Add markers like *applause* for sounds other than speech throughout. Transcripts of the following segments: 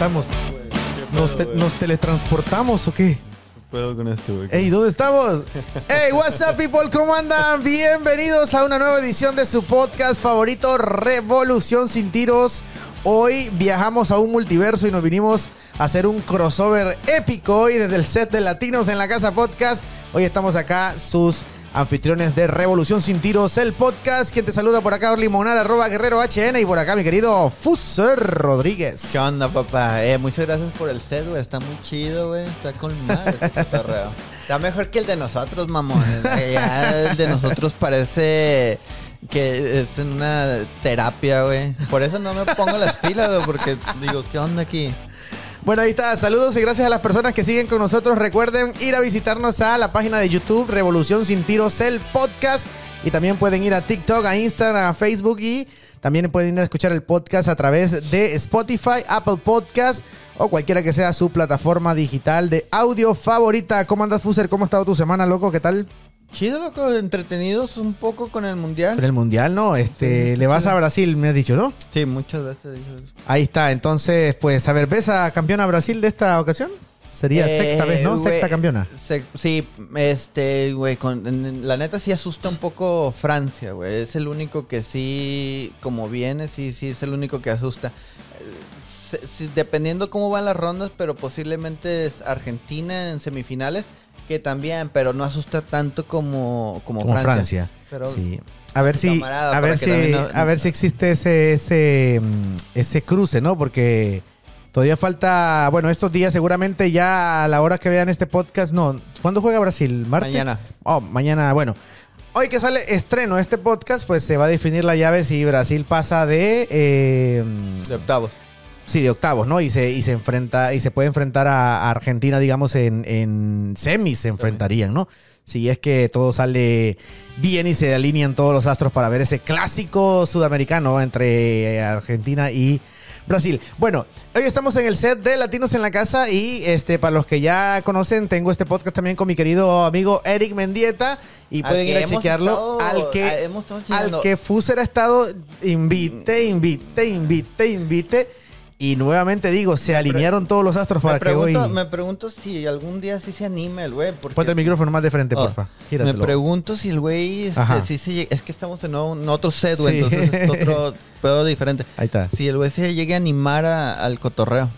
estamos? ¿Nos, te- nos teletransportamos o qué? puedo con esto, güey. Hey, ¿dónde estamos? Hey, what's up, people? ¿Cómo andan? Bienvenidos a una nueva edición de su podcast favorito, Revolución sin tiros. Hoy viajamos a un multiverso y nos vinimos a hacer un crossover épico hoy desde el set de Latinos en la Casa Podcast. Hoy estamos acá, sus anfitriones de Revolución sin tiros, el podcast. Quien te saluda por acá, Orly Monar, arroba Guerrero HN. Y por acá, mi querido Fuser Rodríguez. ¿Qué onda, papá? Eh, muchas gracias por el set, güey. Está muy chido, güey. Está con madre este. Está mejor que el de nosotros, ya el de nosotros parece que es una terapia, güey. Por eso no me pongo las pilas, güey, porque digo, ¿qué onda aquí? Bueno, ahí está. Saludos y gracias a las personas que siguen con nosotros. Recuerden ir a visitarnos a la página de YouTube Revolución Sin Tiros, el podcast. Y también pueden ir a TikTok, a Instagram, a Facebook y también pueden ir a escuchar el podcast a través de Spotify, Apple Podcast o cualquiera que sea su plataforma digital de audio favorita. ¿Cómo andas, Fuser? ¿Cómo ha estado tu semana, loco? ¿Qué tal? Chido, loco. Entretenidos un poco con el mundial. En el Mundial, ¿no? Este, le vas a Brasil, me has dicho, ¿no? Sí, muchas veces. Ahí está. Entonces, pues, a ver, ¿ves a campeona Brasil de esta ocasión? Sería Eh, sexta vez, ¿no? güey, Sexta campeona. se- sí, este, güey, con- la neta sí asusta un poco Francia, güey. Es el único que sí, como viene, sí, sí, es el único que asusta. Eh, se- sí, dependiendo cómo van las rondas, pero posiblemente es Argentina en semifinales, que también, pero no asusta tanto como, como, Como Francia. Francia. Pero- sí. A ver si, Camarada, a ver si, no- a ver si existe ese, ese, mm, ese cruce, ¿no? Porque todavía falta, bueno, estos días seguramente ya a la hora que vean este podcast, no. ¿Cuándo juega Brasil? ¿Martes? Mañana. Oh, mañana, bueno. Hoy que sale estreno este podcast, pues se va a definir la llave si Brasil pasa de, eh, De octavos. Sí, de octavos, ¿no? Y se, y se enfrenta, y se puede enfrentar a, a Argentina, digamos, en, en semis se enfrentarían, ¿no? Si es que todo sale bien y se alinean todos los astros para ver ese clásico sudamericano entre eh, Argentina y Brasil. Bueno, hoy estamos en el set de Latinos en la Casa y este para los que ya conocen, tengo este podcast también con mi querido amigo Eric Mendieta y Al pueden ir a chequearlo estado- al que al que Fuser ha estado invite, invite, invite, invite. Y nuevamente digo, se alinearon todos los astros para Me que pregunto, hoy. me pregunto si algún día sí se anime el güey. porque- Ponte el micrófono más de frente, Oh, porfa. Me pregunto si el güey, este, se es que estamos en, un- en otro set, güey, Sí. entonces es *laughs* otro pedo diferente. Ahí está. Si el güey se llegue a animar a- al cotorreo.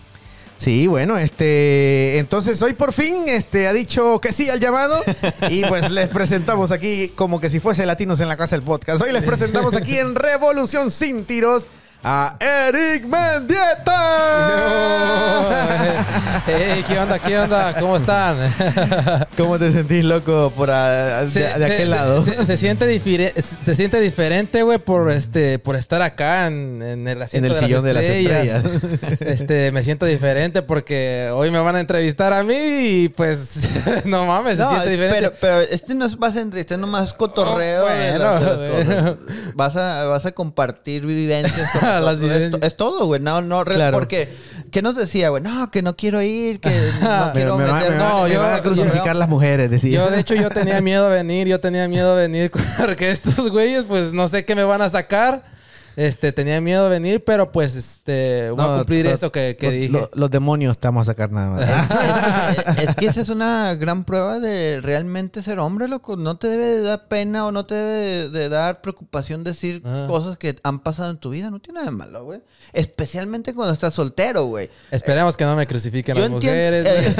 Sí, bueno, este, entonces hoy por fin, este, ha dicho que sí al llamado y pues les presentamos aquí como que si fuese Latinos en la casa del podcast. Hoy les presentamos aquí en Revolución sin tiros a Eric Mendieta. *laughs* Hey, ¿qué onda? ¿Qué onda? ¿Cómo están? *laughs* ¿Cómo te sentís, loco, por a- de, Se- de se- aquel se- lado? Se, se siente difire- se siente diferente, güey, por este, por estar acá en, en el asiento En el de, sillón de las las estrellas. *laughs* Este, me siento diferente porque hoy me van a entrevistar a mí y pues no mames, se siente diferente. pero, pero este no es vas a entrevistar, nomás cotorreo. Oh, de bueno, las- de las bueno. cosas. Vas a, vas a compartir vivencias. Las. Es, todo, güey. No, no, Claro. porque, ¿qué nos decía, güey? No, que no quiero ir, que no Me, quiero me van- meter me no, van- me yo- van a crucificar las mujeres, decía. Yo, de hecho, yo tenía *laughs* miedo de venir, yo tenía miedo de venir *laughs* porque estos güeyes, pues no sé qué me van a sacar. Este, tenía miedo de venir, pero pues este, voy a No, cumplir so- esto que, que lo- dije. lo- los demonios te vamos a sacar nada más. *laughs* es que esa es una gran prueba de realmente ser hombre, loco. No te debe de dar pena o no te debe de, de dar preocupación decir Ah. cosas que han pasado en tu vida. No tiene nada de malo, güey. Especialmente cuando estás soltero, güey. Esperemos que no me crucifiquen las mujeres. güey. eh,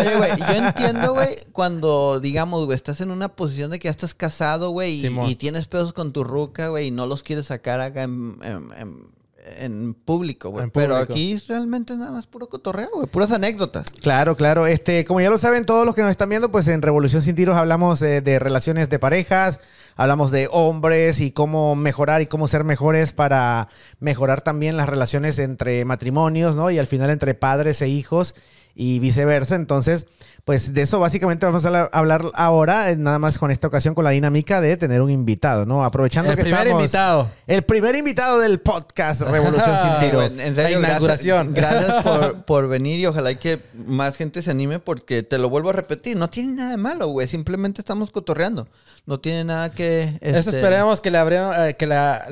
*laughs* oye, güey, yo entiendo, güey, cuando, digamos, güey, estás en una posición de que ya estás casado, güey, y, y tienes pedos con tu ruca, güey, y no los quieres sacar acá en, en- en- en público, güey. Pero público. aquí realmente es nada más puro cotorreo, güey, puras anécdotas. Claro, claro. Este, como ya lo saben todos los que nos están viendo, pues en Revolución Sin Tiros hablamos eh, de relaciones de parejas, hablamos de hombres y cómo mejorar y cómo ser mejores para mejorar también las relaciones entre matrimonios, ¿no? Y al final entre padres e hijos y viceversa. Entonces, pues de eso básicamente vamos a la- hablar ahora, eh, nada más con esta ocasión con la dinámica de tener un invitado, ¿no? Aprovechando El que primer estamos- invitado. El primer invitado del podcast *laughs* Revolución Sin Tiro. En serio, La inauguración. Gracias, gracias *laughs* por, por venir y ojalá y que más gente se anime porque te lo vuelvo a repetir. No tiene nada de malo, güey. Simplemente estamos cotorreando. No tiene nada que... Eso este, esperemos que le, abra- eh, que la,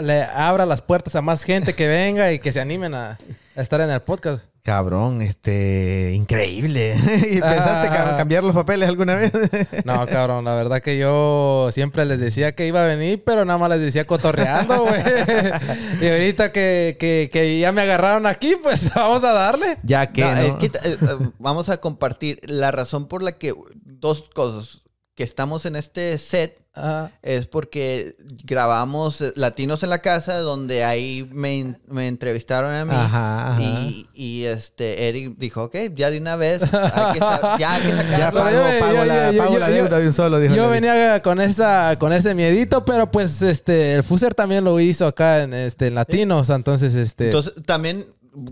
le abra las puertas a más gente que venga y que se animen a, a estar en el podcast. Cabrón, este, increíble. *laughs* ¿Y pensaste ca- cambiar los papeles alguna vez? *laughs* No, cabrón, la verdad que yo siempre les decía que iba a venir, pero nada más les decía cotorreando, güey. *laughs* y ahorita que, que, que ya me agarraron aquí, pues vamos a darle. ya que No, no. es que eh, eh, vamos a compartir la razón por la que dos cosas que estamos en este set Ajá. es porque grabamos eh, Latinos en la casa donde ahí me, me entrevistaron a mí Ajá, ajá. Y, y, este Eric dijo ok ya de una vez hay que ya hay que *laughs* Ya sacarlo pago, la, deuda de un solo, dijo. Yo venía con esa con ese miedito, pero pues este el Fuser también lo hizo acá en este en Latinos, entonces este Entonces, también,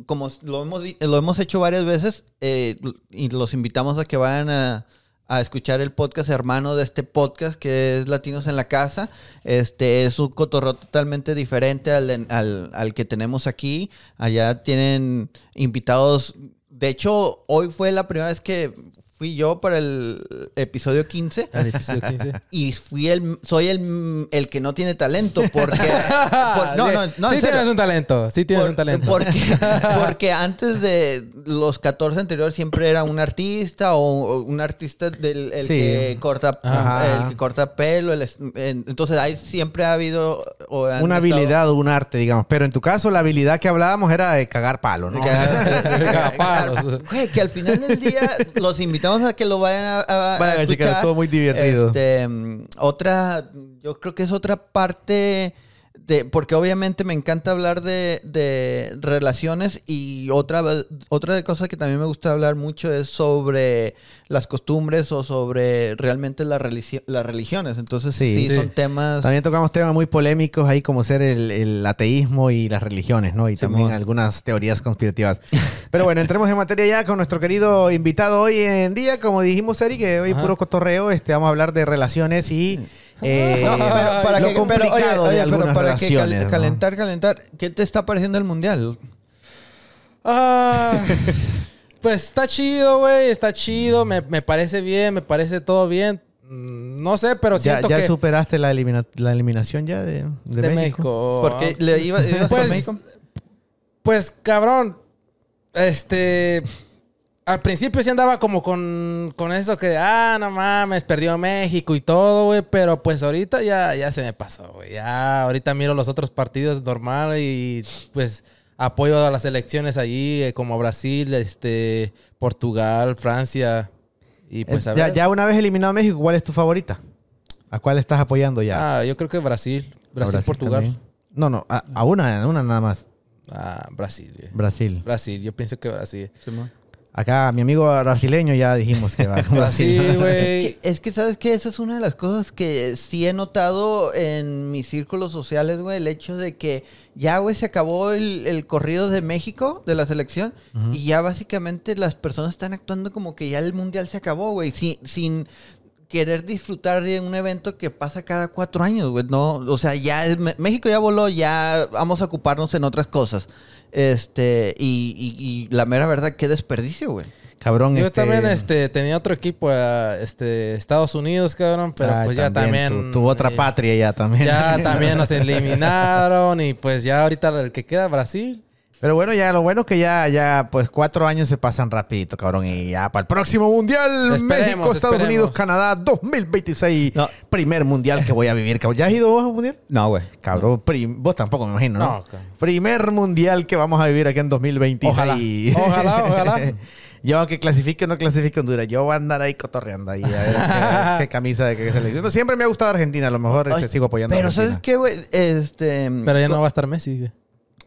como lo hemos, lo hemos hecho varias veces, eh, y los invitamos a que vayan a, a escuchar el podcast hermano de este podcast, que es Latinos en la Casa. Este es un cotorreo totalmente diferente al, al, al que tenemos aquí. Allá tienen invitados. De hecho, hoy fue la primera vez que fui yo para el episodio 15. el episodio 15. *laughs* Y fui el, soy el, el que no tiene talento porque... por- no, no, no, sí tienes un talento, sí tienes Por- un talento. Porque, *laughs* porque antes de los 14 anteriores siempre era un artista o, o un artista del el Sí. que corta Ajá. el que corta pelo, el es- en- entonces ahí siempre ha habido o Una estado- habilidad o un arte, digamos. Pero en tu caso, la habilidad que hablábamos era de cagar palo, ¿no? de que- *laughs* Cagapalos. Güey, que al final del día los invitamos a que lo vayan a, a- Vayan a checar, escuchar. estuvo muy divertido. Este, mm, otra, yo creo que es otra parte de, porque obviamente me encanta hablar de, de relaciones y otra, otra de cosas que también me gusta hablar mucho es sobre las costumbres o sobre realmente la religi- las religiones. Entonces Sí. sí, Sí. son temas... También tocamos temas muy polémicos ahí como ser el, el ateísmo y las religiones, ¿no? Y también Simón. algunas teorías conspirativas. Pero bueno, entremos en materia ya con nuestro querido invitado hoy en día. Como dijimos, Eric, que hoy Ajá. puro cotorreo. Este, vamos a hablar de relaciones y eh, No, pero para lo que, pero, complicado oye, de oye, pero algunas para que cal- relaciones. ¿no? calentar, calentar, ¿qué te está pareciendo el mundial? Ah, pues está chido, güey. Está chido. Me, me parece bien. Me parece todo bien. Mm, No sé, pero ¿Ya, siento ya que... superaste la, elimina- la eliminación ya de, de de México? México. Porque le iba, ibas a Pues, México. pues, cabrón. Este... Al principio sí andaba como con, con eso que, ah, no mames, perdió México y todo, güey. Pero pues ahorita ya, ya se me pasó, güey. Ya ahorita miro los otros partidos normal y pues apoyo a las elecciones allí, eh, como Brasil, este, Portugal, Francia. Y pues a ya, ver. ya una vez eliminado México, ¿cuál es tu favorita? ¿A cuál estás apoyando ya? Ah, yo creo que Brasil. ¿A Brasil, Portugal. también? No, no, a, a una, a una nada más. Ah, Brasil. güey. Brasil. Brasil, yo pienso que Brasil. Acá mi amigo brasileño ya dijimos que va. con *laughs* Brasil, Es güey. que, es que, ¿sabes qué? Esa es una de las cosas que sí he notado en mis círculos sociales, güey. El hecho de que ya, güey, se acabó el, el corrido de México, de la selección. Y ya básicamente las personas están actuando como que ya el mundial se acabó, güey. Sin, sin querer disfrutar de un evento que pasa cada cuatro años, güey. No, o sea, ya es- México ya voló, ya vamos a ocuparnos en otras cosas. Este, y, y- y la mera verdad, qué desperdicio, güey. Cabrón. Yo este- también este, tenía otro equipo, eh, este, Estados Unidos, cabrón, pero Ay, pues ya también... Tu, tu otra eh, patria ya también. Ya *laughs* también nos eliminaron y pues ya ahorita el que queda Brasil. Pero bueno, ya lo bueno que ya, ya, pues cuatro años se pasan rapidito, cabrón. Y ya para el próximo mundial, Esperemos, México, Estados esperemos. Unidos, Canadá, 2026. No. Primer mundial que voy a vivir, cabrón. ¿Ya has ido vos a un mundial? No, güey. Cabrón, prim- vos tampoco me imagino, ¿no? No, cabrón. Primer mundial que vamos a vivir aquí en 2026. Ojalá. Ojalá, ojalá. *laughs* Yo, aunque clasifique o no clasifique Honduras, yo voy a andar ahí cotorreando ahí a ver qué, *laughs* qué camisa de qué selección. No, siempre me ha gustado Argentina, a lo mejor este, Ay, sigo apoyando a Pero. ¿sabes qué, güey? Este... Pero ya no va a estar Messi. güey.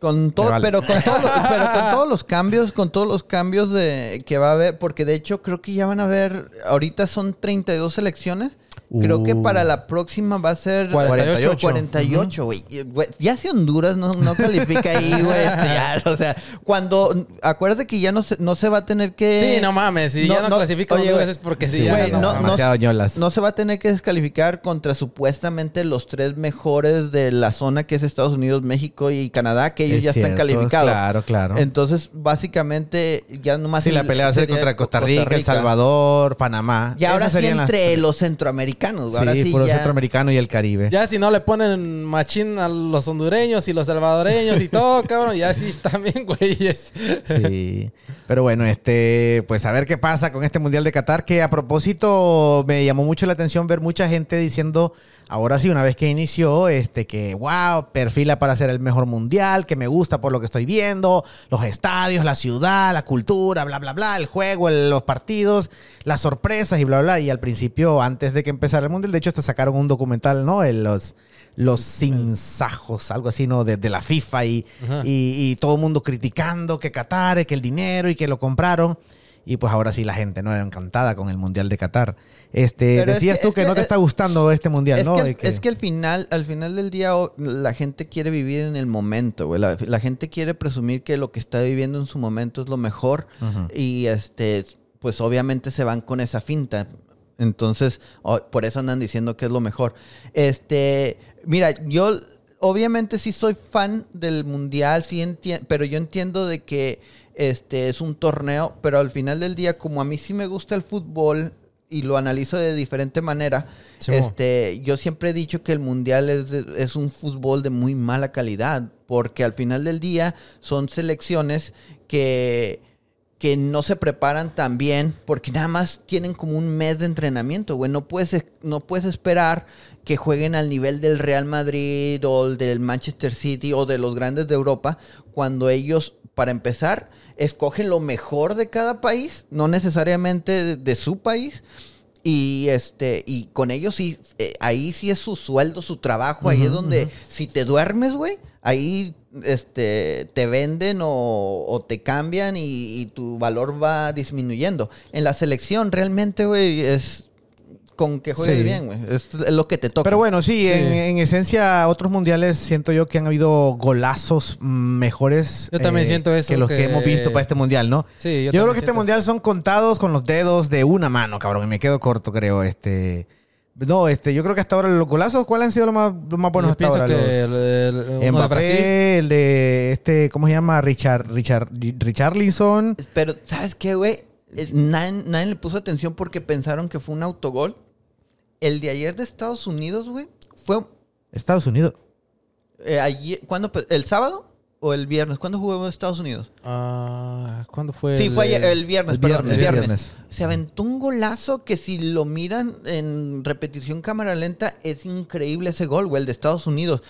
Con todo, vale. pero, con todos los, pero con todos los cambios, con todos los cambios de que va a haber, porque de hecho creo que ya van a haber, ahorita son 32 selecciones. Creo que Uh. para la próxima va a ser 48. 48, güey. Y, güey, Ya si Honduras no, no califica ahí, *laughs* güey. o sea, cuando. Acuérdate que ya no se, no se va a tener que. Sí, no mames. Si No, ya no, no, clasifica oye, Honduras güey. es porque sí, Sí, ya güey, no. no, demasiado ñolas. No se va a tener que descalificar contra supuestamente los tres mejores de la zona que es Estados Unidos, México y Canadá, que ellos Es ya están calificados. Claro, claro. Entonces, básicamente, ya nomás. sí, la el- pelea va a ser contra Costa Rica, El Salvador, Panamá. Y ahora sí entre los centroamericanos centroamericanos. Ahora Sí, sí puro ya- centroamericano y el Caribe. Ya si no le ponen machín a los hondureños y los salvadoreños y todo, *laughs* cabrón, ya sí están bien, güeyes. *laughs* Sí. Pero bueno, este, pues a ver qué pasa con este Mundial de Qatar, que a propósito me llamó mucho la atención ver mucha gente diciendo, ahora sí, una vez que inició, este, que wow, perfila para ser el mejor mundial, que me gusta por lo que estoy viendo, los estadios, la ciudad, la cultura, bla, bla, bla, el juego, el- los partidos, las sorpresas y bla, bla. Y al principio, antes de que empezara el mundial, de hecho, hasta sacaron un documental, ¿no? En los los sinsajos, algo así, ¿no? De, de la FIFA y, y, y todo el mundo criticando que Qatar, que el dinero y que lo compraron. Y pues ahora sí la gente, ¿no? Encantada con el Mundial de Qatar. Este, Pero es decías que- tú es que, no te está gustando este Mundial, es ¿no? Que, que- es que al final, al final del día, la gente quiere vivir en el momento, güey. La, la gente quiere presumir que lo que está viviendo en su momento es lo mejor. Y este, pues obviamente se van con esa finta. Entonces, por eso andan diciendo que es lo mejor. Este, mira, yo obviamente sí soy fan del mundial, sí pero yo entiendo de que este es un torneo, pero al final del día, como a mí sí me gusta el fútbol y lo analizo de diferente manera, Sí, mo. este, yo siempre he dicho que el mundial es, es un fútbol de muy mala calidad, porque al final del día son selecciones que, que no se preparan tan bien, porque nada más tienen como un mes de entrenamiento, güey. No puedes, es- no puedes esperar que jueguen al nivel del Real Madrid o el del Manchester City o de los grandes de Europa, cuando ellos, para empezar, escogen lo mejor de cada país, no necesariamente de, de su país. Y este, y con ellos sí, eh, ahí sí es su sueldo, su trabajo, ahí es donde si te duermes, güey, ahí este, te venden o, o te cambian y, y tu valor va disminuyendo. En la selección realmente, güey, es con que juegues Sí. bien, güey. Es, lo que te toca. Pero bueno, sí, Sí. En, en esencia, otros mundiales siento yo que han habido golazos mejores Yo también siento eso que los que... que- hemos visto para este mundial, ¿no? Sí, Yo, yo, creo que este mundial son contados con los dedos de una mano, cabrón. Y me quedo corto, creo. Este. No, este, yo creo que hasta ahora los golazos, ¿cuáles han sido los más, los más buenos Yo hasta ahora? que Los- el, el- uno de Mbappé, el de este, ¿cómo se llama? Richard, Richard, Richarlison. Pero, ¿sabes qué, güey? Eh, Nadie, nadie le puso atención porque pensaron que fue un autogol. El de ayer de Estados Unidos, güey, fue Estados Unidos. eh, ayer, ¿cuándo? ¿El sábado o el viernes? ¿Cuándo jugó Estados Unidos? Ah, ¿Cuándo fue? Sí, el fue ayer- el viernes, el perdón, el viernes. Se aventó un golazo que si lo miran en repetición cámara lenta, es increíble ese gol, güey, el de Estados Unidos.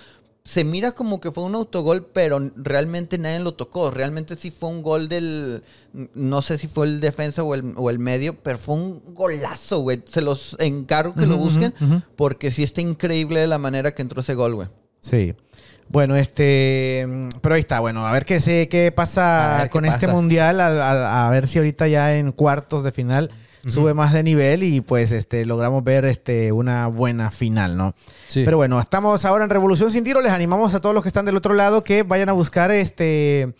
Se mira como que fue un autogol, pero realmente nadie lo tocó. Realmente sí fue un gol del... No sé si fue el defensa o el, o el medio, pero fue un golazo, güey. Se los encargo que lo busquen, porque sí está increíble de la manera que entró ese gol, güey. Sí. Bueno, este, mm, pero ahí está, bueno, a ver qué sé, qué pasa qué con este pasa. mundial, a, a- a ver si ahorita ya en cuartos de final sube más de nivel y pues este logramos ver este una buena final, ¿no? Sí. Pero bueno, estamos ahora en Revolución Sin Tiro, les animamos a todos los que están del otro lado que vayan a buscar este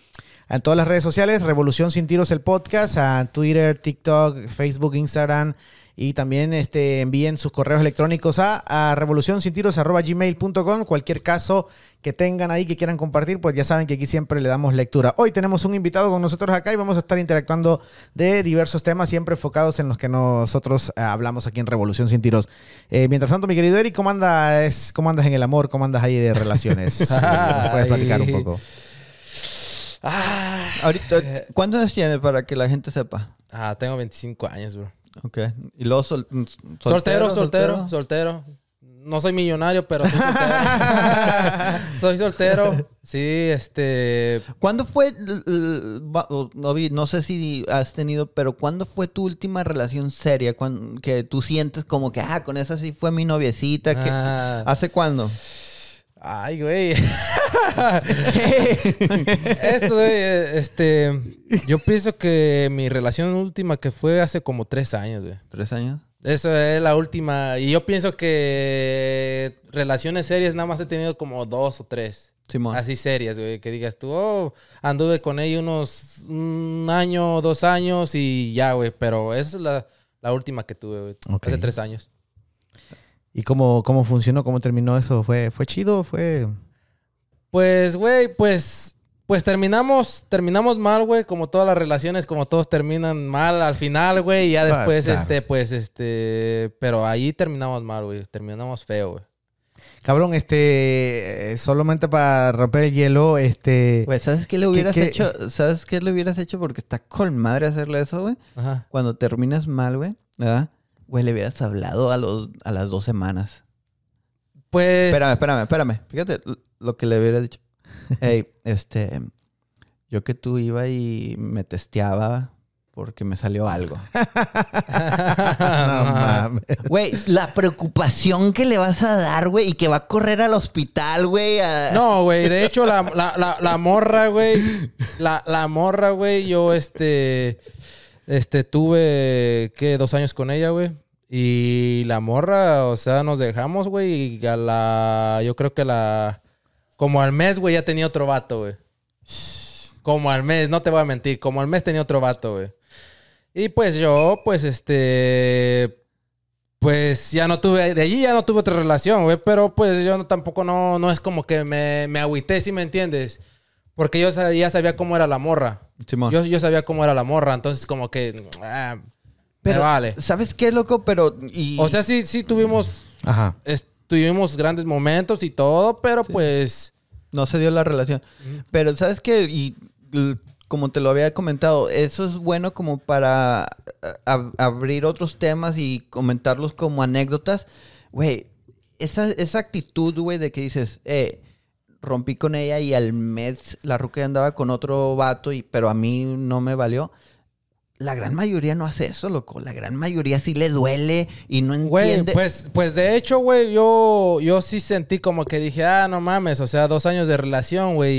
en todas las redes sociales, Revolución Sin Tiros el podcast, a Twitter, TikTok, Facebook, Instagram y también este, envíen sus correos electrónicos a, a revolucionsintiros.gmail.com. Cualquier caso que tengan ahí que quieran compartir, pues ya saben que aquí siempre le damos lectura. Hoy tenemos un invitado con nosotros acá y vamos a estar interactuando de diversos temas, siempre enfocados en los que nosotros eh, hablamos aquí en Revolución Sin Tiros. Eh, mientras tanto, mi querido Eric, ¿cómo andas, ¿cómo andas en el amor? ¿Cómo andas ahí de relaciones? *laughs* Eh, ¿nos puedes platicar un poco? Ah, Ahorita, ¿cuántos años tienes para que la gente sepa? ah, tengo 25 años, bro. Ok. Y luego sol- Soltero, soltero, soltero. No soy millonario, pero soy soltero. *laughs* soy soltero. Sí, este. ¿Cuándo fue, no, no sé si has tenido, pero ¿cuándo fue tu última relación seria? Que tú sientes como que, ah, con esa sí fue mi noviecita. que- Ah. ¿Hace cuándo? Ay, güey. *laughs* Esto, güey, este. Yo pienso que mi relación última que fue hace como tres años, güey. ¿Tres años? Eso es la última. Y yo pienso que relaciones serias nada más he tenido como dos o tres. Simón. Así serias, güey. Que digas tú, oh, anduve con ella unos un año, dos años y ya, güey. Pero esa es la, la última que tuve, güey. Hace tres años. ¿Y cómo, cómo funcionó? ¿Cómo terminó eso? ¿Fue, fue chido? ¿Fue...? Pues, güey, pues, Pues terminamos, terminamos mal, güey, como todas las relaciones, como todos terminan mal al final, güey, y ya Ah, después, claro. este, pues, este, pero ahí terminamos mal, güey, terminamos feo, güey. Cabrón, este, solamente para romper el hielo, este... Güey, ¿sabes qué le hubieras qué- hecho? ¿Sabes qué le hubieras hecho? Porque está con madre hacerle eso, güey. Ajá. Cuando terminas mal, güey, ¿verdad? Güey, le hubieras hablado a, los, a las dos semanas. Pues... Espérame, espérame, espérame. Fíjate lo que le hubiera dicho. *laughs* Hey, este, yo que tú iba y me testeaba porque me salió algo. *laughs* no mames. Güey, la preocupación que le vas a dar, güey, y que va a correr al hospital, güey. a- No, güey. De hecho, la, la, la, la morra, güey. La, la morra, güey. Yo, este. Este, tuve, ¿qué? Dos años con ella, güey. Y la morra, o sea, nos dejamos, güey. Y a la. Yo creo que la. Como al mes, güey, ya tenía otro vato, güey. Como al mes, no te voy a mentir. Como al mes tenía otro vato, güey. Y pues yo, pues este. Pues ya no tuve, de allí ya no tuve otra relación, güey. Pero pues yo no- tampoco no, no es como que me, me agüité, si me entiendes. Porque yo ya sabía cómo era la morra. Simón. Yo, yo sabía cómo era la morra, entonces como que... ah, Pero, me vale. ¿sabes qué, loco? Pero, y... O sea, sí, sí tuvimos, Ajá. tuvimos grandes momentos y todo, pero pues... no se dio la relación. Pero, ¿sabes qué? Y como te lo había comentado, eso es bueno como para abrir otros temas y comentarlos como anécdotas. Güey, esa, esa actitud, güey, de que dices, eh, rompí con ella y al mes la ruca andaba con otro vato, y, pero a mí no me valió. La gran mayoría no hace eso, loco. La gran mayoría sí le duele y no Güey, entiende. pues, pues de hecho, güey, yo, yo sí sentí como que dije, ah, no mames, o sea, dos años de relación, güey,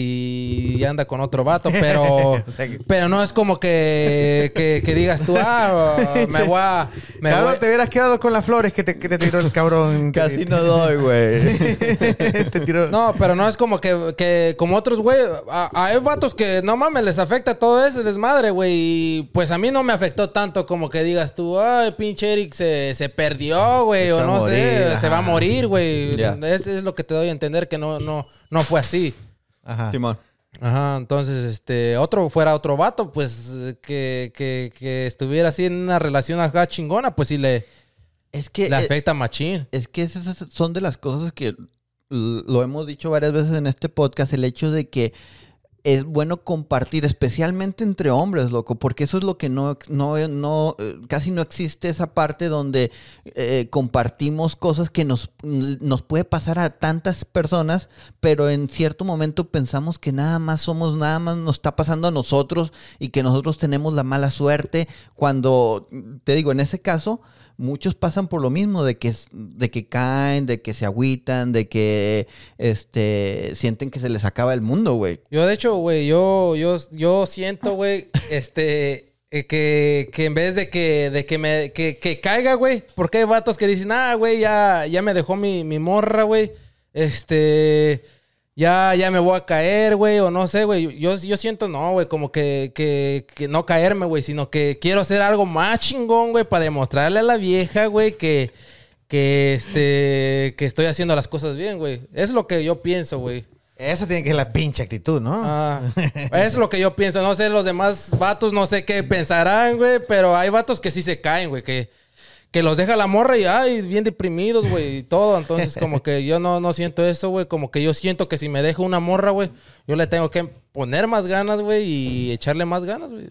y anda con otro vato, pero, *laughs* O sea que- pero no es como que, que, que digas tú, ah, *laughs* me voy a... Me cabrón, voy- te hubieras quedado con las flores que te, que te tiró el cabrón. *laughs* Casi no doy, güey. te tiró. No, pero no es como que, que como otros, güey, a- hay vatos que no mames, les afecta todo ese desmadre, güey, y pues a mí no me afectó tanto como que digas tú, ay, pinche Eric se, se perdió, güey, o no sé, se va a morir, güey. Eso es lo que te doy a entender que no, no, no fue así. Ajá. Simón. Ajá, entonces, este, otro, fuera otro vato, pues, que, que, que estuviera así en una relación acá chingona, pues sí le, Es que... le eh, afecta machín. Es que esas son de las cosas que lo hemos dicho varias veces en este podcast, el hecho de que es bueno compartir, especialmente entre hombres, loco, porque eso es lo que no, no, no eh, casi no existe esa parte donde eh, compartimos cosas que nos, nos puede pasar a tantas personas, pero en cierto momento pensamos que nada más somos, nada más nos está pasando a nosotros y que nosotros tenemos la mala suerte, cuando, te digo, en ese caso, muchos pasan por lo mismo, de que, de que caen, de que se agüitan, de que este, sienten que se les acaba el mundo, güey. Yo, de hecho, güey, yo, yo, yo siento, güey, *laughs* este, eh, que, que en vez de que, de que me, que, que caiga, güey, porque hay vatos que dicen, ah, güey, ya, ya me dejó mi, mi morra, güey, este, ya, ya me voy a caer, güey, o no sé, güey, yo, yo siento, no, güey, como que, que, que no caerme, güey, sino que quiero hacer algo más chingón, güey, para demostrarle a la vieja, güey, que, que, este, que estoy haciendo las cosas bien, güey. Es lo que yo pienso, güey. Esa tiene que ser la pinche actitud, ¿no? Ah, *laughs* es lo que yo pienso. No sé, los demás vatos no sé qué pensarán, güey. Pero hay vatos que sí se caen, güey. Que, que los deja la morra y, ay, bien deprimidos, güey. Y todo. Entonces, como que yo no, no siento eso, güey. Como que yo siento que si me dejo una morra, güey, yo le tengo que poner más ganas, güey. Y echarle más ganas, güey.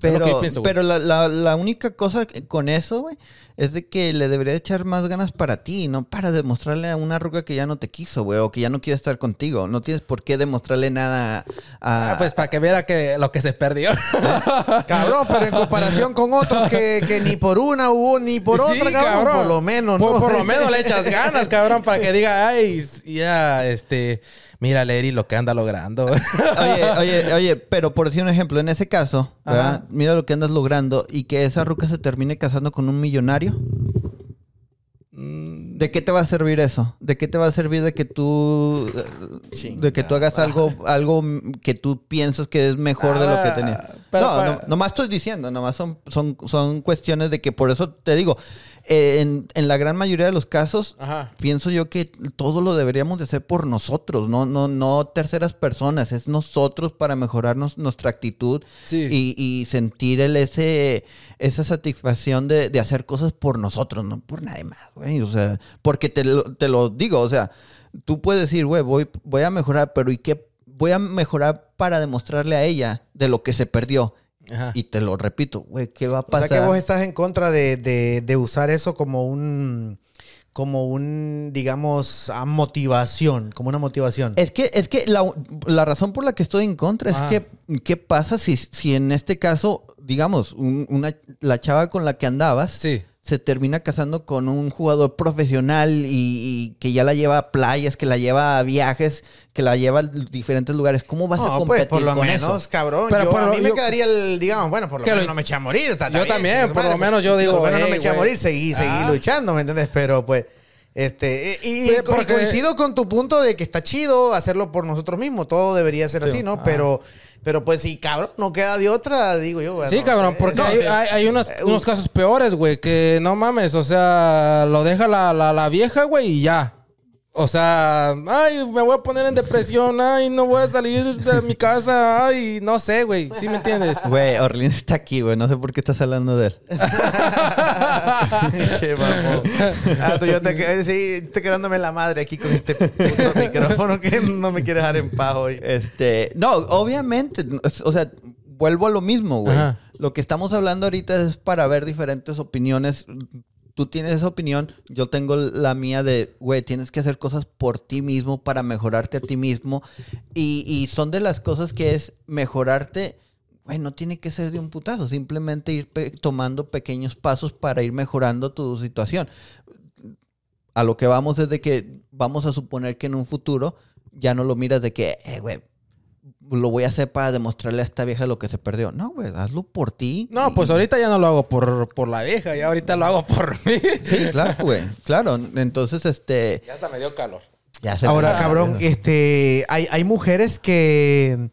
Pero, pienso, pero la, la- la única cosa con eso, güey, es de que le debería echar más ganas para ti, no para demostrarle a una ruca que ya no te quiso, güey, o que ya no quiere estar contigo. No tienes por qué demostrarle nada a... Ah, pues para que viera que lo que se perdió. *laughs* Cabrón, pero en comparación con otros que, que ni por una hubo ni por Sí, otra, cabrón, por lo menos, Por, ¿no? por lo menos le echas ganas, cabrón, para que diga, ay, ya, este, mira, Leri lo que anda logrando. *laughs* Oye, oye, oye, pero por decir un ejemplo, en ese caso. Mira lo que andas logrando y que esa ruca se termine casando con un millonario. Mm, ¿De qué te va a servir eso? ¿De qué te va a servir de que tú de que tú hagas algo algo que tú piensas que es mejor de lo que Ah, tenía? Pero no, no, nomás estoy diciendo, nomás son, son, son cuestiones de que por eso te digo, en, en la gran mayoría de los casos, Ajá. pienso yo que todo lo deberíamos de hacer por nosotros, no, no, no terceras personas, es nosotros para mejorarnos nuestra actitud Sí. y, y sentir el ese, esa satisfacción de, de hacer cosas por nosotros, no por nadie más, güey. O sea, porque te lo, te lo digo, o sea, tú puedes decir, güey, voy, voy a mejorar, pero ¿y qué? Voy a mejorar para demostrarle a ella de lo que se perdió. Ajá. Y te lo repito, güey, ¿qué va a O pasar? sea que vos estás en contra de, de- de usar eso como un, como un, digamos, a motivación, como una motivación. Es que, es que la, la razón por la que estoy en contra es que, ¿qué pasa si, si en este caso, digamos, un- una, la chava con la que andabas Sí. Se termina casando con un jugador profesional y, y que ya la lleva a playas, que la lleva a viajes, que la lleva a diferentes lugares? ¿Cómo vas a No, competir pues por lo con menos, eso? cabrón. Pero yo, por a lo- mí me quedaría el, digamos, bueno, por lo menos lo- no me eché a morir. está- está Yo bien, también, por lo menos yo digo, Por lo menos no "Ey, me eché a güey". morir, seguí, seguí Ah. luchando, ¿me entiendes? Pero pues, este, y, Sí, porque- coincido con tu punto de que está chido hacerlo por nosotros mismos. Todo debería ser así, ¿no? Ah. Pero, pero pues si cabrón, no queda de otra, digo yo. Sí, cabrón, eh, porque no, hay, que- hay- hay unos, unos casos peores, güey, que no mames, o sea, lo deja la, la, la vieja, güey, y ya. O sea, ay, me voy a poner en depresión, ay, no voy a salir de mi casa, ay, no sé, güey, ¿sí me entiendes? Güey, Orlin está aquí, güey. No sé por qué estás hablando de él. *laughs* Che, mamón. Ah, tú, yo te, sí, estoy quedándome la madre aquí con este puto *laughs* micrófono que no me quiere dejar en paz hoy. Este, no, obviamente, o sea, vuelvo a lo mismo, güey. Ajá. Lo que estamos hablando ahorita es para ver diferentes opiniones. Tú tienes esa opinión, yo tengo la mía de, güey, tienes que hacer cosas por ti mismo para mejorarte a ti mismo. Y, y son de las cosas que es mejorarte, güey, no tiene que ser de un putazo, simplemente ir tomando pequeños pasos para ir mejorando tu situación. A lo que vamos es de que vamos a suponer que en un futuro ya no lo miras de que, eh, güey, lo voy a hacer para demostrarle a esta vieja lo que se perdió. No, güey, hazlo por ti. No, Y- pues ahorita ya no lo hago por, por la vieja, ya ahorita lo hago por mí. Sí, claro, güey. Claro. Entonces, este. Ya hasta me dio calor. Ya se Ahora, Ah, cabrón, este, hay, hay mujeres que,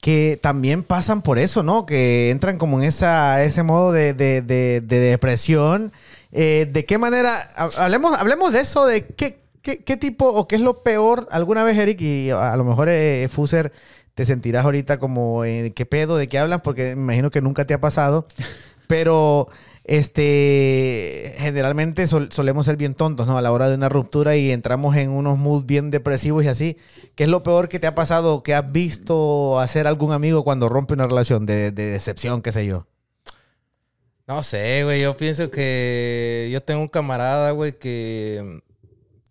que también pasan por eso, ¿no? Que entran como en esa, ese modo de, de- de- de depresión. Eh, ¿De qué manera? ha- Hablemos, hablemos de eso, de qué, qué, qué tipo o qué es lo peor. Alguna vez, Eric, y a lo mejor eh, Fuser, te sentirás ahorita como, eh, ¿qué pedo? ¿De qué hablan? Porque me imagino que nunca te ha pasado. *laughs* Pero este generalmente sol- solemos ser bien tontos, ¿no? A la hora de una ruptura y entramos en unos moods bien depresivos y así. ¿Qué es lo peor que te ha pasado, que has visto hacer algún amigo cuando rompe una relación de, de decepción, qué sé yo? No sé, güey. Yo pienso que yo tengo un camarada, güey, que,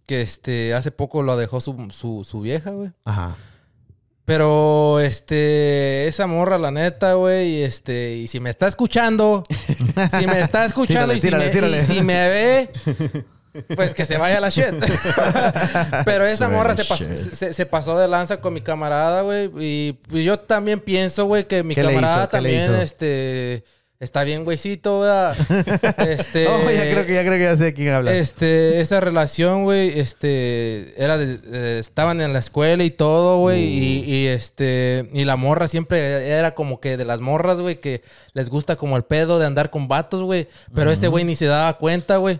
que este, hace poco lo dejó su, su, su vieja, güey. Ajá. Pero, este, esa morra, la neta, güey, este, y si me está escuchando, *laughs* si me está escuchando y, si Tírale, me, tírale, y si me ve, *laughs* pues que se vaya a la shit. *laughs* Pero esa Suena morra se, pas- se, se pasó de lanza con mi camarada, güey. Y pues yo también pienso, güey, que mi ¿Qué le camarada también, este, está bien, güeycito, ¿verdad? *laughs* Este. Oh, ya creo que ya creo que ya sé de quién habla. Este, esa relación, güey, este, era de, eh, estaban en la escuela y todo, güey, y, y, este, y la morra siempre era como que de las morras, güey, que les gusta como el pedo de andar con vatos, güey, pero ese güey ni se daba cuenta, güey.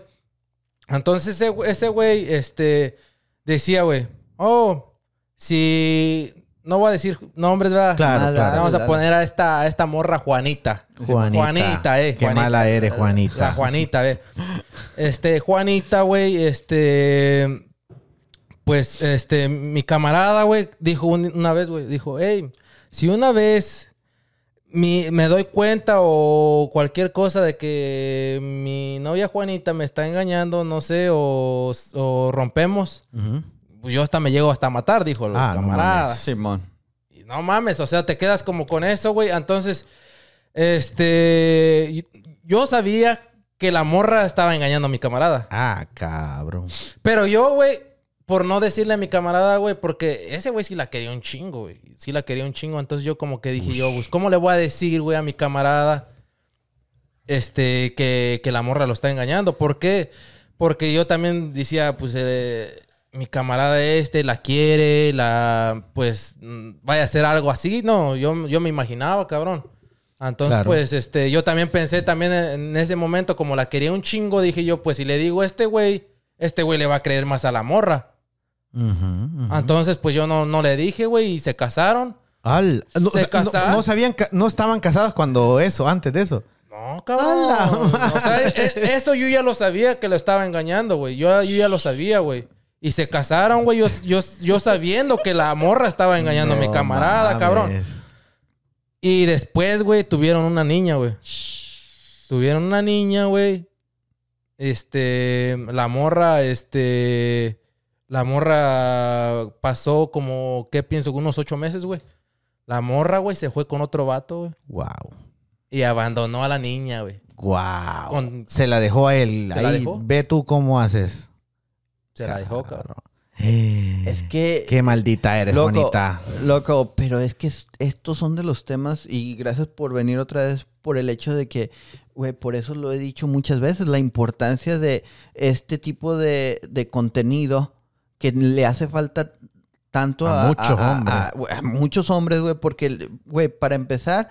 Entonces ese, ese güey, este, decía, güey, oh, si, no voy a decir nombres, ¿verdad? Claro, Nada, claro. Vamos a poner a esta, a esta morra Juanita. Juanita. Juanita, eh. Qué Juanita. mala eres, Juanita. La Juanita, ve. Este, Juanita, güey, este. Pues, este, mi camarada, güey, dijo un- una vez, güey, dijo, hey, si una vez mi- me doy cuenta o cualquier cosa de que mi novia Juanita me está engañando, no sé, o, o rompemos, yo hasta me llego hasta a matar, dijo el Ah, no camarada. mames. Simón. Y no mames, o sea, te quedas como con eso, güey. Entonces, este. Yo sabía que la morra estaba engañando a mi camarada. Ah, cabrón. Pero yo, güey, por no decirle a mi camarada, güey, porque ese güey sí la quería un chingo, güey. Sí la quería un chingo. Entonces yo como que dije yo, pues, ¿cómo le voy a decir, güey, a mi camarada este, que, que la morra lo está engañando? ¿Por qué? Porque yo también decía, pues, eh, mi camarada este la quiere, la, pues, vaya a hacer algo así. No, yo, yo me imaginaba, cabrón. Entonces, Claro. pues, este, yo también pensé también en ese momento, como la quería un chingo, dije yo, pues si le digo a este güey, este güey le va a creer más a la morra. Entonces, pues yo no, no le dije, güey, y se casaron. Al- no, ¿Se no- casaron? no sabían, no estaban casados cuando eso, antes de eso. No, cabrón. O sea, e- eso yo ya lo sabía que lo estaba engañando, güey. Yo, yo ya lo sabía, güey. Y se casaron, güey. Yo, *laughs* yo, yo sabiendo que la morra estaba engañando a mi camarada, mames. cabrón. Y después, güey, tuvieron una niña, güey. Tuvieron una niña, güey. Este, la morra, este, la morra pasó como, ¿qué pienso? Unos ocho meses, güey. La morra, güey, se fue con otro vato, güey. Wow. Y abandonó a la niña, güey. Wow. Con- Se la dejó a él. ¿Se la dejó? Ve tú cómo haces. Se la dejó, cabrón. Es que... Qué maldita eres, Loco, bonita. Loco, pero es que es- estos son de los temas y gracias por venir otra vez por el hecho de que, güey, por eso lo he dicho muchas veces, la importancia de este tipo de, de contenido que le hace falta tanto A a, muchos a- hombres. a- güey, a muchos hombres, güey, porque, güey, para empezar,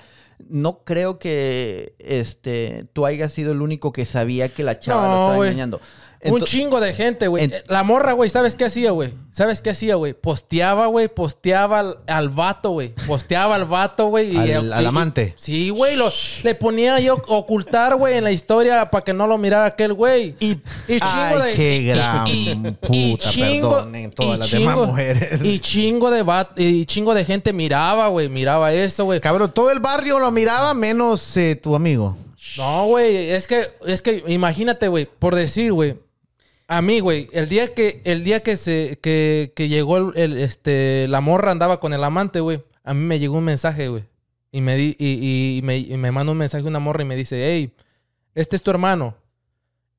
no creo que este tú hayas sido el único que sabía que la chava No, lo estaba engañando. Un chingo de gente, güey. en- La morra, güey, ¿sabes qué hacía, güey? ¿Sabes qué hacía, güey? Posteaba, güey, posteaba al, al vato, güey. Posteaba al vato, güey. Al- al amante. sí, güey. Le ponía yo ocultar, güey, en la historia para que no lo mirara aquel güey. Y, Y chingo ay, de- qué gran y- puta, chingo- perdonen todas y las chingo- demás mujeres. Y chingo de va- y chingo de gente miraba, güey, miraba eso, güey. Cabrón, todo el barrio lo miraba menos eh, tu amigo. No, güey, es que, es que imagínate, güey, por decir, güey, a mí, güey, el día que, el día que se, que, que llegó el, el, este, la morra andaba con el amante, güey, a mí me llegó un mensaje, güey, y me di, y, y- y me, y me manda un mensaje una morra y me dice, hey, este es tu hermano,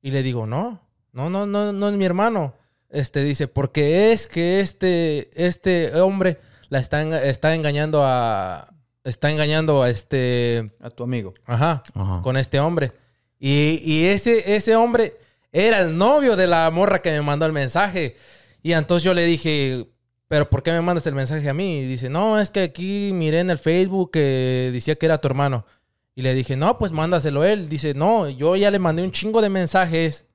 y le digo, no, no, no, no, no es mi hermano, este dice, porque es que este, este hombre la está, está engañando a, está engañando a este, a tu amigo. ajá, Ajá. con este hombre. Y, y ese, ese hombre era el novio de la morra que me mandó el mensaje. Y entonces yo le dije, ¿pero por qué me mandas el mensaje a mí? Y dice, no, es que aquí miré en el Facebook que decía que era tu hermano. Y le dije, no, pues mándaselo él. Dice, no, yo ya le mandé un chingo de mensajes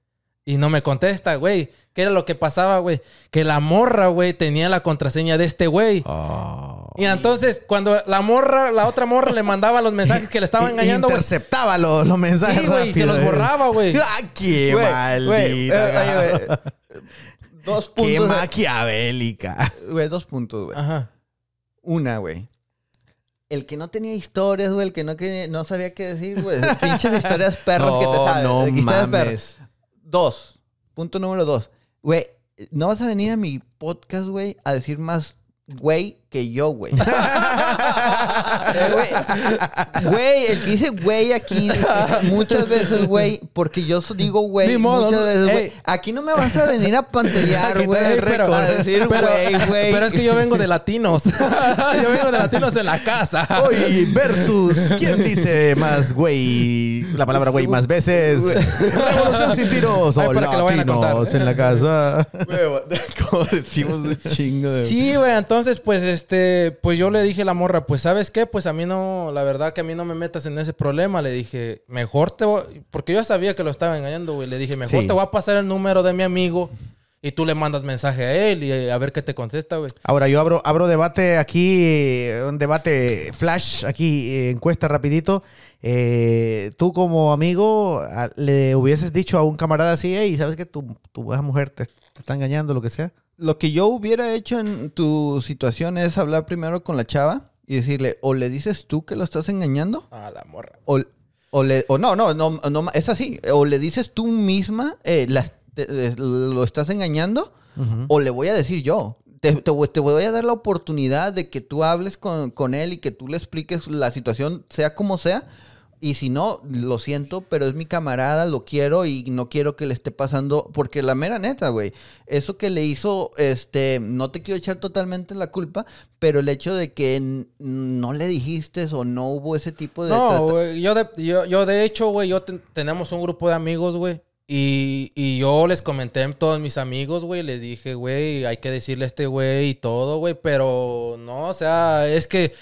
y no me contesta, güey. ¿Qué era lo que pasaba, güey? Que la morra, güey, tenía la contraseña de este güey. Oh. Y entonces, cuando la morra, la otra morra le mandaba los mensajes que le estaba *laughs* engañando, güey. Interceptaba los, los mensajes Sí, güey, y se los eh. borraba, güey. *laughs* ¡Ah, qué Güey, maldita! güey, eh, güey, Dos ¡Qué puntos. maquiavélica! *laughs* Güey, dos puntos, güey. Ajá. Una, güey. El que no tenía historias, güey, el que no, que, no sabía qué decir, güey. Pinches historias perros que te sabes. no perros. mames. Dos. Punto número dos. Güey, no vas a venir a mi podcast, güey, a decir más güey que yo, güey. Güey, el que dice güey aquí muchas veces, güey, porque yo digo güey Ni modo, muchas veces, güey. Aquí no me vas a venir a pantallar, Aquí güey. pero, a decir pero- güey, güey. pero es que yo vengo de latinos. *laughs* yo vengo de latinos de la casa. Hoy versus ¿Quién dice más güey? La palabra güey más veces. Revolución sin tiros. Ay, O para que lo vayan a contar. latinos en la casa. Como decimos un chingo de... Sí, güey, entonces, pues, este, pues yo le dije a la morra, pues, ¿sabes qué? Pues a mí no, la verdad que a mí no me metas en ese problema. Le dije, mejor te voy, porque yo sabía que lo estaba engañando, güey. Le dije, mejor Sí. te voy a pasar el número de mi amigo y tú le mandas mensaje a él y eh, a ver qué te contesta, güey. Ahora yo abro, abro debate aquí, eh, un debate flash, aquí, eh, encuesta rapidito. Eh, tú como amigo a- le hubieses dicho a un camarada así, hey, ¿sabes que tu, tu mujer te, te está engañando, lo que sea? Lo que yo hubiera hecho en tu situación es hablar primero con la chava y decirle, o le dices tú que lo estás engañando, A la morra. o, o le, o no, no, no, no, es así, o le dices tú misma, eh, las- te- eh, lo estás engañando, o le voy a decir yo. Te, te voy a dar la oportunidad de que tú hables con, con él y que tú le expliques la situación, sea como sea. Y si no, lo siento, pero es mi camarada, lo quiero y no quiero que le esté pasando. Porque la mera neta, güey, eso que le hizo, este, no te quiero echar totalmente la culpa, pero el hecho de que no le dijiste o no hubo ese tipo de. No, güey, yo de, yo, yo de hecho, güey, yo ten- tenemos un grupo de amigos, güey. Y, y yo les comenté a todos mis amigos, güey, les dije, güey, hay que decirle a este güey y todo, güey, pero no, o sea, es que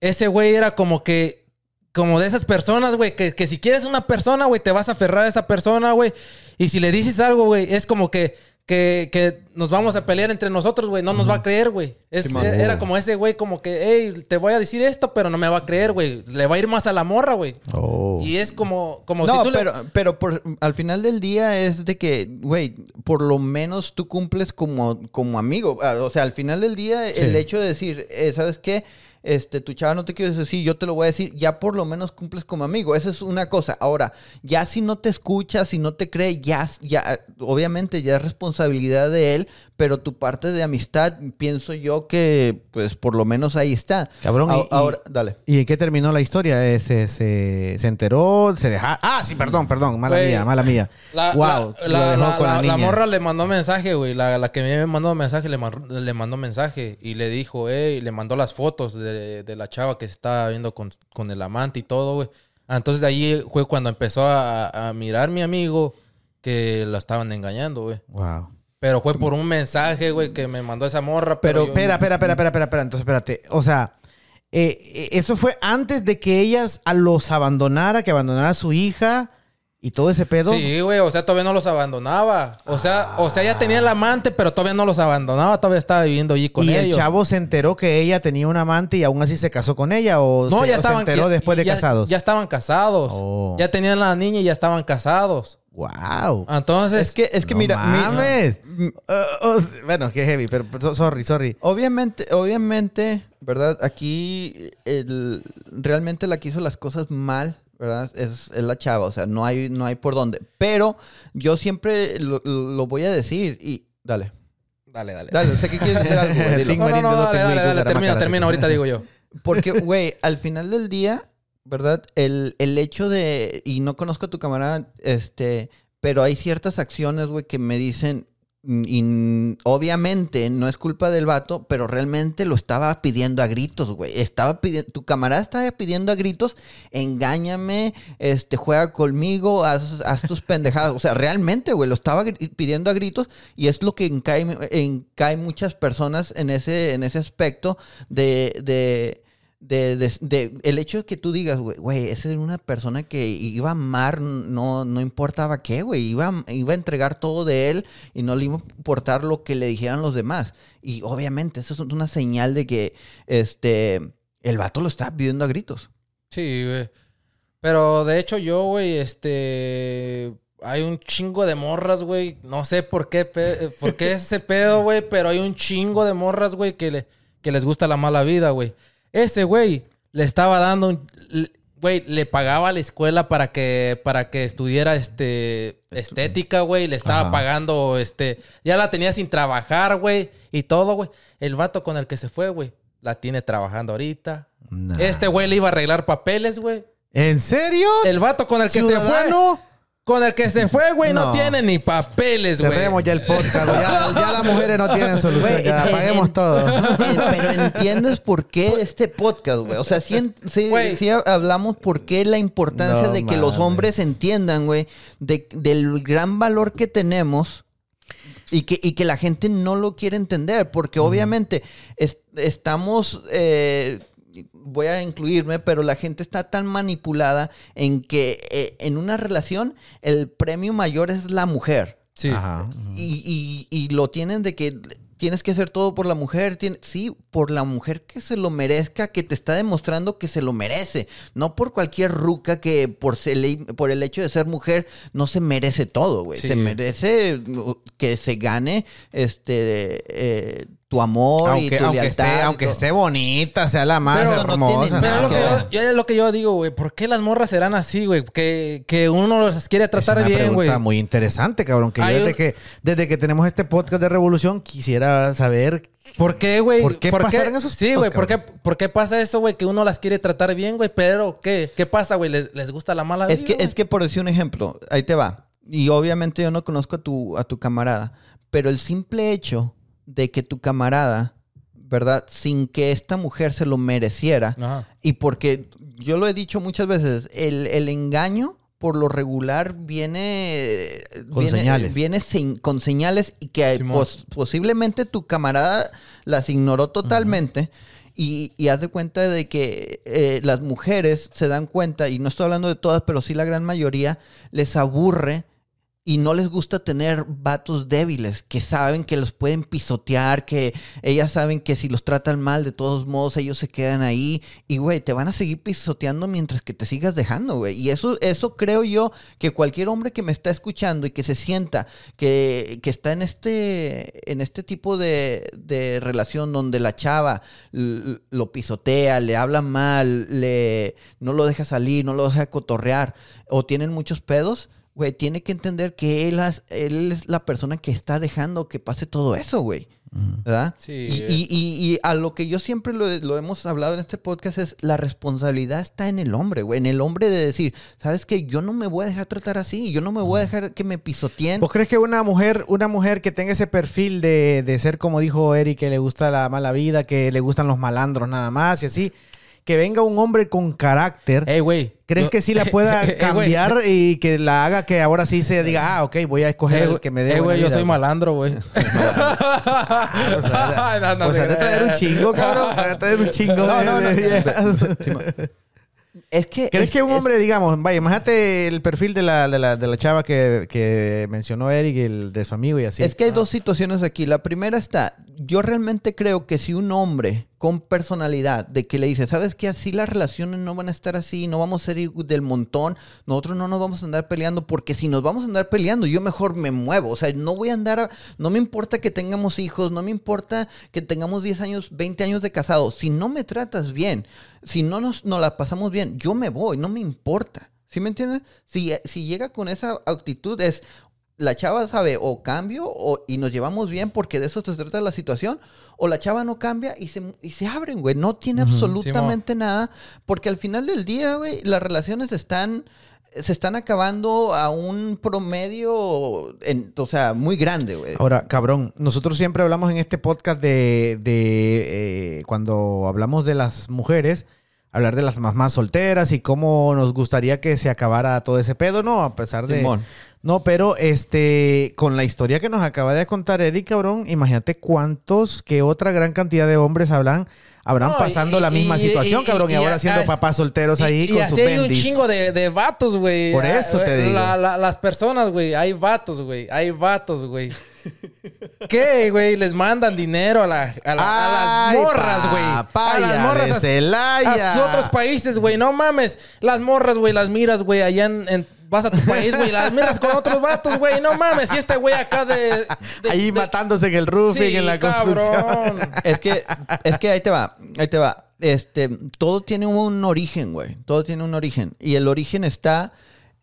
ese güey era como que como de esas personas, güey, que, que si quieres una persona, güey, te vas a aferrar a esa persona, güey. Y si le dices algo, güey, es como que, que, que nos vamos a pelear entre nosotros, güey. No nos va a creer, güey. Simón. era como ese, güey, como que, hey, te voy a decir esto, pero no me va a creer, güey. Le va a ir más a la morra, güey. Oh. Y es como, como No, si tú le- pero, pero por- al final del día es de que, güey, por lo menos tú cumples como, como amigo. Ah, O sea, al final del día, el hecho de decir, eh, ¿sabes qué? Este, tu chava no te quiere decir, yo te lo voy a decir, ya por lo menos cumples como amigo. Esa es una cosa. Ahora, ya si no te escucha, si no te cree, ya, ya, obviamente ya es responsabilidad de él, pero tu parte de amistad, pienso yo que, pues, por lo menos ahí está. Cabrón, y- A- y- ahora, dale. ¿Y en qué terminó la historia? Eh, ¿Se, se, se enteró? ¿Se deja? Ah, sí, perdón, perdón. Mala mía, mala mía. La, wow. la, lo la- dejó la- con la, la- la niña. morra le mandó mensaje, güey. La, la que me mandó mensaje le, le mandó mensaje y le dijo, hey, le mandó las fotos de, de la chava que se estaba viendo con, con el amante y todo, güey. Ah, Entonces de ahí fue cuando empezó a, a mirar mi amigo que la estaban engañando, güey. Wow. Pero fue por un mensaje, güey, que me mandó esa morra. Pero, espera, espera, espera, espera, espera. Entonces, espérate. O sea, eh, eh, eso fue antes de que ellas a los abandonara, que abandonara a su hija y todo ese pedo. Sí, güey, o sea, todavía no los abandonaba. O sea, o sea, ya tenía el amante, pero todavía no los abandonaba, todavía estaba viviendo allí con y ellos. el chavo se enteró que ella tenía un amante y aún así se casó con ella o No, se, ya o se estaban enteró ya- después de ya- casados. Ya estaban casados. Oh. Ya tenían la niña y ya estaban casados. Wow. Entonces, Es que, es que No mira, mi- mames. Uh, uh, bueno, qué heavy, pero pero, sorry, sorry. Obviamente, obviamente, ¿verdad? Aquí el, realmente la que hizo las cosas mal, ¿verdad? Es, es la chava, o sea, no hay, no hay por dónde. Pero yo siempre lo, lo voy a decir y... Dale, dale, dale. dale, sé que quieres decir algo, *laughs* güey, No, no, dale, dale, dale, Guadarrama, termina, termina, ahorita digo yo. *laughs* Porque, güey, al final del día, ¿verdad? El, el hecho de... Y no conozco a tu camarada, este... Pero hay ciertas acciones, güey, que me dicen... Y mm, obviamente no es culpa del vato, pero realmente lo estaba pidiendo a gritos, güey. Estaba pidiendo, tu camarada estaba pidiendo a gritos, engáñame, este, juega conmigo, haz, tus pendejadas. O sea, realmente, güey, lo estaba pidiendo a gritos y es lo que encae, encae muchas personas en ese, en ese aspecto de, de, de, de- de- el hecho de que tú digas, güey, esa era una persona que iba a amar, no, no importaba qué, güey, iba, iba a entregar todo de él y no le iba a importar lo que le dijeran los demás. Y obviamente eso es una señal de que este el vato lo está pidiendo a gritos. Sí, güey. Pero de hecho yo, güey, este... Hay un chingo de morras, güey. No sé por qué, por qué ese pedo, güey. Pero hay un chingo de morras, güey, que, le- que les gusta la mala vida, güey. Ese, güey, le estaba dando un... Güey, le pagaba a la escuela para que, para que estudiara este, estética, güey. Le estaba Ajá. pagando, este... Ya la tenía sin trabajar, güey. Y todo, güey. El vato con el que se fue, güey. La tiene trabajando ahorita. Nah. Este güey le iba a arreglar papeles, güey. ¿En serio? El vato con el que se fue. Con el que se fue, güey, no. No. tiene ni papeles, güey. Cerremos ya el podcast. güey. Ya, ya las mujeres no tienen solución. Güey, Ya en- apaguemos en- todo. Eh, Pero entiendes por qué este podcast, güey. O sea, sí, en- sí- sí hablamos por qué la importancia No de que los hombres entiendan, güey, de- del gran valor que tenemos y que, y que la gente no lo quiere entender. Porque obviamente es- estamos. eh, voy a incluirme, pero la gente está tan manipulada en que eh, en una relación el premio mayor es la mujer. Sí. Ajá. Y, y- y lo tienen de que tienes que hacer todo por la mujer. Tien- sí, por la mujer que se lo merezca, que te está demostrando que se lo merece. No por cualquier ruca que por, se le- por el hecho de ser mujer no se merece todo, güey. Sí. Se merece uh, que se gane este eh, tu amor y Aunque, tu aunque, lealtad. esté, y aunque esté bonita, sea la más Pero no hermosa. tiene Pero es nada lo que yo, yo- es lo que yo digo, güey. ¿Por qué las morras serán así, güey? Que, que uno los quiere Es tratar una bien, güey. pregunta muy interesante, cabrón. Que yo desde, un- que, desde que tenemos este podcast de Revolución quisiera saber ¿Por qué, güey? ¿Por qué pasaron esos Sí, güey. ¿por qué? ¿Por qué pasa eso, güey? Que uno las quiere tratar bien, güey. Pero, ¿qué? ¿Qué pasa, güey? ¿Les, les gusta la mala Es vida, que, es que por decir un ejemplo, ahí te va. Y obviamente yo no conozco a tu, a tu camarada, pero el simple hecho de que tu camarada, ¿verdad? Sin que esta mujer se lo mereciera, Ajá. y porque yo lo he dicho muchas veces, el, el engaño por lo regular viene Con viene- señales. viene sin- con señales y que pos- posiblemente tu camarada las ignoró totalmente Y, y haz de cuenta de que eh, las mujeres se dan cuenta, y no estoy hablando de todas, pero sí la gran mayoría, les aburre y no les gusta tener vatos débiles, que saben que los pueden pisotear, que ellas saben que si los tratan mal, de todos modos ellos se quedan ahí. Y, güey, te van a seguir pisoteando mientras que te sigas dejando, güey. Y eso, eso creo yo que cualquier hombre que me está escuchando y que se sienta que, que está en este, en este tipo de, de relación donde la chava lo pisotea, le habla mal, le, no lo deja salir, no lo deja cotorrear, o tienen muchos pedos güey, tiene que entender que él, has- él es la persona que está dejando que pase todo eso, güey. ¿Verdad? Sí. Y, y- y- y a lo que yo siempre lo, lo hemos hablado en este podcast es la responsabilidad está en el hombre, güey. En el hombre de decir, ¿sabes qué? Yo no me voy a dejar tratar así. Yo no me voy a dejar que me pisoteen. ¿Vos crees que una mujer, una mujer que tenga ese perfil de, de ser, como dijo Eric, que le gusta la mala vida, que le gustan los malandros nada más y así, que venga un hombre con carácter, Ey, güey. ¿crees que sí la *laughs* pueda Eh, cambiar y que la haga que ahora sí se diga, ah, ok, voy a escoger Eh, el güey, que me dé güey, yo vida"? soy malandro, güey. *laughs* *laughs* O sea, No, no pues te traer un chingo, cabrón. has de traer un chingo. No, no, no. Es que. ¿Crees es- que un es- hombre, digamos, vaya, imagínate el perfil de la, de la, de la chava que, que mencionó Eric, el de su amigo y así? Es que hay dos situaciones aquí. La primera está, yo realmente creo que si un hombre con personalidad, de que le dice, sabes que así las relaciones no van a estar así, no vamos a ser del montón, nosotros no nos vamos a andar peleando, porque si nos vamos a andar peleando, yo mejor me muevo. O sea, no voy a andar, no me importa que tengamos hijos, no me importa que tengamos 10 años, 20 años de casados. Si no me tratas bien, si no nos, nos la pasamos bien, yo me voy, no me importa. ¿Sí me entiendes? Si, si llega con esa actitud es, la chava sabe o cambio o, y nos llevamos bien porque de eso se trata la situación, o la chava no cambia y se, y se abren, güey. No tiene absolutamente nada, porque al final del día, güey, las relaciones están, se están acabando a un promedio, en, o sea, muy grande, güey. Ahora, cabrón, nosotros siempre hablamos en este podcast de, de, eh, cuando hablamos de las mujeres, hablar de las mamás solteras y cómo nos gustaría que se acabara todo ese pedo, ¿no? A pesar de... Simón. No, pero este, con la historia que nos acaba de contar Eric, cabrón, imagínate cuántos, que otra gran cantidad de hombres hablan, habrán No, pasando y- la misma y- situación, y- cabrón, y, ahora siendo papás solteros ahí con y su así hay un chingo de, de vatos, güey. Por eso te Ah, digo. la- la- las personas, güey. Hay vatos, güey. Hay vatos, güey. ¿Qué, güey? Les mandan dinero a, la- a, la- a Ay, las morras, güey. A las morras. de a-. A sus otros países, güey. No mames. Las morras, güey, las miras, güey, allá en... en- Vas a tu país, güey, las miras con otros vatos, güey. No mames, y este güey acá de... de- ahí de- matándose en el roofing, Sí, en la construcción. cabrón. Es que, es que ahí te va, ahí te va. Este, todo tiene un origen, güey. Todo tiene un origen. Y el origen está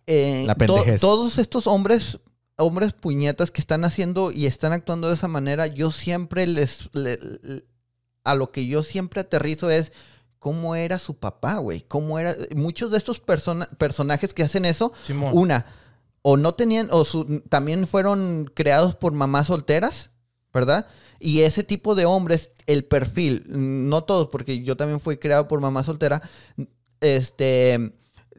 en La to- todos estos hombres, hombres puñetas que están haciendo y están actuando de esa manera, yo siempre les, le- le- a lo que yo siempre aterrizo es cómo era su papá, güey. Cómo era, muchos de estos persona- personajes que hacen eso, Simón. una, o no tenían, o su- también fueron creados por mamás solteras, ¿verdad? Y ese tipo de hombres, el perfil, no todos, porque yo también fui creado por mamá soltera, este,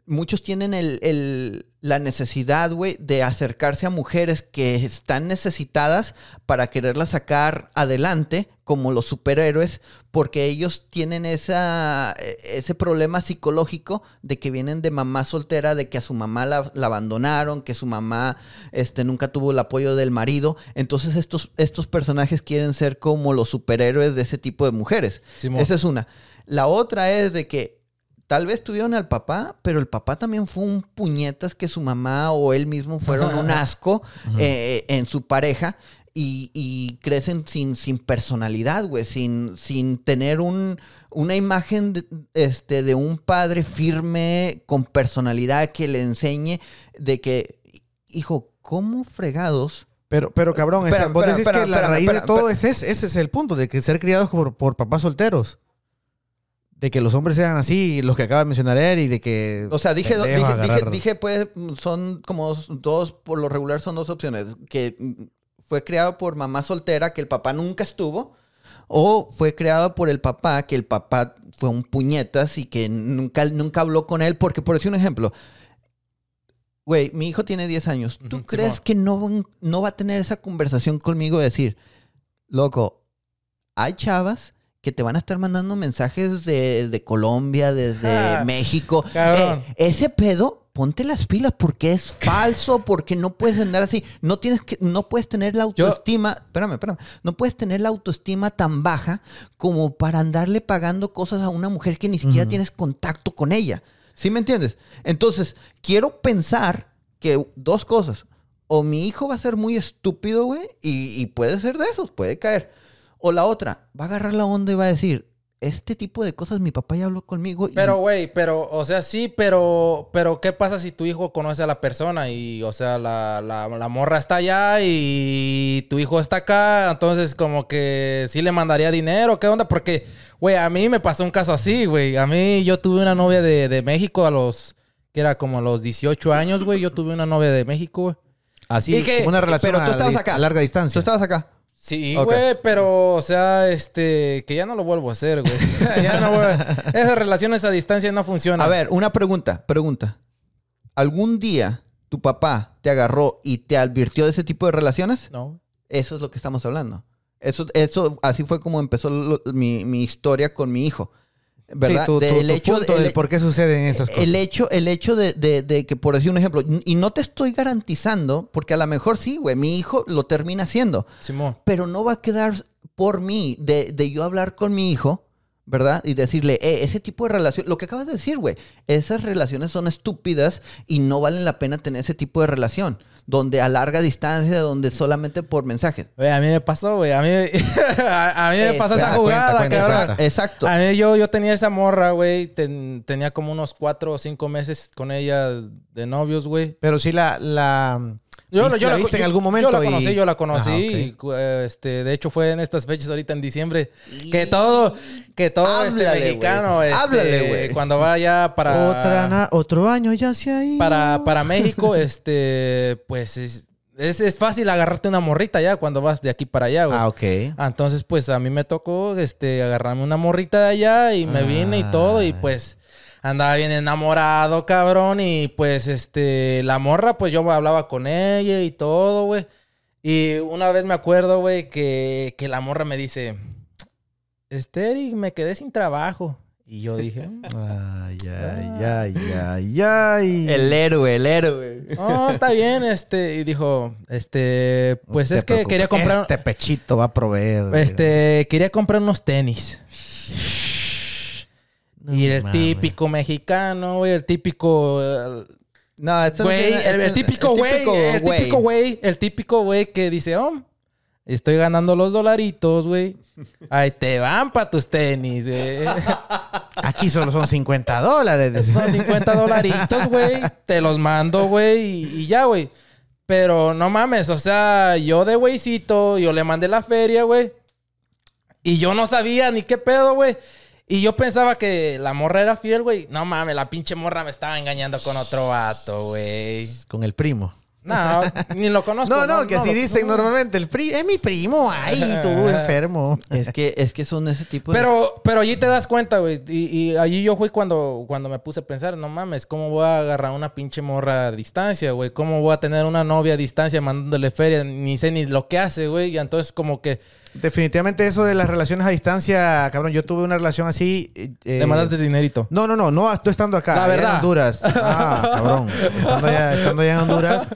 muchos tienen el, el- la necesidad, güey, de acercarse a mujeres que están necesitadas para quererlas sacar adelante, como los superhéroes, porque ellos tienen esa, ese problema psicológico de que vienen de mamá soltera, de que a su mamá la, la abandonaron, que su mamá este, nunca tuvo el apoyo del marido. Entonces estos, estos personajes quieren ser como los superhéroes de ese tipo de mujeres. Simón. Esa es una. La otra es de que tal vez tuvieron al papá, pero el papá también fue un puñetas que su mamá o él mismo fueron un *laughs* asco eh, en su pareja. Y, y crecen sin, sin personalidad, güey, sin, sin tener un, una imagen de, este, de un padre firme, con personalidad, que le enseñe de que, hijo, ¿cómo fregados? Pero, pero cabrón, esa- vos decís que la raíz de todo es ese, ese es el punto, de que ser criados por, por papás solteros. De que los hombres sean así, los que acaba de mencionar él, y de que... O sea, dije, dije, dije, agarrar- dije, pues, son como dos, por lo regular son dos opciones. Que fue creado por mamá soltera, que el papá nunca estuvo, o fue creado por el papá, que el papá fue un puñetas y que nunca, nunca habló con él. Porque, por decir un ejemplo, güey, mi hijo tiene 10 años. ¿Tú crees que no, no va a tener esa conversación conmigo de decir, loco, hay chavas que te van a estar mandando mensajes de, de Colombia, desde Ah, México. Eh, ese pedo, ponte las pilas porque es *laughs* falso, porque no puedes andar así. No tienes que, no puedes tener la autoestima. Espérame, espérame. No puedes tener la autoestima tan baja como para andarle pagando cosas a una mujer que ni siquiera tienes contacto con ella. ¿Sí me entiendes? Entonces, quiero pensar que dos cosas. O mi hijo va a ser muy estúpido, güey, y, y puede ser de esos, puede caer. O la otra, va a agarrar la onda y va a decir, este tipo de cosas mi papá ya habló conmigo. y- Pero, güey, pero, o sea, sí, pero, pero, ¿qué pasa si tu hijo conoce a la persona y, o sea, la, la, la morra está allá y tu hijo está acá? Entonces, como que sí le mandaría dinero, ¿qué onda? Porque, güey, a mí me pasó un caso así, güey. A mí, yo tuve una novia de, de México a los, que era como a los 18 años, güey. Yo tuve una novia de México, güey. Así, Y que- una relación pero tú a, estabas acá. a larga distancia. Tú estabas acá. Sí, güey, pero, o sea, este, que ya no lo vuelvo a hacer, güey. *laughs* ya no a- Esas relaciones a distancia no funcionan. A ver, una pregunta, pregunta. ¿Algún día tu papá te agarró y te advirtió de ese tipo de relaciones? No. Eso es lo que estamos hablando. Eso, eso así fue como empezó lo- mi, mi historia con mi hijo. ¿Verdad? Sí, tu, tu- Del tu hecho- punto el- del por qué suceden esas cosas. El hecho, el hecho de, de- de que, por decir un ejemplo, y no te estoy garantizando, porque a lo mejor sí, güey, mi hijo lo termina haciendo, Simón. pero no va a quedar por mí de, de yo hablar con mi hijo, ¿verdad? Y decirle, eh, ese tipo de relación, lo que acabas de decir, güey, esas relaciones son estúpidas y no valen la pena tener ese tipo de relación, donde a larga distancia, donde solamente por mensajes. A mí me pasó, güey. A mí, *laughs* a, a mí me pasó esa jugada, cuenta, cuenta, cabrón. cuenta. Exacto. A mí yo, yo tenía esa morra, güey. ten- tenía como unos cuatro o cinco meses con ella de novios, güey. Pero sí la... la Yo, ¿viste- yo la la, viste en yo- algún momento. Yo la y- conocí, yo la conocí. Ajá, ok. y, este, de hecho, fue en estas fechas ahorita en diciembre. Que todo, que todo este mexicano, este, Háblale, güey. cuando vaya para. Otra na- otro año ya se ha ido. para, para México, *laughs* este, pues es, es, es fácil agarrarte una morrita ya cuando vas de aquí para allá, güey. Ah, ok. Ah, Entonces, pues a mí me tocó este, agarrarme una morrita de allá y me vine y todo. Y pues andaba bien enamorado, cabrón. Y pues, este, la morra, pues yo hablaba con ella y todo, güey. Y una vez me acuerdo, güey, que, que la morra me dice, este, Eric, me quedé sin trabajo. Y yo dije, "Mm, *laughs* Ay, ay, ay, ay, ay. El héroe, el héroe. no, está bien, este. Y dijo, este, pues No es que preocupes, quería comprar, Este pechito va a proveer. este, quería comprar unos tenis. *laughs* No y el mames. típico mexicano, güey, el típico eh, No, esto güey, el, el típico güey, el típico güey, el típico güey que dice, oh, estoy ganando los dolaritos, güey. Ahí te van para tus tenis, güey. *laughs* Aquí solo son 50 dólares. Son 50 dolaritos, güey. Te los mando, güey, y, y ya, güey. Pero no mames, o sea, yo de güeycito, yo le mandé la feria, güey. Y yo no sabía ni qué pedo, güey. Y yo pensaba que la morra era fiel, güey. No mames, la pinche morra me estaba engañando con otro vato, güey. Con el primo. No, ni lo conozco. *laughs* No, no, que así lo- dicen no. normalmente. El pri es mi primo. Ay, tú *laughs* enfermo. Es que, es que son ese tipo de... Pero, pero allí te das cuenta, güey. Y, y allí yo fui cuando, cuando me puse a pensar, no mames, ¿cómo voy a agarrar una pinche morra a distancia, güey? ¿Cómo voy a tener una novia a distancia mandándole feria? Ni sé ni lo que hace, güey. Y entonces como que Definitivamente eso de las relaciones a distancia, cabrón. Yo tuve una relación así. eh, le mandaste dinerito. No, no, no, no, tú estando acá. La verdad. En Honduras. Ah, cabrón. Estando allá en Honduras,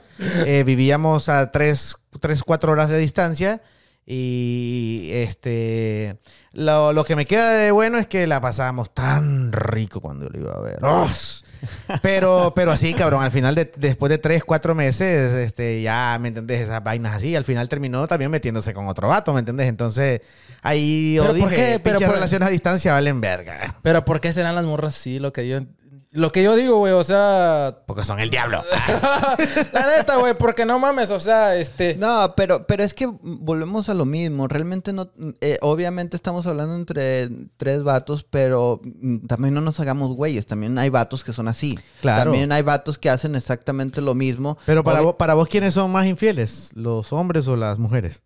eh, vivíamos a tres, tres, cuatro horas de distancia. Y este. Lo, lo que me queda de bueno es que la pasábamos tan rico cuando lo iba a ver. ¡Oh! *laughs* Pero, pero así, cabrón, al final, de, después de tres, cuatro meses, este, ya, ¿me entendés? Esas vainas así. Al final terminó también metiéndose con otro vato, ¿me entendés? Entonces, ahí yo ¿Pero por dije, qué? Pero por- relaciones a distancia valen verga. Pero ¿por qué serán las morras así? Lo que yo... Lo que yo digo, güey, o sea... Porque son el diablo. *laughs* la neta, güey, porque no mames, o sea, este... No, pero, pero es que volvemos a lo mismo. Realmente no... eh, obviamente estamos hablando entre tres vatos, pero también no nos hagamos güeyes. También hay vatos que son así. Claro. También hay vatos que hacen exactamente lo mismo. Pero para Obvi- vos, para vos, ¿quiénes son más infieles? ¿Los hombres o las mujeres?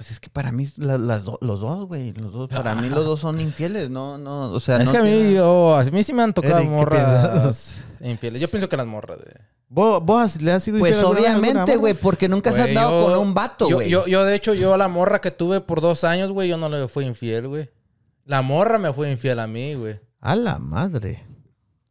Pues es que para mí la- las do- los dos, güey. Los dos, para mí los dos son infieles. No, no, o sea... es no que a mí, a mí sí me han tocado Eric, ¿qué morras infieles. Yo pienso que las morras, güey. ¿Vos, le has sido Pues obviamente, güey, porque nunca se has Güey, dado yo- con un vato, güey. yo, yo, de hecho, yo a la morra que tuve por dos años, güey, yo no le fui infiel, güey. La morra me fue infiel a mí, güey. A la madre.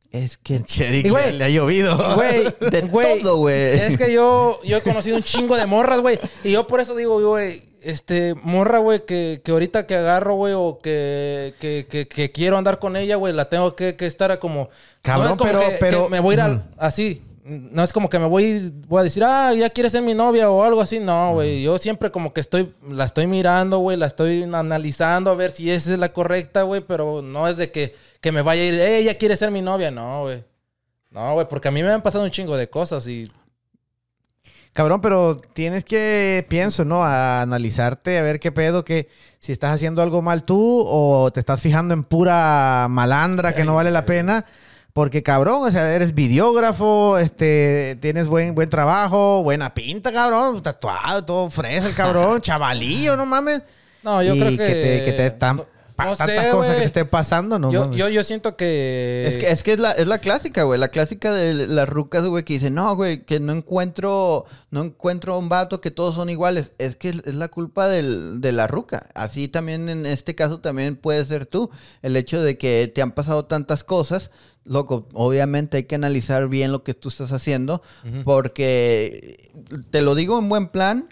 Es que... Cherry, Y, güey, le ha llovido. Güey, *laughs* De güey, todo, güey. Es que yo, yo he conocido un chingo de morras, güey. Y yo por eso digo, güey, este, morra, güey, que, que ahorita que agarro, güey, o que, que, que, quiero andar con ella, güey, la tengo que, que estar a como... Cabrón, no es como pero- me voy a ir al- así. No es como que me voy, voy a decir, ah, ya quieres ser mi novia o algo así. No, güey. Yo siempre como que estoy, la estoy mirando, güey, la estoy analizando a ver si esa es la correcta, güey. Pero no es de que, que me vaya a ir, eh, ella quiere ser mi novia. No, güey. No, güey, porque a mí me han pasado un chingo de cosas y Cabrón, pero tienes que, pienso, ¿no? A analizarte, a ver qué pedo, que si estás haciendo algo mal tú o te estás fijando en pura malandra que no vale la pena. Porque, cabrón, o sea, eres videógrafo, este, tienes buen, buen trabajo, buena pinta, cabrón, tatuado, todo fresa el cabrón, *laughs* chavalillo, no mames. No, yo Y creo que... te, que te están no- tantas sé, cosas que güey. te estén pasando, ¿no? yo, mames. yo, yo siento que... Es que, es que es la, es la clásica, güey. La clásica de las rucas, güey, que dicen, no, güey, que no encuentro, no encuentro un vato que todos son iguales. Es que es la culpa del- de la ruca. Así también en este caso también puede ser tú. El hecho de que te han pasado tantas cosas. Loco, obviamente hay que analizar bien lo que tú estás haciendo. Porque te lo digo en buen plan.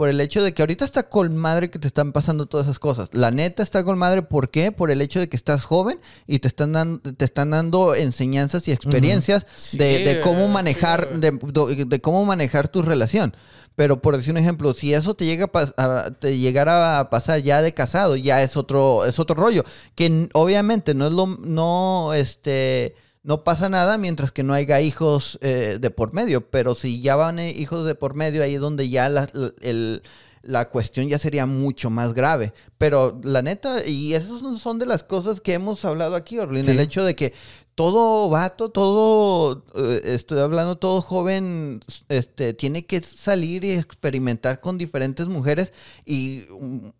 Por el hecho de que ahorita está con madre que te están pasando todas esas cosas. La neta está con madre, ¿por qué? Por el hecho de que estás joven y te están dando, te están dando enseñanzas y experiencias Sí, de, de cómo güey, manejar, sí, de, cómo manejar tu relación. Pero por decir un ejemplo, si eso te llega a, a- te llegara a pasar ya de casado, ya es otro, es otro rollo. Que obviamente no es lo, no, este, no pasa nada mientras que no haya hijos eh, de por medio. Pero si ya van eh, hijos de por medio, ahí es donde ya la, el- la cuestión ya sería mucho más grave. Pero la neta, y esas son- son de las cosas que hemos hablado aquí, Orlin, Sí. el hecho de que todo vato, todo, eh, estoy hablando, todo joven, este, tiene que salir y experimentar con diferentes mujeres y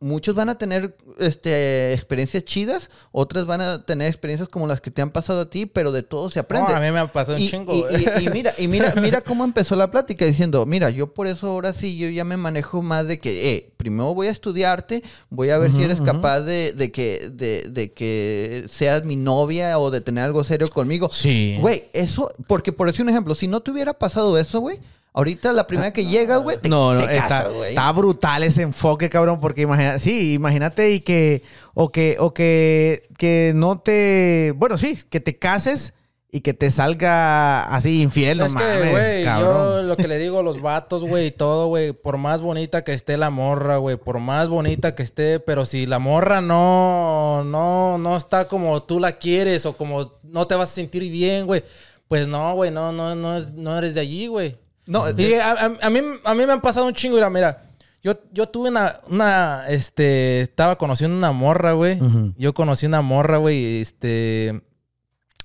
muchos van a tener, este, experiencias chidas, otras van a tener experiencias como las que te han pasado a ti, pero de todo se aprende. A mí me ha pasado un chingo, y- güey. y- y mira, y mira, mira cómo empezó la plática diciendo, mira, yo por eso ahora sí, yo ya me manejo más de que, eh, primero voy a estudiarte, voy a ver si eres capaz de, de que, de, de que seas mi novia o de tener algo serio conmigo. Sí. Güey, eso, porque por decir un ejemplo, si no te hubiera pasado eso, güey, ahorita la primera que llegas, güey, te, No, no, te está, güey. está brutal ese enfoque, cabrón, porque imagina, sí, imagínate y que, o que, o que, que no te, bueno, sí, que te cases y que te salga así infiel, no es que, mames, güey, yo cabrón. lo que le digo a los vatos, güey, y todo, güey, por más bonita que esté la morra, güey, por más bonita que esté, pero si la morra no, no, no está como tú la quieres o como no te vas a sentir bien, güey, pues no, güey, no, no, no, es, no eres de allí, güey. No, Y a, a- a mí, a mí me han pasado un chingo, mira, mira. Yo, yo tuve una, una, este, estaba conociendo una morra, güey. Yo conocí una morra, güey, este...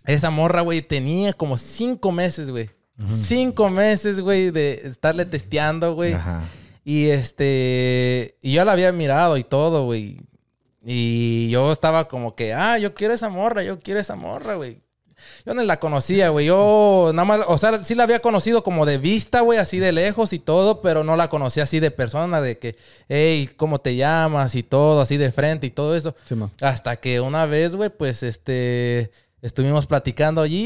Esa morra, güey, tenía como cinco meses, güey. Cinco meses, güey, de estarle testeando, güey. Ajá. Y este... Y yo la había mirado y todo, güey. Y yo estaba como que, ah, yo quiero esa morra, yo quiero esa morra, güey. Yo no la conocía, güey. Yo nada más, o sea, sí la había conocido como de vista, güey, así de lejos y todo, pero no la conocía así de persona, de que, hey, ¿cómo te llamas? Y todo, así de frente y todo eso. Hasta que una vez, güey, pues este. Estuvimos platicando allí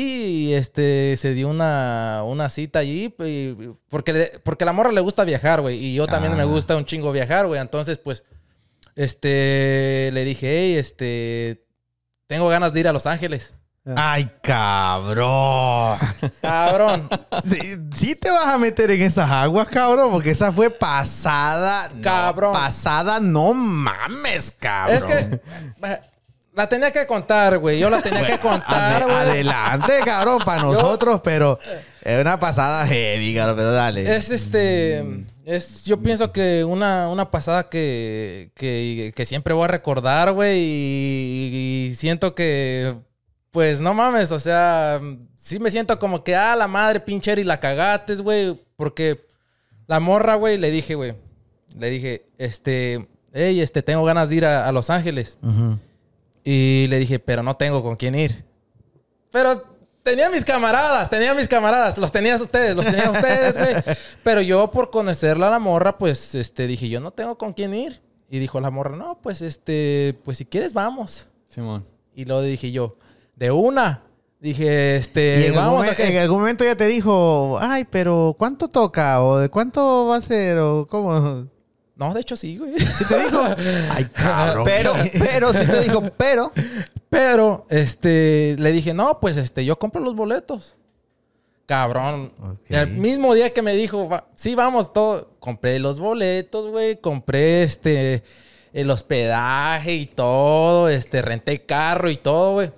y este se dio una, una cita allí y- porque, porque a la morra le gusta viajar, güey. Y yo también Ah. me gusta un chingo viajar, güey. Entonces, pues, este, le dije, hey, este, tengo ganas de ir a Los Ángeles. Ay, cabrón. *laughs* Cabrón. Sí, sí te vas a meter en esas aguas, cabrón, porque esa fue pasada. no, Cabrón. pasada, no mames, cabrón. Es que la tenía que contar, güey. Yo la tenía que contar, güey. adelante, cabrón, para nosotros, pero es una pasada heavy, cabrón, pero dale. Es este. Es, yo pienso que una, una pasada que, que, que siempre voy a recordar, güey. Y, y siento que. Pues no mames, o sea. Sí me siento como que, ah, la madre pinche y la cagates, güey. Porque la morra, güey, le dije, güey. Le dije, este. Hey, este, tengo ganas de ir a, a Los Ángeles. Ujú. Y le dije, pero no tengo con quién ir. Pero tenía mis camaradas, tenía mis camaradas. Los tenías ustedes, los tenían ustedes, güey. *laughs* Pero yo por conocerla a la morra, pues, este, dije, yo no tengo con quién ir. Y dijo la morra, no, pues, este, pues si quieres, vamos. Simón. Y luego dije yo, de una. Dije, este, en, vamos algún, a momen- en que... algún momento ya te dijo, ay, pero ¿cuánto toca? ¿O de cuánto va a ser? ¿O cómo? No, de hecho sí, güey. ¿Sí te dijo? *laughs* ay, cabrón. Pero, pero, sí te dijo, pero. Pero, este, le dije, no, pues, este, yo compro los boletos. Cabrón. El mismo día que me dijo, "Va- sí, vamos, todo. Compré los boletos, güey. Compré, este, el hospedaje y todo. Este, renté carro y todo, güey.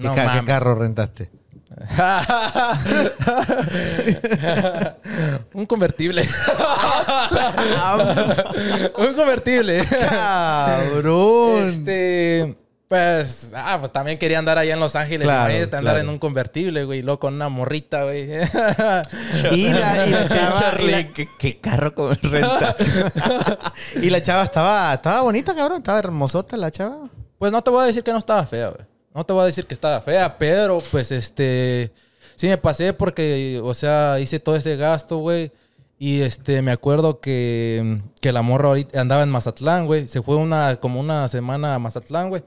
¿Qué, ca- qué carro rentaste? *laughs* Un convertible. *laughs* Un convertible. Cabrón. Este, pues, ah, pues también quería andar allá en Los Ángeles. Claro, andar claro. en un convertible, güey, con una morrita, güey. *laughs* Y la, y la chava, y la, ¿qué, qué carro con renta? y la chava estaba, estaba bonita, cabrón. Estaba hermosota la chava. Pues no te voy a decir que no estaba fea, güey. No te voy a decir que estaba fea, pero pues este. Sí me pasé porque, o sea, hice todo ese gasto, güey. Y este, me acuerdo que, que la morra ahorita andaba en Mazatlán, güey. Se fue una, como una semana a Mazatlán, güey.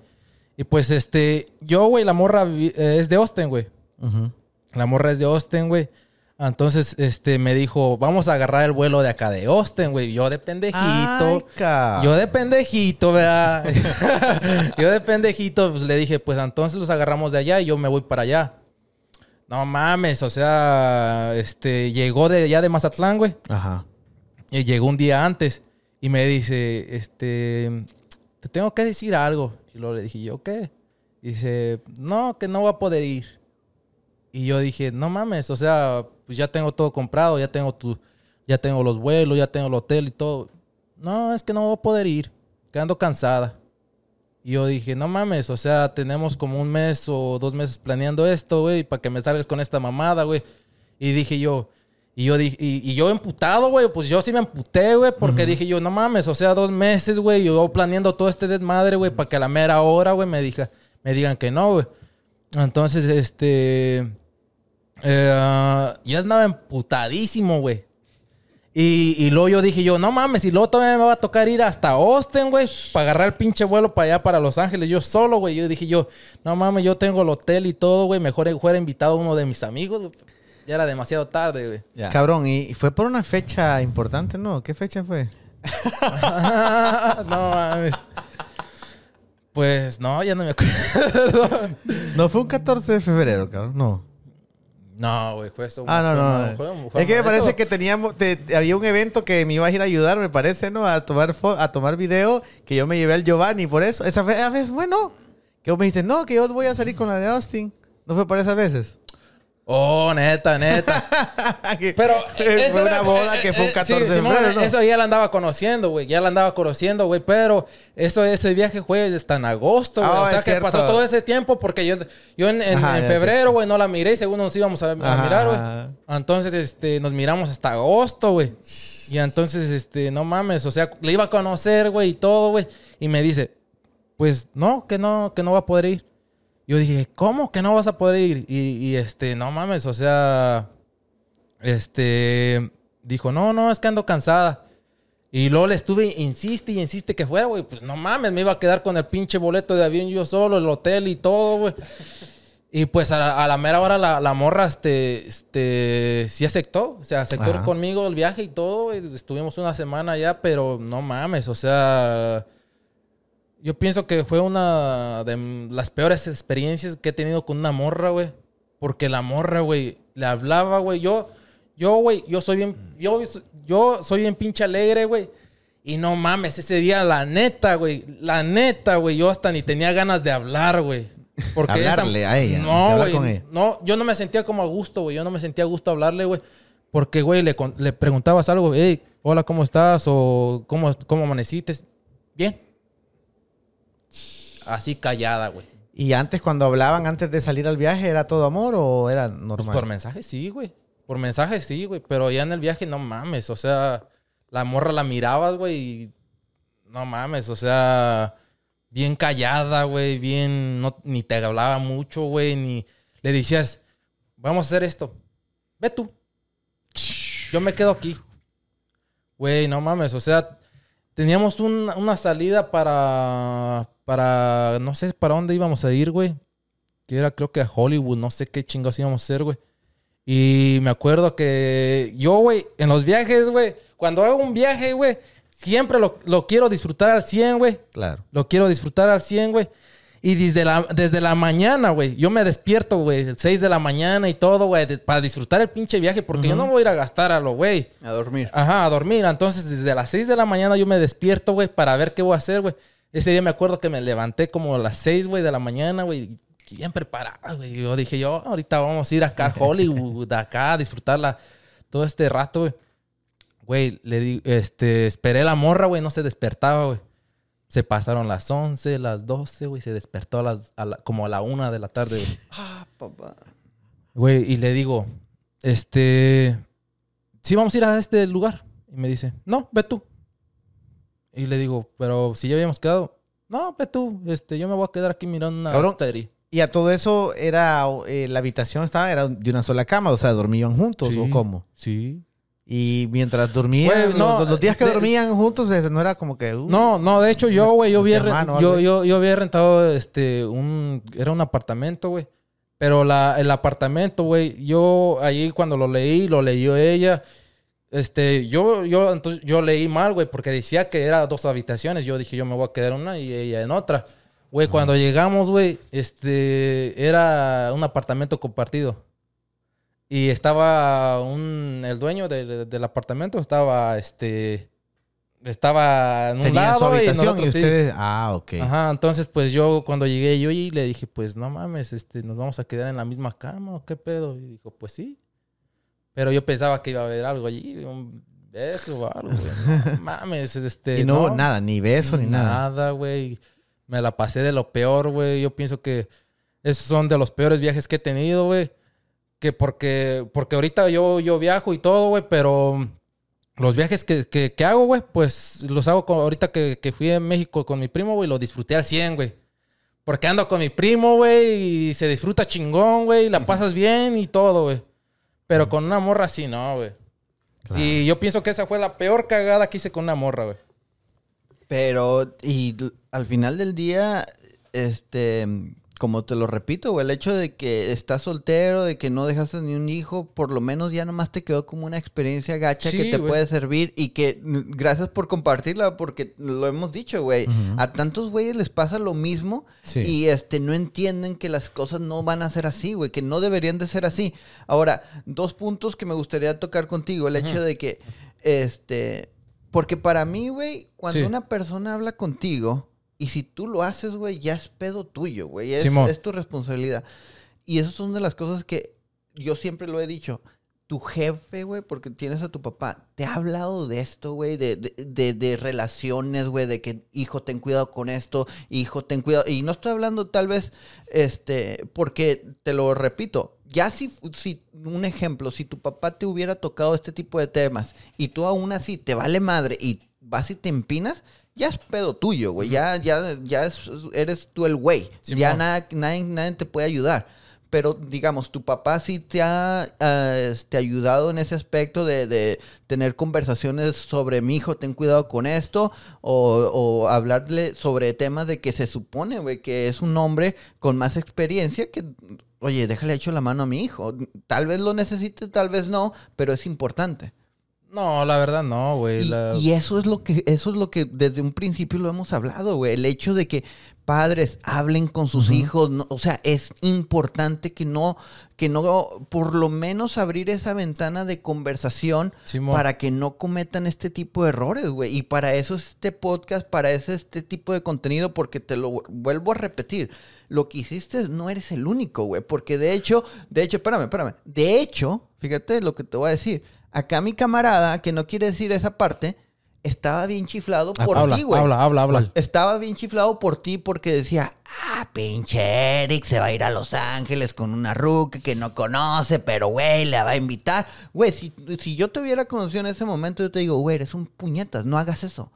Y pues este, yo, güey, la morra eh, es de Austin, güey. La morra es de Austin, güey. Entonces, este, me dijo, vamos a agarrar el vuelo de acá de Austin, güey. Yo de pendejito. Ay, Yo de pendejito, ¿verdad? *laughs* yo de pendejito, pues le dije, pues entonces los agarramos de allá y yo me voy para allá. No mames, o sea, este, llegó de allá de Mazatlán, güey. Ajá. Y llegó un día antes y me dice, este, te tengo que decir algo. Y luego le dije, ¿yo qué? Y dice, no, que no voy a poder ir. Y yo dije, no mames, o sea, pues ya tengo todo comprado, ya tengo tu, ya tengo los vuelos, ya tengo el hotel y todo. No, es que no voy a poder ir, que ando cansada. Y yo dije, no mames, o sea, tenemos como un mes o dos meses planeando esto, güey, para que me salgas con esta mamada, güey. Y dije yo, y yo dije, y, y yo emputado, güey, pues yo sí me emputé, güey, porque dije yo, no mames, o sea, dos meses, güey, yo planeando todo este desmadre, güey, para que a la mera hora, güey, me, diga, me digan que no, güey. Entonces, este, eh, yo andaba emputadísimo, güey. Y, y luego yo dije yo, no mames, y luego todavía me va a tocar ir hasta Austin, güey, para agarrar el pinche vuelo para allá, para Los Ángeles, yo solo, güey. Yo dije yo, no mames, yo tengo el hotel y todo, güey, mejor fuera invitado a uno de mis amigos. Ya era demasiado tarde, güey. Ya. Cabrón, y fue por una fecha importante, ¿no? ¿Qué fecha fue? *laughs* no mames. Pues no, ya no me acuerdo. No, fue un 14 de febrero, cabrón. No. No, güey, fue eso. Ah, no, no. no. es que me parece esto- que teníamos, te- había un evento que me ibas a ir a ayudar, me parece, ¿no? A tomar fo- a tomar video, que yo me llevé al Giovanni por eso. Esa vez, vez bueno, que vos me dijiste, no, que yo voy a salir con la de Austin. ¿No fue por esas veces? Oh, neta, neta. *laughs* Pero fue esa una era- boda que fue un eh, 14 sí, de febrero, ¿no? Eso ya la andaba conociendo, güey. Ya la andaba conociendo, güey. Pero eso, ese viaje fue hasta en agosto, güey. Ah, o sea es que cierto. pasó todo ese tiempo porque yo, yo en, en- Ajá, en ya, febrero, güey, no la miré y según nos íbamos a, a mirar, güey. Entonces, este, nos miramos hasta agosto, güey. Y entonces, este, no mames, o sea, le iba a conocer, güey, y todo, güey. Y me dice, pues no, que no, que no va a poder ir. Yo dije, ¿cómo que no vas a poder ir? Y, y, este, no mames, o sea, este, dijo, no, no, es que ando cansada. Y luego le estuve, insiste y insiste que fuera, güey. Pues no mames, me iba a quedar con el pinche boleto de avión yo solo, el hotel y todo, güey. Y pues a la, a la mera hora la, la morra, este, este, sí aceptó. O sea, aceptó Ajá. conmigo el viaje y todo. Estuvimos una semana allá, pero no mames, o sea... Yo pienso que fue una de las peores experiencias que he tenido con una morra, güey. Porque la morra, güey, le hablaba, güey. Yo, yo, güey, yo soy bien, yo, yo soy bien pinche alegre, güey. Y no mames, ese día, la neta, güey, la neta, güey, yo hasta ni tenía ganas de hablar, güey. Porque esa- Hablarle a ella, No, güey. No, yo no me sentía como a gusto, güey. Yo no me sentía a gusto hablarle, güey. Porque, güey, le, le preguntabas algo, hey, hola, ¿cómo estás? O ¿cómo, cómo amaneciste? Bien. Así callada, güey. Y antes, cuando hablaban, antes de salir al viaje, ¿era todo amor o era Pues normal? por mensaje sí, güey. Por mensaje sí, güey. Pero ya en el viaje no mames. O sea, la morra la mirabas, güey. Y no mames. O sea, bien callada, güey. Bien, no, ni te hablaba mucho, güey. Ni le decías, vamos a hacer esto. Ve tú. Yo me quedo aquí. Güey, no mames. O sea, teníamos un- una salida para, para, no sé para dónde íbamos a ir, güey. Que era creo que a Hollywood, no sé qué chingados íbamos a hacer, güey. Y me acuerdo que yo, güey, en los viajes, güey, cuando hago un viaje, güey, siempre lo, lo quiero disfrutar al 100, güey. Claro. Lo quiero disfrutar al 100, güey. Y desde la, desde la mañana, güey, yo me despierto, güey, 6 de la mañana y todo, güey, para disfrutar el pinche viaje, porque yo no voy a ir a gastar a lo, güey. A dormir. Ajá, a dormir. Entonces, desde las 6 de la mañana yo me despierto, güey, para ver qué voy a hacer, güey. Ese día me acuerdo que me levanté como a las 6, güey, de la mañana, güey. Bien preparado, güey. Yo dije, yo, ahorita vamos a ir acá a *laughs* Hollywood, acá, a disfrutarla todo este rato, güey. Güey, le di, este, esperé la morra, güey, no se despertaba, güey. Se pasaron las 11, las 12, güey, se despertó a las, a la- como a la 1 de la tarde, güey. *laughs* Ah, papá. Güey, y le digo, este, sí vamos a ir a este lugar. Y me dice, no, ve tú. Y le digo, pero si ya habíamos quedado, no, ve tú, este, yo me voy a quedar aquí mirando una Cabrón. serie. Y a todo eso era eh, la habitación estaba era de una sola cama, o sea, dormían juntos Sí. o cómo. Sí. Y mientras dormían, Güey, no, los, los días que de- dormían juntos, eh, no era como que uh, No, no, de hecho yo, güey, yo había, hermano, yo, yo, yo había rentado este un era un apartamento, güey. Pero la, el apartamento, güey, yo ahí cuando lo leí, lo leyó ella. Este, yo, yo, entonces, yo leí mal, güey, porque decía que era dos habitaciones. Yo dije, yo me voy a quedar en una y ella en otra. Güey, cuando llegamos, güey, este, era un apartamento compartido. Y estaba un, el dueño del- del apartamento estaba, este, estaba en un tenían lado su habitación y, nosotros ustedes, ah, ok. Ajá, entonces pues yo cuando llegué yo y le dije, pues no mames, este, nos vamos a quedar en la misma cama o qué pedo. Y dijo, pues sí. Pero yo pensaba que iba a haber algo allí, un beso o algo, güey. *laughs* No mames, este. y no, hubo nada, ni beso ni nada. Nada, güey. Me la pasé de lo peor, güey. Yo pienso que esos son de los peores viajes que he tenido, güey. Que porque, porque ahorita yo, yo viajo y todo, güey, pero los viajes que, que, que hago, güey, pues los hago con- ahorita que, que fui a México con mi primo, güey, lo disfruté al 100, güey. Porque ando con mi primo, güey, y se disfruta chingón, güey, y la pasas bien y todo, güey. Pero con una morra así, no, güey. Claro. Y yo pienso que esa fue la peor cagada que hice con una morra, güey. Pero, y al final del día, este, como te lo repito, el hecho de que estás soltero, de que no dejaste ni un hijo, por lo menos ya nomás te quedó como una experiencia gacha Sí, que te puede servir y que gracias por compartirla, porque lo hemos dicho, güey. A tantos güeyes les pasa lo mismo Sí. y este no entienden que las cosas no van a ser así, güey, que no deberían de ser así. Ahora, dos puntos que me gustaría tocar contigo, el hecho de que, este, porque para mí, güey, cuando Sí. una persona habla contigo y si tú lo haces, güey, ya es pedo tuyo, güey, es, es tu responsabilidad. Y esas son de las cosas que yo siempre lo he dicho. Tu jefe, güey, porque tienes a tu papá, te ha hablado de esto, güey, de, de, de- de relaciones, güey, de que, hijo, ten cuidado con esto, hijo, ten cuidado. Y no estoy hablando tal vez, este, porque te lo repito, ya si, si, un ejemplo, si tu papá te hubiera tocado este tipo de temas y tú aún así te vale madre y vas y te empinas, ya es pedo tuyo, güey, ya, ya, ya es- eres tú el güey, ya nada, nadie, nadie te puede ayudar. Pero digamos, tu papá sí te ha ah, este, ayudado en ese aspecto de, de tener conversaciones sobre mi hijo, ten cuidado con esto, o, o hablarle sobre temas de que se supone, güey, que es un hombre con más experiencia que, oye, déjale hecho la mano a mi hijo. Tal vez lo necesite, tal vez no, pero es importante. No, la verdad no, güey. Y, La- y eso es lo que, eso es lo que desde un principio lo hemos hablado, güey. El hecho de que padres hablen con sus hijos, no- o sea, es importante que no, que no, por lo menos abrir esa ventana de conversación Simón. para que no cometan este tipo de errores, güey. Y para eso es este podcast, para eso es este tipo de contenido, porque te lo vuelvo a repetir. Lo que hiciste no eres el único, güey. Porque de hecho, de hecho, espérame, espérame. De hecho, fíjate lo que te voy a decir. Acá mi camarada, que no quiere decir esa parte, estaba bien chiflado Ah, por habla, ti, güey. habla, habla, habla. Estaba bien chiflado por ti porque decía, ah, pinche Eric se va a ir a Los Ángeles con una ruca que no conoce, pero güey, le va a invitar. Güey, si, si yo te hubiera conocido en ese momento, yo te digo, güey, eres un puñetas, no hagas eso.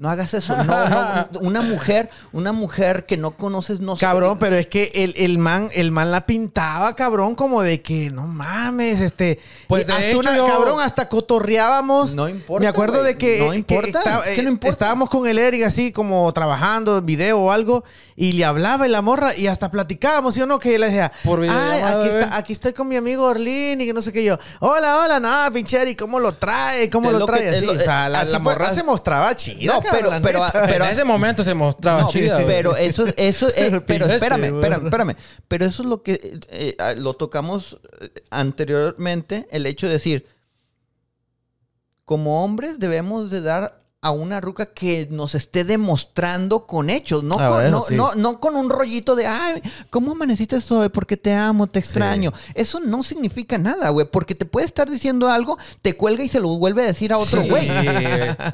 No hagas eso. No, no, *laughs* una mujer, una mujer que no conoces, no Cabrón, pero es que el, el man, el man la pintaba, cabrón, como de que no mames, este. Pues, de hasta hecho, una- yo- cabrón, hasta cotorreábamos. No importa, Me acuerdo de que, No que importa. que no eh, importa. estábamos con el Eric así como trabajando en video o algo, y le hablaba y la morra, y hasta platicábamos, ¿sí o no? Que le decía, Por ay, aquí, está, aquí estoy con mi amigo Orlín, y que no sé qué yo. Hola, hola, no, pinche Eric, ¿cómo lo trae? ¿Cómo lo lo que- trae? es Así, lo- o sea, la, así la fue- morra se mostraba chida, No, cabrón, pero- la pero- pero- en ese momento se mostraba No, chida, güey. pero eso, eso, eh, *laughs* Pero espérame, espérame, espérame. Pero eso es lo que eh, eh, lo tocamos eh, anteriormente, el hecho de decir, como hombres debemos de dar a una ruca que nos esté demostrando con hechos, no, Ah, con, bueno, no, sí. no- no con un rollito de, ay, ¿cómo amaneciste hoy? Porque te amo, te extraño. Eso no significa nada, güey, porque te puede estar diciendo algo, te cuelga y se lo vuelve a decir a otro güey.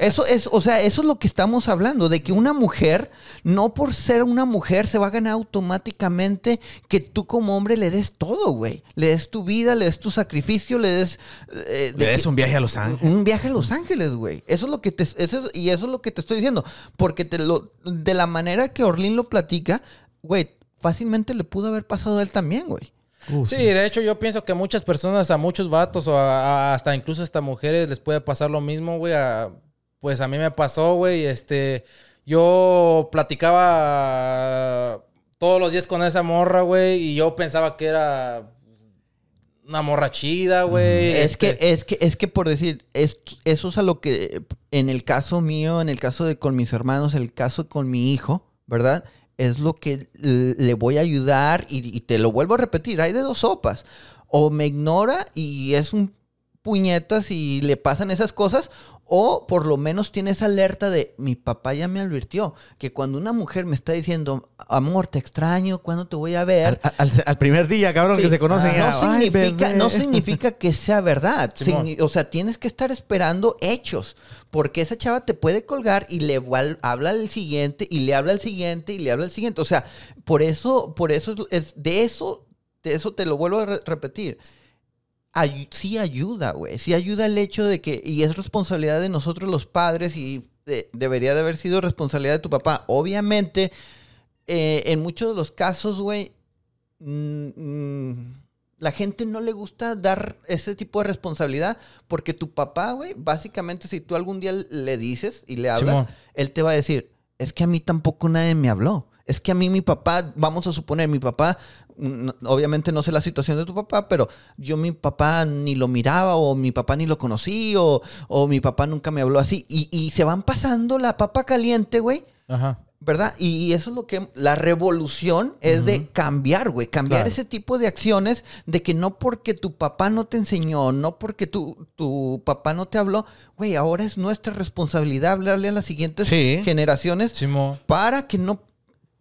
Eso es, o sea, eso es lo que estamos hablando, de que una mujer, no por ser una mujer, se va a ganar automáticamente que tú como hombre le des todo, güey. Le des tu vida, le des tu sacrificio, le des... eh, Le des que- un viaje a Los Ángeles. un viaje a Los Ángeles, güey. Eso es lo que te, eso y eso es lo que te estoy diciendo. Porque te lo, de la manera que Orlín lo platica, güey, fácilmente le pudo haber pasado a él también, güey. Sí, de hecho yo pienso que muchas personas, a muchos vatos o a- a- hasta incluso hasta mujeres les puede pasar lo mismo, güey. a- Pues a mí me pasó, güey. Este, yo platicaba todos los días con esa morra, güey, y yo pensaba que era una morra chida, güey. Es que, este, es que, es que por decir, es- eso es a lo que, en el caso mío, en el caso de con mis hermanos, el caso con mi hijo, ¿verdad? Es lo que le voy a ayudar y, y te lo vuelvo a repetir, hay de dos sopas. O me ignora y es un puñetas y le pasan esas cosas, o por lo menos tiene esa alerta de mi papá ya me advirtió que cuando una mujer me está diciendo, amor, te extraño, ¿cuándo te voy a ver? Al, al- al primer día, cabrón, que se conocen. no, ya, "Ay, significa, bebé". no significa que sea verdad. *laughs* O sea, tienes que estar esperando hechos. Porque esa chava te puede colgar y le habla al siguiente y le habla al siguiente y le habla al siguiente. O sea, por eso, por eso es de eso, de eso te lo vuelvo a re- repetir. Ay- sí ayuda, güey. Sí ayuda el hecho de que, y es responsabilidad de nosotros los padres y de- debería de haber sido responsabilidad de tu papá. Obviamente, eh, en muchos de los casos, güey, mm, mm, la gente no le gusta dar ese tipo de responsabilidad porque tu papá, güey, básicamente si tú algún día le dices y le hablas, Simón. él te va a decir, es que a mí tampoco nadie me habló. Es que a mí mi papá, vamos a suponer, mi papá, obviamente no sé la situación de tu papá, pero yo mi papá ni lo miraba o mi papá ni lo conocí o, o mi papá nunca me habló así. Y, y se van pasando la papa caliente, güey, Ajá. ¿verdad? Y eso es lo que la revolución es de cambiar, güey, cambiar Claro. ese tipo de acciones de que no porque tu papá no te enseñó, no porque tu, tu papá no te habló, güey, ahora es nuestra responsabilidad hablarle a las siguientes Sí. generaciones para que no,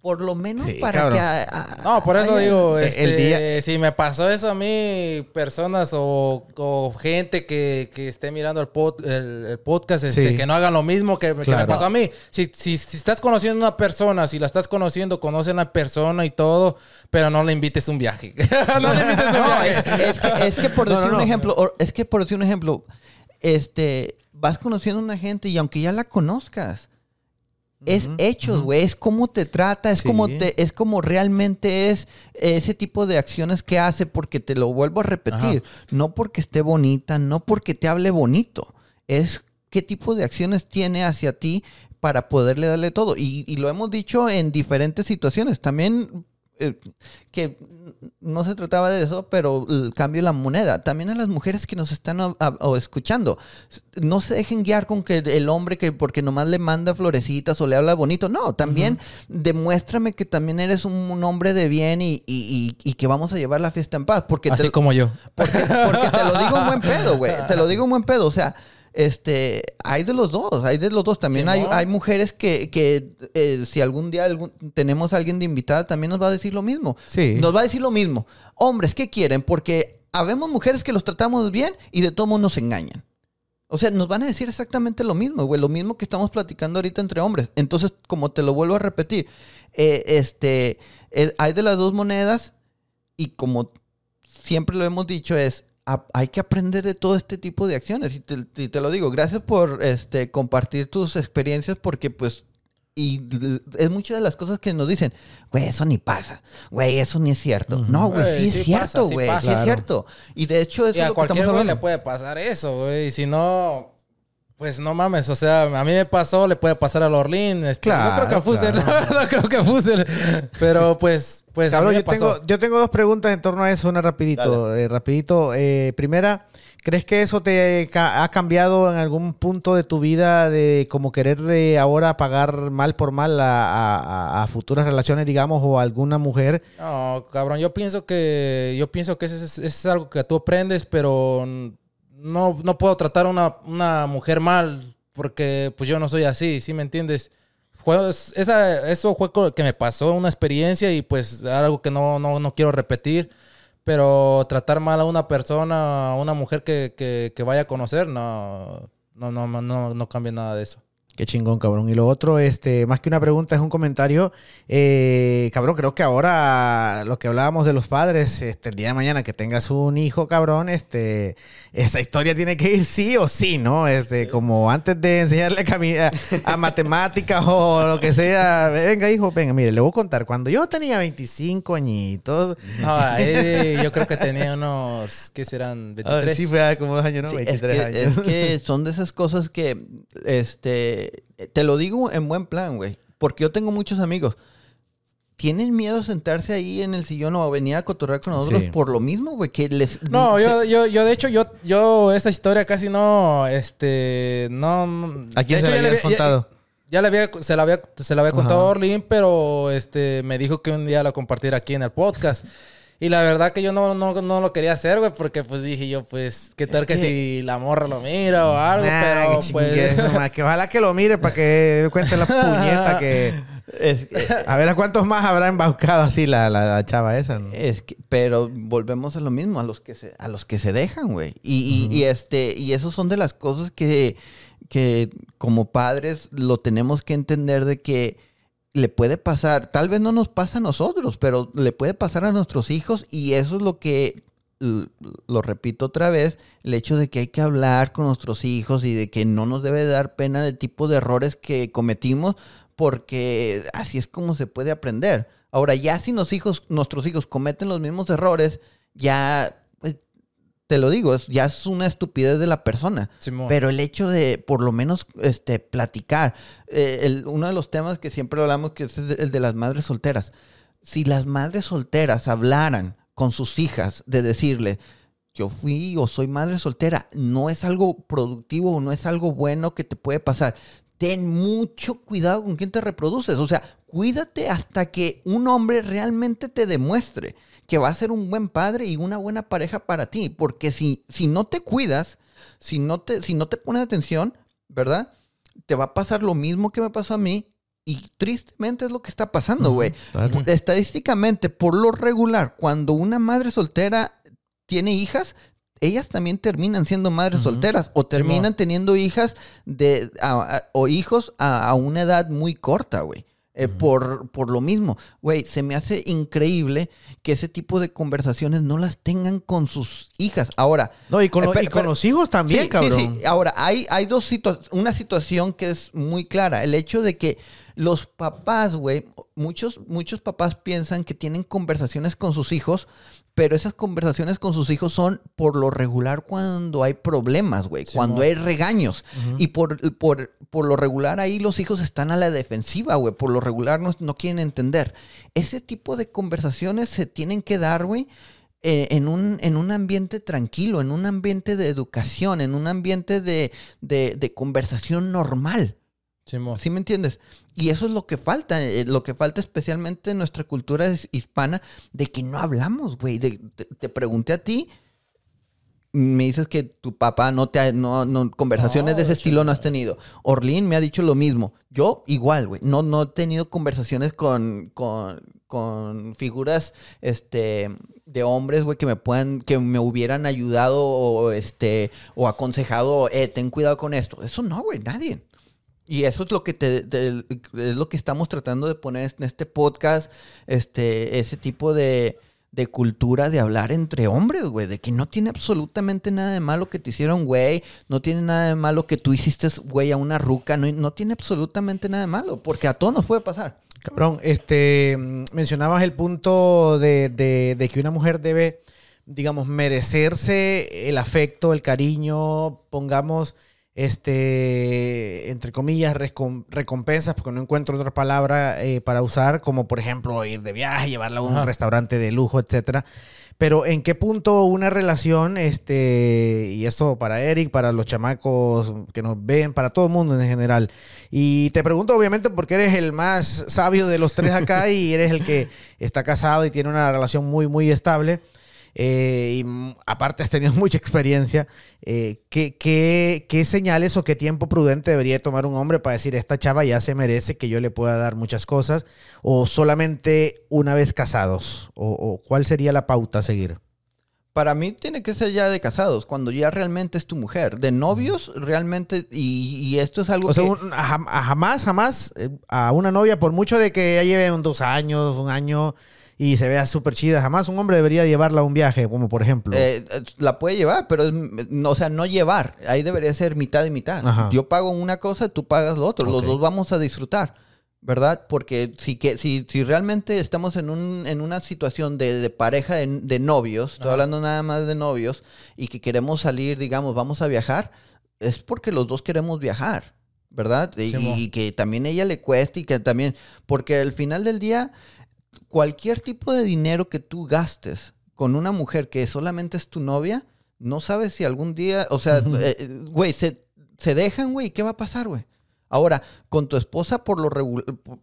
por lo menos Sí, para cabrón. que... a- a- No, por eso digo, el este, día- si me pasó eso a mí, personas o, o gente que, que esté mirando el, pod- el- el podcast, este, Sí. que no hagan lo mismo que, que me pasó a mí. Si, si, si estás conociendo a una persona, si la estás conociendo, conoce a una persona y todo, pero no le invites un viaje. *laughs* no le invites un No, viaje. es, es que, es que por No, decir no, un no. ejemplo, o- es que por decir un ejemplo, este, vas conociendo a una gente y aunque ya la conozcas, es hechos, güey, es cómo te trata, es Sí. como te, es como realmente es ese tipo de acciones que hace, porque te lo vuelvo a repetir, no porque esté bonita, no porque te hable bonito, es qué tipo de acciones tiene hacia ti para poderle darle todo. Y, y lo hemos dicho en diferentes situaciones. También eh, que no se trataba de eso, pero el cambio de la moneda. También a las mujeres que nos están a- a- o escuchando, no se dejen guiar con que el hombre que porque nomás le manda florecitas o le habla bonito. No, también demuéstrame que también eres un, un hombre de bien y, y- y- y que vamos a llevar la fiesta en paz. Porque Así te, como yo. porque, porque te lo digo en buen pedo, güey. Te lo digo en buen pedo. O sea, este, hay de los dos, hay de los dos. También hay, mujeres que, que eh, si algún día algún- tenemos a alguien de invitada, también nos va a decir lo mismo. Sí. Nos va a decir lo mismo. Hombres, ¿qué quieren? Porque habemos mujeres que los tratamos bien y de todo nos engañan. O sea, nos van a decir exactamente lo mismo, güey. Lo mismo que estamos platicando ahorita entre hombres. Entonces, como te lo vuelvo a repetir, eh, este, eh, hay de las dos monedas y como siempre lo hemos dicho es, a- hay que aprender de todo este tipo de acciones. Y te, y te lo digo, gracias por este, compartir tus experiencias porque pues... Y es muchas de las cosas que nos dicen, güey, eso ni pasa, güey, eso ni es cierto. No, güey, sí es cierto, sí güey, sí, es cierto. Y de hecho, eso Y es a lo que cualquier güey le puede pasar eso, güey. Si no, pues no mames. O sea, a mí me pasó, le puede pasar a Lorlin. Este, *laughs* Claro, no creo que claro. no, creo que a Fuser. Pero pues, pues a Cabrón, mí me yo pasó. tengo, yo tengo dos preguntas en torno a eso, una rapidito. eh, rapidito. Eh, primera, ¿crees que eso te ca- ha cambiado en algún punto de tu vida de como querer eh, ahora pagar mal por mal a, a- a- a futuras relaciones, digamos, o a alguna mujer? No, cabrón, yo pienso que yo pienso que eso es, eso es algo que tú aprendes, pero no, no puedo tratar a una, una mujer mal porque pues yo no soy así, ¿sí me entiendes? Fue- esa, eso fue que me pasó, una experiencia y pues algo que no, no, no quiero repetir. Pero tratar mal a una persona, a una mujer que, que, que vaya a conocer, no, no, no, no, no cambia nada de eso. Qué chingón, cabrón. Y lo otro, este, más que una pregunta, es un comentario. Eh, cabrón, creo que ahora lo que hablábamos de los padres, este, el día de mañana que tengas un hijo, cabrón, este, esa historia tiene que ir sí o sí, ¿no? Este, como antes de enseñarle a, a, a matemáticas o lo que sea. Venga, hijo, venga, mire, le voy a contar. Cuando yo tenía 25 añitos, No, ahí yo creo que tenía unos, ¿qué serán? a ver, 23. sí fue como dos años, ¿no? Sí, es, 23 que, años. es que son de esas cosas que, este, te lo digo en buen plan, güey. Porque yo tengo muchos amigos. Tienen miedo a sentarse ahí en el sillón o venir a cotorrear con nosotros Sí. por lo mismo, güey, que les... No, se- yo, yo, yo de hecho, yo, yo esa historia casi no, este, no... ¿A quién de se la hecho, ya habías había- ya- contado? Ya, le había, se la había, se la había contado a Orlin, pero este, me dijo que un día la compartiera aquí en el podcast. Y la verdad que yo no, no, no lo quería hacer, güey, porque pues dije yo, pues, qué tal que, si la morra lo mira o algo, Nah, pero qué pues... nomás, que ojalá que lo mire para que dé cuenta la puñeta que... *laughs* Es, A ver a cuántos más habrá embaucado así la, la, la chava esa, ¿no? es que- pero volvemos a lo mismo, a los que se, a los que se dejan, güey. Y, y- y, este, y eso son de las cosas que, que como padres lo tenemos que entender de que le puede pasar, tal vez no nos pasa a nosotros, pero le puede pasar a nuestros hijos y eso es lo que, lo repito otra vez, el hecho de que hay que hablar con nuestros hijos y de que no nos debe dar pena el tipo de errores que cometimos porque así es como se puede aprender. Ahora, ya si los hijos, nuestros hijos cometen los mismos errores, ya, te lo digo, es- ya es una estupidez de la persona. Simón. Pero el hecho de, por lo menos, este, platicar. eh, el- uno de los temas que siempre hablamos, que es el de las madres solteras. Si las madres solteras hablaran con sus hijas de decirle, yo fui o soy madre soltera, no es algo productivo o no es algo bueno que te puede pasar. Ten mucho cuidado con quién te reproduces. O sea, cuídate hasta que un hombre realmente te demuestre que va a ser un buen padre y una buena pareja para ti. Porque si, si no te cuidas, si no te, si no te pones atención, ¿verdad? Te va a pasar lo mismo que me pasó a mí. Y tristemente es lo que está pasando, güey. claro. Estadísticamente, por lo regular, cuando una madre soltera tiene hijas, ellas también terminan siendo madres solteras o terminan teniendo hijas de, a- a- o hijos a, a una edad muy corta, güey. Eh, por, por lo mismo, güey, se me hace increíble que ese tipo de conversaciones no las tengan con sus hijas. Ahora, No, y con, lo- Espera, y con espera. los hijos también, Sí, sí, cabrón. sí. Ahora, hay, hay dos situaciones. Una situación que es muy clara. El hecho de que los papás, güey, muchos, muchos papás piensan que tienen conversaciones con sus hijos, pero esas conversaciones con sus hijos son por lo regular cuando hay problemas, güey, cuando hay regaños. Y por, por, por lo regular ahí los hijos están a la defensiva, güey. Por lo regular no, no quieren entender. Ese tipo de conversaciones se tienen que dar, güey, eh, en, un, en un ambiente tranquilo, en un ambiente de educación, en un ambiente de, de, de conversación normal. Simón. ¿Sí me entiendes? Y eso es lo que falta, eh, lo que falta especialmente en nuestra cultura his- hispana, de que no hablamos, güey. Te, te pregunté a ti, me dices que tu papá no te ha, no, no, conversaciones No, de ese hecho, estilo no no. has tenido. Orlín me ha dicho lo mismo. Yo igual, güey. No, no he tenido conversaciones con, con, con figuras este, de hombres, güey, que me puedan, que me hubieran ayudado o, este, o aconsejado, eh, ten cuidado con esto. Eso no, güey, nadie. Y eso es lo que te, es lo que estamos tratando de poner en este podcast, este, ese tipo de, de cultura de hablar entre hombres, güey, de que no tiene absolutamente nada de malo que te hicieron, güey, no tiene nada de malo que tú hiciste, güey, a una ruca, no, no tiene absolutamente nada de malo, porque a todos nos puede pasar. Cabrón, este, mencionabas el punto de, de- de que una mujer debe, digamos, merecerse el afecto, el cariño, pongamos, este, entre comillas, recom- recompensas, porque no encuentro otra palabra eh, para usar, como por ejemplo ir de viaje, llevarla a un Ajá. restaurante de lujo, etcétera. Pero ¿en qué punto una relación, este, y esto para Eric, para los chamacos que nos ven, para todo el mundo en general? Y te pregunto obviamente porque eres el más sabio de los tres acá y eres el que está casado y tiene una relación muy, muy estable. Eh, y aparte has tenido *laughs* mucha experiencia. eh, ¿qué, qué, qué señales o qué tiempo prudente debería tomar un hombre para decir esta chava ya se merece que yo le pueda dar muchas cosas? ¿O solamente una vez casados? ¿O, o cuál sería la pauta a seguir? Para mí tiene que ser ya de casados, cuando ya realmente es tu mujer. De novios, realmente, y, y esto es algo O sea, que... jamás, jamás eh, a una novia, por mucho de que ya lleve un dos años, un año y se vea súper chida, jamás un hombre debería llevarla a un viaje, como por ejemplo. Eh, eh, la puede llevar, pero es, no, o sea, no llevar. Ahí debería ser mitad y mitad. Ajá. Yo pago una cosa, tú pagas lo otro. Ok. Los dos vamos a disfrutar, ¿verdad? Porque si, que, si, si realmente estamos en, un, en una situación de, de pareja de, de novios, estoy Ajá. hablando nada más de novios, y que queremos salir, digamos, vamos a viajar, es porque los dos queremos viajar. ¿Verdad? Y, Sí, mo. y que también ella le cueste y que también, porque al final del día, cualquier tipo de dinero que tú gastes con una mujer que solamente es tu novia, no sabes si algún día, o sea, eh, eh, güey, se, se dejan, güey, ¿qué va a pasar, güey? Ahora, con tu esposa por lo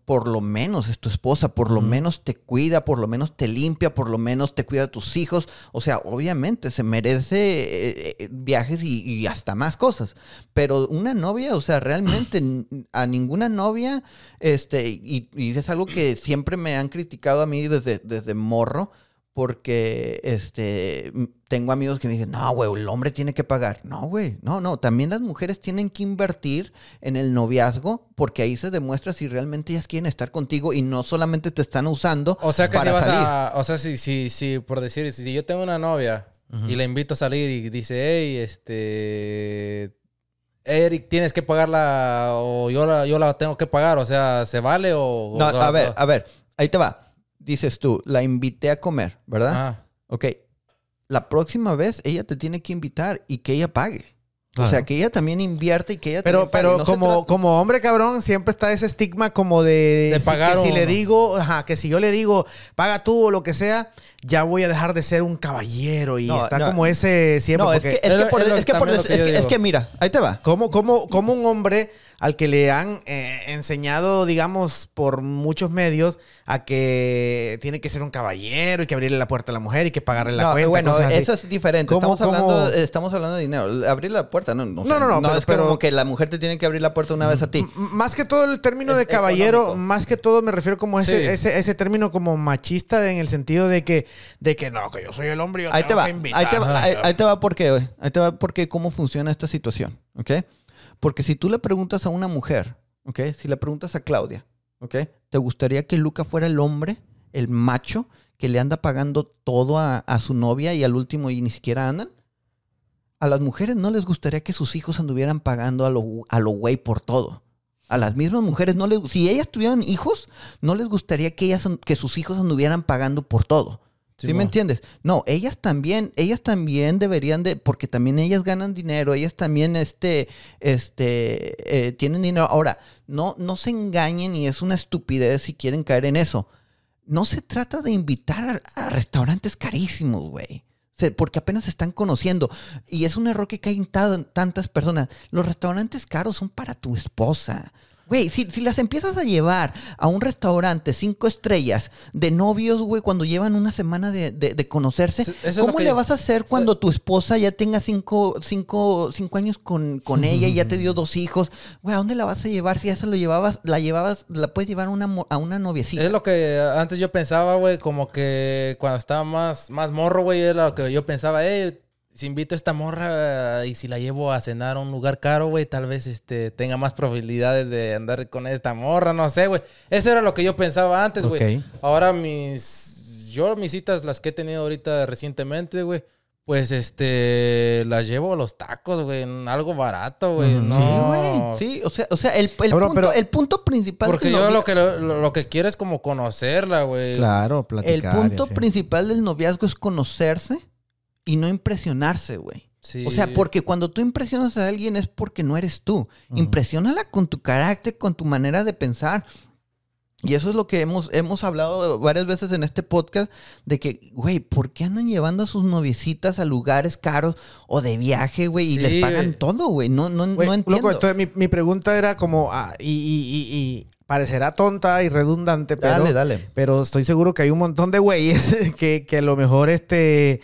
por- lo menos es tu esposa, por lo menos te cuida, por lo menos te limpia, por lo menos te cuida a tus hijos. O sea, obviamente se merece eh, eh, viajes y, y hasta más cosas. Pero una novia, o sea, realmente a ninguna novia, este, y, y es algo que siempre me han criticado a mí desde, desde morro, porque este tengo amigos que me dicen, no, güey, el hombre tiene que pagar. No, güey, no, no, también las mujeres tienen que invertir en el noviazgo, porque ahí se demuestra si realmente ellas quieren estar contigo y no solamente te están usando O sea que si para vas salir. a. O sea, si, si, si por decir, si yo tengo una novia y la invito a salir y dice, hey, este. Eric, tienes que pagarla o yo la, yo la tengo que pagar. O sea, ¿se vale o.? No, o- a ver, a ver, ahí te va. Dices tú, la invité a comer, ¿verdad? Ajá. Ok. La próxima vez ella te tiene que invitar y que ella pague. O sea, que ella también invierte y que ella Pero, pague. pero No como, como hombre cabrón, siempre está ese estigma como de, De si- pagar que si le no. digo, ajá, que si yo le digo, paga tú o lo que sea, ya voy a dejar de ser un caballero. Y No, está como ese siempre. No, es porque- que, es que por- es por- que mira, ahí te va. ¿Cómo, cómo, cómo un hombre al que le han eh, enseñado, digamos, por muchos medios a que tiene que ser un caballero y que abrirle la puerta a la mujer y que pagarle la No, cuenta? bueno, eso es diferente. ¿Cómo- Estamos hablando, cómo- estamos hablando de dinero. Abrir la puerta, no, no, No, no, no, pero- es pero- como que la mujer te tiene que abrir la puerta una vez a ti. Más que todo el término Es de caballero, económico. más que todo me refiero como ese, Sí. ese, ese término como machista en el sentido de que, de que no, que yo soy el hombre y yo Ahí te va, que invitar. ahí te va, ahí, ahí te va porque, güey. Ahí te va porque cómo funciona esta situación, ¿ok? Porque si tú le preguntas a una mujer, ¿ok? Si le preguntas a Claudia, ¿ok? ¿Te gustaría que Luca fuera el hombre, el macho, que le anda pagando todo a, su novia y al último y ni siquiera andan? A las mujeres no les gustaría que sus hijos anduvieran pagando a lo, a lo güey por todo. A las mismas mujeres no les... Si ellas tuvieran hijos, no les gustaría que, ellas, que sus hijos anduvieran pagando por todo. ¿Sí, me entiendes? No, ellas también, ellas también deberían de, porque también ellas ganan dinero, ellas también, este, este, eh, tienen dinero. Ahora, no, no se engañen y es una estupidez si quieren caer en eso. No se trata de invitar a, a restaurantes carísimos, güey. Porque apenas se están conociendo. Y es un error que caen tan- tantas personas. Los restaurantes caros son para tu esposa. Güey, si, si las empiezas a llevar a un restaurante cinco estrellas de novios, güey, cuando llevan una semana de, de- de conocerse, es ¿cómo le yo- vas a hacer cuando tu esposa ya tenga cinco, cinco, cinco años con, con *laughs* ella y ya te dio dos hijos? Güey, ¿a dónde la vas a llevar? Si ya se lo llevabas, la llevabas, la puedes llevar a una, a una noviecita. Es lo que antes yo pensaba, güey, como que cuando estaba más, más morro, güey, era lo que yo pensaba, eh, si invito a esta morra eh, y si la llevo a cenar a un lugar caro, güey, tal vez este, tenga más probabilidades de andar con esta morra, no sé, güey. Eso era lo que yo pensaba antes, güey. Ahora mis... yo mis citas, las que he tenido ahorita recientemente, güey, pues este, las llevo a los tacos, güey, en algo barato, güey. No, Sí, güey. Sí, o sea, o sea el, el punto, pero- el punto principal Porque del yo lo que, lo, lo que quiero es como conocerla, güey. Claro, el platicar. punto y así. principal del noviazgo es conocerse y no impresionarse, güey. Sí. O sea, porque cuando tú impresionas a alguien es porque no eres tú. Impresiónala con tu carácter, con tu manera de pensar. Y eso es lo que hemos, hemos hablado varias veces en este podcast, de que, güey, ¿por qué andan llevando a sus noviecitas a lugares caros o de viaje, güey? Y Sí, les pagan güey. todo, güey. No, no, no entiendo. Loco, entonces mi, mi pregunta era como, ah, y, y- y- y parecerá tonta y redundante, pero, Dale, dale. pero estoy seguro que hay un montón de güeyes *laughs* que, que a lo mejor este,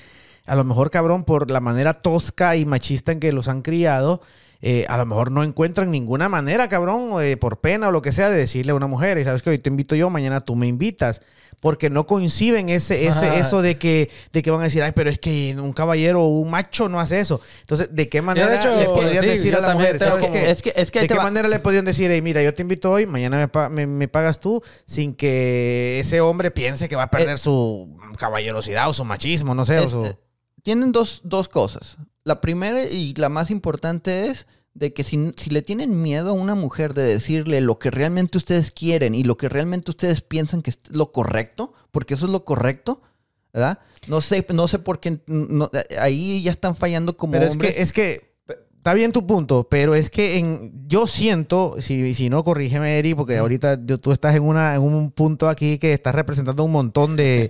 a lo mejor cabrón, por la manera tosca y machista en que los han criado, eh, a lo mejor no encuentran ninguna manera, cabrón, eh, por pena o lo que sea, de decirle a una mujer, y sabes que hoy te invito yo, mañana tú me invitas. Porque no coinciden ese, ese, Ajá. eso de que, de que van a decir, ay, pero es que un caballero o un macho no hace eso. Entonces, ¿de qué manera hecho, le podrían sí, decir a la mujer? ¿Sabes como- qué? Es que, es que ¿De qué va- manera le podrían decir, "Ey, mira, yo te invito hoy, mañana me, pa- me- me pagas tú, sin que ese hombre piense que va a perder Eh, su caballerosidad o su machismo, no sé, o Es- su... tienen dos, dos cosas. La primera y la más importante es de que si, si le tienen miedo a una mujer de decirle lo que realmente ustedes quieren y lo que realmente ustedes piensan que es lo correcto, porque eso es lo correcto, ¿verdad? No sé, no sé por qué no- ahí ya están fallando como Pero es hombres. que, es que está bien tu punto, pero es que en, yo siento, si, si no, corrígeme, Eri, porque ahorita yo- tú estás en, una, en un punto aquí que estás representando un montón de,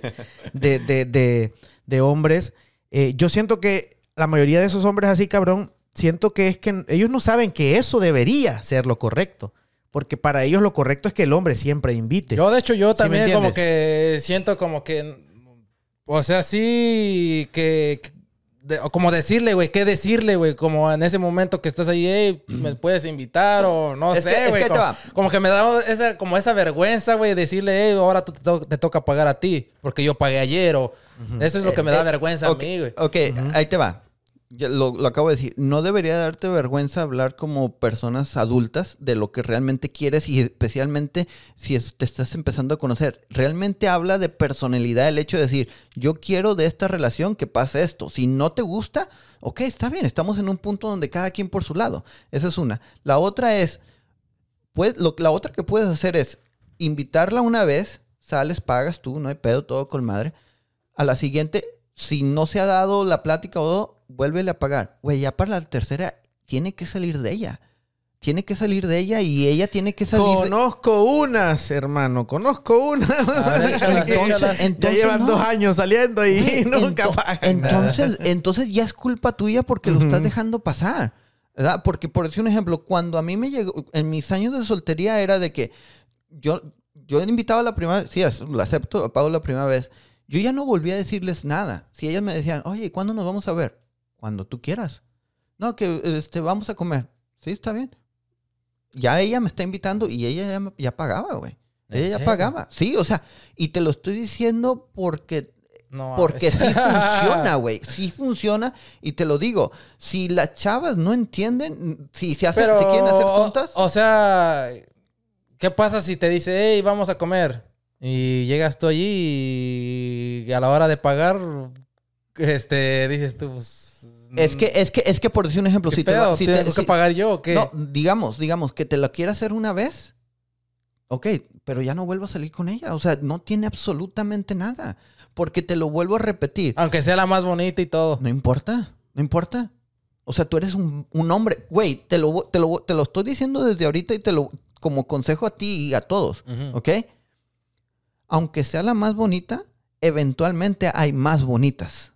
de, de- de- de hombres. Eh, yo siento que la mayoría de esos hombres así, cabrón, siento que es que ellos no saben que eso debería ser lo correcto. Porque para ellos lo correcto es que el hombre siempre invite. Yo, de hecho, yo ¿Sí me también como que siento como que. O sea, sí que. De- o como decirle, güey, qué decirle, güey, como en ese momento que estás ahí, hey, me puedes invitar o no Es sé, güey. como, como que me da esa, como esa vergüenza, güey, decirle, hey, ahora tú te, to- te toca pagar a ti, porque yo pagué ayer o... Eso es lo que me da Eh, vergüenza ok, a mí, güey. Ok, ahí te va. Lo, acabo de decir. No debería darte vergüenza hablar como personas adultas de lo que realmente quieres y especialmente si te estás empezando a conocer. Realmente habla de personalidad el hecho de decir, yo quiero de esta relación que pase esto. Si no te gusta, ok, está bien. Estamos en un punto donde cada quien por su lado. Esa es una. La otra es, pues, lo, la otra que puedes hacer es invitarla una vez, sales, pagas tú, no hay pedo, todo con madre. A la siguiente, si no se ha dado la plática o vuélvele a pagar. Güey, ya para la tercera, tiene que salir de ella. Tiene que salir de ella y ella tiene que salir de... Conozco unas, hermano, conozco unas. A ver, échalas, Que échalas. ya llevan no. dos años saliendo y *laughs* nunca ento- pagan nada. entonces, entonces ya es culpa tuya porque lo estás dejando pasar. ¿verdad? Porque, por decir un ejemplo, cuando a mí me llegó, en mis años de soltería era de que yo, yo invitaba la primera vez, sí, la acepto, pago la primera vez. Yo ya no volví a decirles nada. Si ellas me decían, oye, ¿cuándo nos vamos a ver? Cuando tú quieras. No, que este, vamos a comer. Sí, está bien. Ya ella me está invitando y ella ya, ya pagaba, güey. ¿En Ella ya pagaba. Sí, o sea, y te lo estoy diciendo porque No, porque sí *laughs* funciona, güey. Sí funciona. Y te lo digo. Si las chavas no entienden, si se hacen, Pero, si quieren hacer tontas. O, o sea, ¿qué pasa si te dice, hey, vamos a comer? Y llegas tú allí y a la hora de pagar, este, dices tú, pues, es que, es que, es que por decir un ejemplo, ¿qué si te, va- si te- ¿Tengo que pagar yo o qué? No, digamos, digamos, que te lo quiera hacer una vez. Ok, pero ya no vuelvo a salir con ella. O sea, no tiene absolutamente nada. Porque te lo vuelvo a repetir. Aunque sea la más bonita y todo. No importa, no importa. O sea, tú eres un, un hombre. Güey, te lo, te, lo, te lo estoy diciendo desde ahorita y te lo como consejo a ti y a todos. Ujú. ¿Ok? Aunque sea la más bonita, eventualmente hay más bonitas.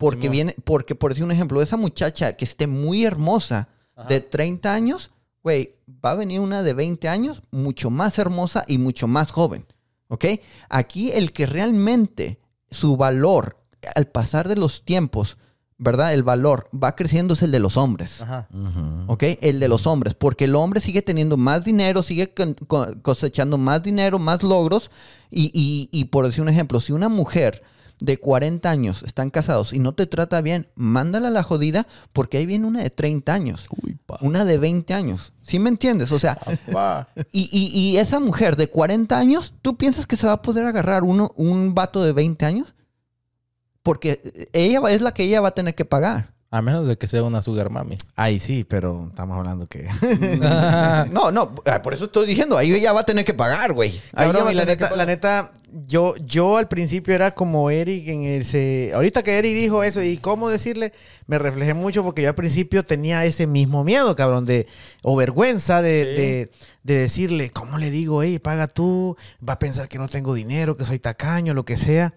Porque Simón. viene, porque por decir un ejemplo, esa muchacha que esté muy hermosa Ajá. de 30 años, güey, va a venir una de 20 años mucho más hermosa y mucho más joven. ¿Ok? Aquí el que realmente su valor al pasar de los tiempos, ¿verdad? El valor va creciendo es el de los hombres. Ajá. ¿Ok? El de los hombres. Porque el hombre sigue teniendo más dinero, sigue cosechando más dinero, más logros. Y, y- y por decir un ejemplo, si una mujer de 40 años están casados y no te trata bien, mándala a la jodida porque ahí viene una de 30 años. Una de 20 años. ¿Sí me entiendes? O sea, y, y- y esa mujer de 40 años, ¿tú piensas que se va a poder agarrar uno, un vato de 20 años? Porque ella va- es la que ella va a tener que pagar. A menos de que sea una sugar mami. Ahí sí, pero estamos hablando que... *laughs* No, no, ah, por eso estoy diciendo, ahí ella va a tener que pagar, güey. Ahí Cabrón, ella va a y la tener que neta, la pagar. neta, yo, yo al principio era como Eric en ese... Ahorita que Eric dijo eso y cómo decirle, me reflejé mucho porque yo al principio tenía ese mismo miedo, cabrón, de... O vergüenza de, de, de decirle, ¿cómo le digo? Ey, paga tú, va a pensar que no tengo dinero, que soy tacaño, lo que sea.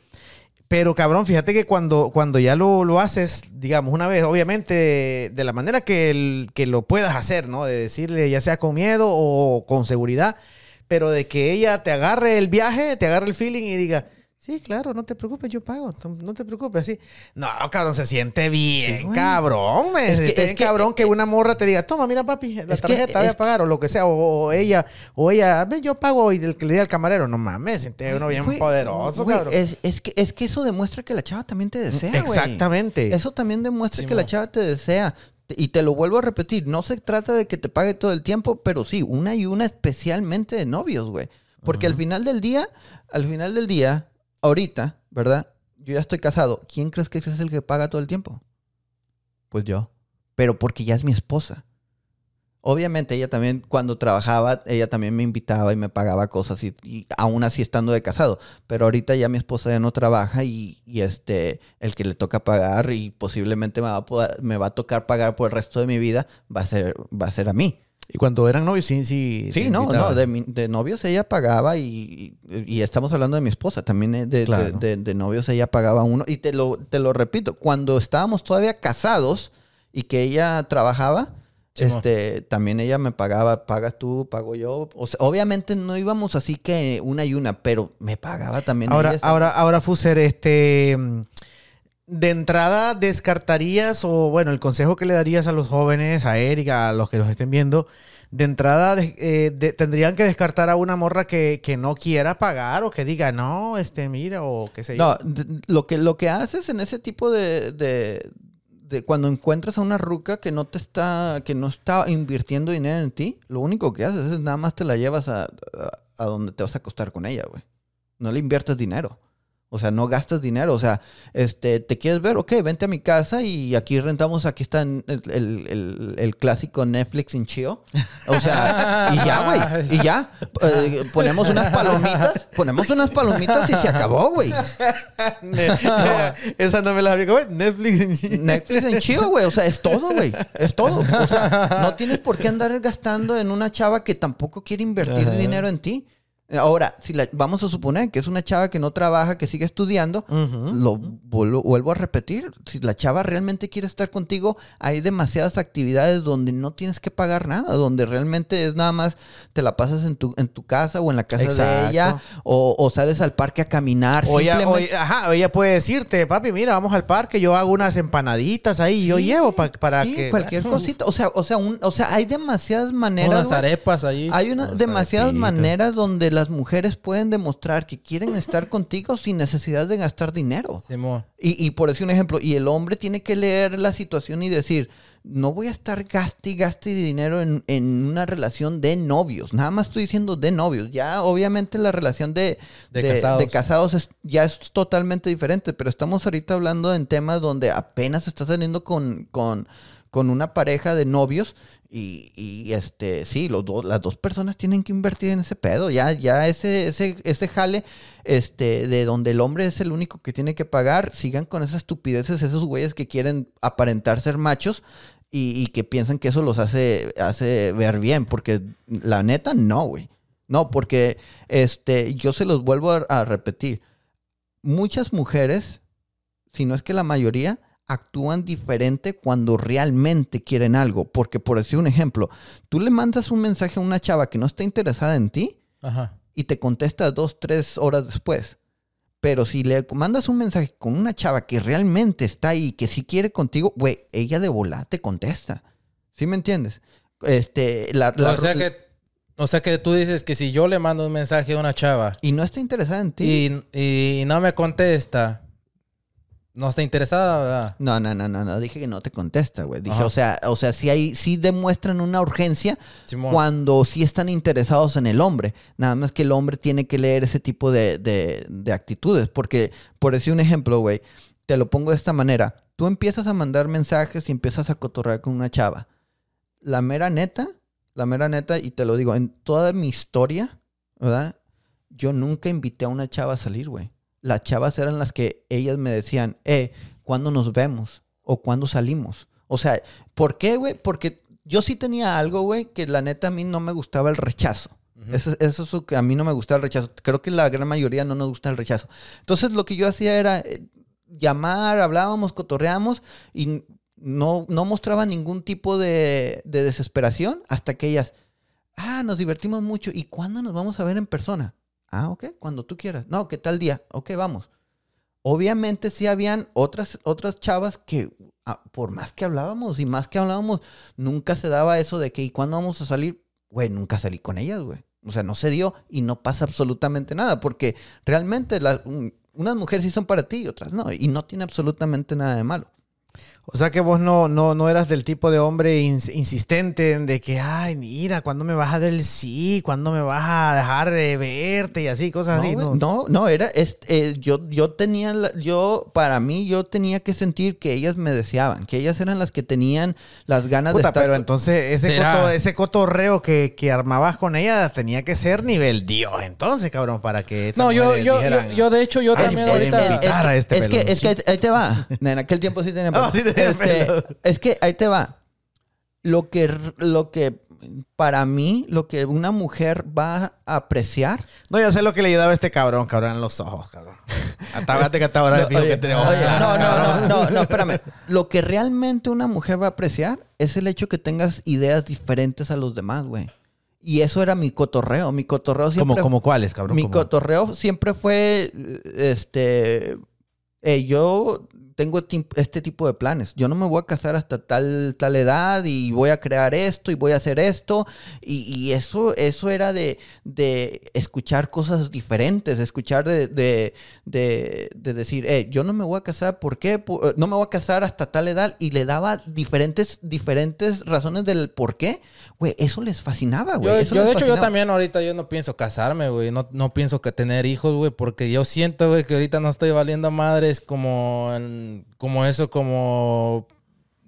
Pero cabrón, fíjate que cuando, cuando ya lo, lo haces, digamos, una vez, obviamente, de la manera que, el- que lo puedas hacer, ¿no? De decirle, ya sea con miedo o con seguridad, pero de que ella te agarre el viaje, te agarre el feeling y diga, sí, claro, no te preocupes, yo pago, no te preocupes, así. No, cabrón, se siente bien, Sí, cabrón, me Es se que- siente es bien que- cabrón que, una morra te diga, toma, mira, papi, la es que- tarjeta, voy a pagar, o lo que sea, o, o ella, o ella, ven, yo pago y el que le diga al camarero, no mames, siente uno bien Güey, poderoso, güey, cabrón. Es, es que, es que eso demuestra que la chava también te desea, güey. Exactamente. Eso también demuestra Sí, que la chava te desea. Y te lo vuelvo a repetir, no se trata de que te pague todo el tiempo, pero sí, una y una especialmente de novios, güey. Porque al final del día, al final del día, ahorita, ¿verdad? Yo ya estoy casado. ¿Quién crees que es el que paga todo el tiempo? Pues yo. Pero porque ya es mi esposa. Obviamente ella también, cuando trabajaba, ella también me invitaba y me pagaba cosas, y, y aún así estando de casado. Pero ahorita ya mi esposa ya no trabaja y, y, este, el que le toca pagar y posiblemente me va, a poder- me va a tocar pagar por el resto de mi vida va a ser, va a, ser a mí. Y cuando eran novios, sí, sí. Sí, no, no, de, mi- de novios ella pagaba y, y- estamos hablando de mi esposa, también de, de- Claro. de- de novios ella pagaba uno. Y te lo, te lo repito, cuando estábamos todavía casados y que ella trabajaba, Simón. este, también ella me pagaba, pagas tú, pago yo. O sea, obviamente no íbamos así que una y una, pero me pagaba también Ahora, ella. ahora, ahora, Fuser, este. De entrada, ¿descartarías o, bueno, el consejo que le darías a los jóvenes, a Erika, a los que nos estén viendo? De entrada, eh, de- tendrían que descartar a una morra que, que no quiera pagar o que diga, no, este, mira, o qué sé yo. No, lo que, lo que haces en ese tipo de, de, cuando encuentras a una ruca que no te está, que no está invirtiendo dinero en ti, lo único que haces es nada más te la llevas a, a, a donde te vas a acostar con ella, güey. No le inviertes dinero. O sea, no gastas dinero. O sea, este, te quieres ver, ok, vente a mi casa y aquí rentamos, aquí está el, el- el- el clásico Netflix en chill. O sea, y ya, güey. Y ya. Eh, ponemos unas palomitas, ponemos unas palomitas y se acabó, güey. *laughs* Esa no me la había. ¿cómo es? Netflix. Netflix en chido, güey. O sea, es todo, güey. Es todo. O sea, no tienes por qué andar gastando en una chava que tampoco quiere invertir Ajá. dinero en ti. Ahora, si la, vamos a suponer que es una chava que no trabaja, que sigue estudiando, lo vuelvo, vuelvo a repetir. Si la chava realmente quiere estar contigo, hay demasiadas actividades donde no tienes que pagar nada, donde realmente es nada más te la pasas en tu, en tu casa o en la casa Exacto. de ella, o, o sales al parque a caminar. O ella, o- simplemente- ajá, o ella puede decirte, papi, mira, vamos al parque, yo hago unas empanaditas ahí, yo Sí, llevo pa- para sí, que... cualquier cosita. O sea, o sea, un- o sea, hay demasiadas maneras. Unas arepas allí. Hay Unas demasiadas arepitas. maneras donde las mujeres pueden demostrar que quieren *laughs* estar contigo sin necesidad de gastar dinero. Simón. Y, y por decir un ejemplo, y el hombre tiene que leer la situación y decir, no voy a estar gaste y gaste dinero en, en una relación de novios. Nada más estoy diciendo de novios. Ya obviamente la relación de, De casados. de casados es- ya es totalmente diferente, pero estamos ahorita hablando en temas donde apenas estás saliendo con, con, con una pareja de novios y, y, este sí, los dos, las dos personas tienen que invertir en ese pedo. Ya, ya ese, ese, ese jale, este, de donde el hombre es el único que tiene que pagar, sigan con esas estupideces, esos güeyes que quieren aparentar ser machos y, que piensan que eso los hace, hace ver bien, porque la neta no, güey. No, porque este, yo se los vuelvo a repetir. Muchas mujeres, si no es que la mayoría, actúan diferente cuando realmente quieren algo. Porque, por decir un ejemplo, tú le mandas un mensaje a una chava que no está interesada en ti Ajá. y te contesta dos, tres horas después. Pero si le mandas un mensaje con una chava que realmente está ahí, que sí quiere contigo, güey, ella de volada te contesta. ¿Sí me entiendes? Este, la, la- o sea que, o sea que tú dices que si yo le mando un mensaje a una chava Y no está interesada en ti. y, y no me contesta, no está interesada, ¿verdad? No, no, no, no, no, dije que no te contesta, güey. Dije, Ajá. o sea, o sea, sí hay, sí demuestran una urgencia Simón. cuando sí están interesados en el hombre. Nada más que el hombre tiene que leer ese tipo de, de- de actitudes. Porque, por decir un ejemplo, güey, te lo pongo de esta manera. Tú empiezas a mandar mensajes y empiezas a cotorrear con una chava. La mera neta, la mera neta, y te lo digo, en toda mi historia, ¿verdad? Yo nunca invité a una chava a salir, güey. Las chavas eran las que ellas me decían, eh, ¿cuándo nos vemos? ¿O cuándo salimos? O sea, ¿por qué, güey? Porque yo sí tenía algo, güey, que la neta a mí no me gustaba el rechazo. Eso es lo que a mí no me gustaba el rechazo. Creo que la gran mayoría no nos gusta el rechazo. Entonces lo que yo hacía era eh, llamar, hablábamos, cotorreamos y no, no mostraba ningún tipo de, de desesperación hasta que ellas, ah, nos divertimos mucho. ¿Y cuándo nos vamos a ver en persona? Ah, ok, cuando tú quieras. No, ¿qué tal día? Ok, vamos. Obviamente sí habían otras, otras chavas que ah, por más que hablábamos y más que hablábamos, nunca se daba eso de que ¿y cuándo vamos a salir? Güey, nunca salí con ellas, güey. O sea, no se dio y no pasa absolutamente nada, porque realmente las, un- unas mujeres sí son para ti y otras no, y no tiene absolutamente nada de malo. O sea que vos no, no, no eras del tipo de hombre ins- insistente en de que, ay, mira, ¿cuándo me vas a dar el sí? ¿Cuándo me vas a dejar de verte? Y así, cosas así. no, No, no, no, era, es- eh, yo, yo tenía, la- yo, para mí, yo tenía que sentir que ellas me deseaban, que ellas eran las que tenían las ganas Puta, de estar. pero entonces ese, coto- ese cotorreo que, que armabas con ella tenía que ser nivel Dios, entonces, cabrón, para que No, yo, yo, dijeran, yo, yo, de hecho, yo Ay, también ahorita... a este es, que, es ahí- te va. En aquel tiempo sí tenía *laughs* Ah, sí tenía *laughs* Este. Es que ahí te va. Lo que, lo que para mí, lo que una mujer va a apreciar. No, yo sé lo que le ayudaba a este cabrón, cabrón, en los ojos, cabrón. Hasta que hasta ahora No, oye, que tenemos. oye, no, no, no, no, no, espérame. Lo que realmente una mujer va a apreciar es el hecho que tengas ideas diferentes a los demás, güey. Y eso era mi cotorreo. Mi cotorreo ¿Como, siempre como cuáles, cabrón? mi ¿Cómo? cotorreo siempre fue, este, eh, yo tengo tim- este tipo de planes. Yo no me voy a casar hasta tal, tal edad y voy a crear esto y voy a hacer esto. Y, y eso, eso era de, de escuchar cosas diferentes, escuchar de, de, de- de decir, eh, yo no me voy a casar, ¿por qué? Por- eh, no me voy a casar hasta tal edad. Y le daba diferentes, diferentes razones del por qué. Güey, eso les fascinaba, güey. Yo, Eso yo, les de hecho, yo también ahorita yo no pienso casarme, güey. No, no pienso que tener hijos, güey, porque yo siento, güey, que ahorita no estoy valiendo madres como, en- como eso, como...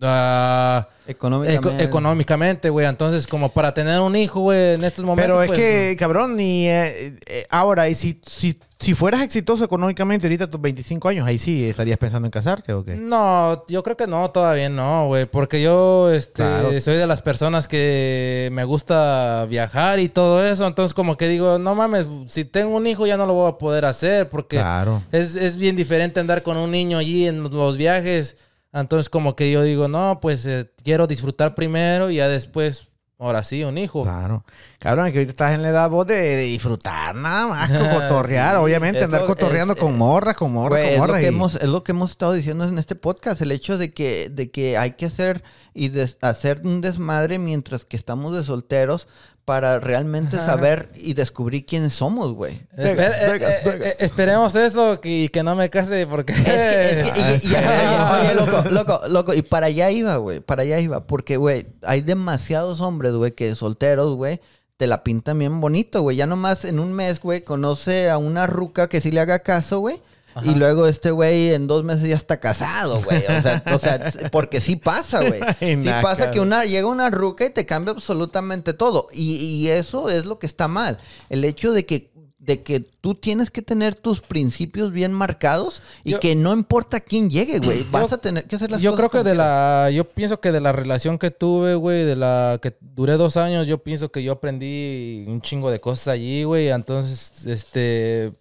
ah, eco- Económicamente. económicamente, güey. Entonces, como para tener un hijo, güey, en estos momentos. Pero es pues, que, cabrón, ni eh, eh, ahora, y si, si, si fueras exitoso económicamente ahorita a tus 25 años, ahí sí estarías pensando en casarte o qué. No, yo creo que no, todavía no, güey. Porque yo este, Claro. soy de las personas que me gusta viajar y todo eso. Entonces, como que digo, no mames, si tengo un hijo ya no lo voy a poder hacer. Porque Claro. es, es bien diferente andar con un niño allí en los viajes. Entonces, como que yo digo, no, pues eh, quiero disfrutar primero y ya después, ahora sí, un hijo. Claro. Cabrón, que ahorita estás en la edad vos de, de disfrutar nada más, *laughs* cotorrear, Sí, obviamente, es andar lo- cotorreando es- con morras, con morras, Güey, con es, morras. que y- es lo que hemos estado diciendo en este podcast, el hecho de que, de que hay que hacer y des- hacer un desmadre mientras que estamos de solteros para realmente saber y descubrir quiénes somos, güey. Vegas, eh, Vegas, eh, Vegas. eh, esperemos eso y que no me case porque... Es que, es que- y- y- y- oye, oye, loco, loco, loco, y para allá iba, güey, para allá iba, porque, güey, hay demasiados hombres, güey, que solteros, güey, te la pintan bien bonito, güey, ya nomás en un mes, güey, conoce a una ruca que sí le haga caso, güey, y luego este güey en dos meses ya está casado, güey, o sea, o sea, porque sí pasa, güey, *laughs* sí pasa que una, llega una ruca y te cambia absolutamente todo, y, y eso es lo que está mal, el hecho de que de que tú tienes que tener tus principios bien marcados y Yo- que no importa quién llegue, güey. Vas a tener que hacer las Yo cosas creo que de la, yo pienso que de la relación que tuve, güey, de la que duré dos años, yo pienso que yo aprendí un chingo de cosas allí, güey. Entonces, este,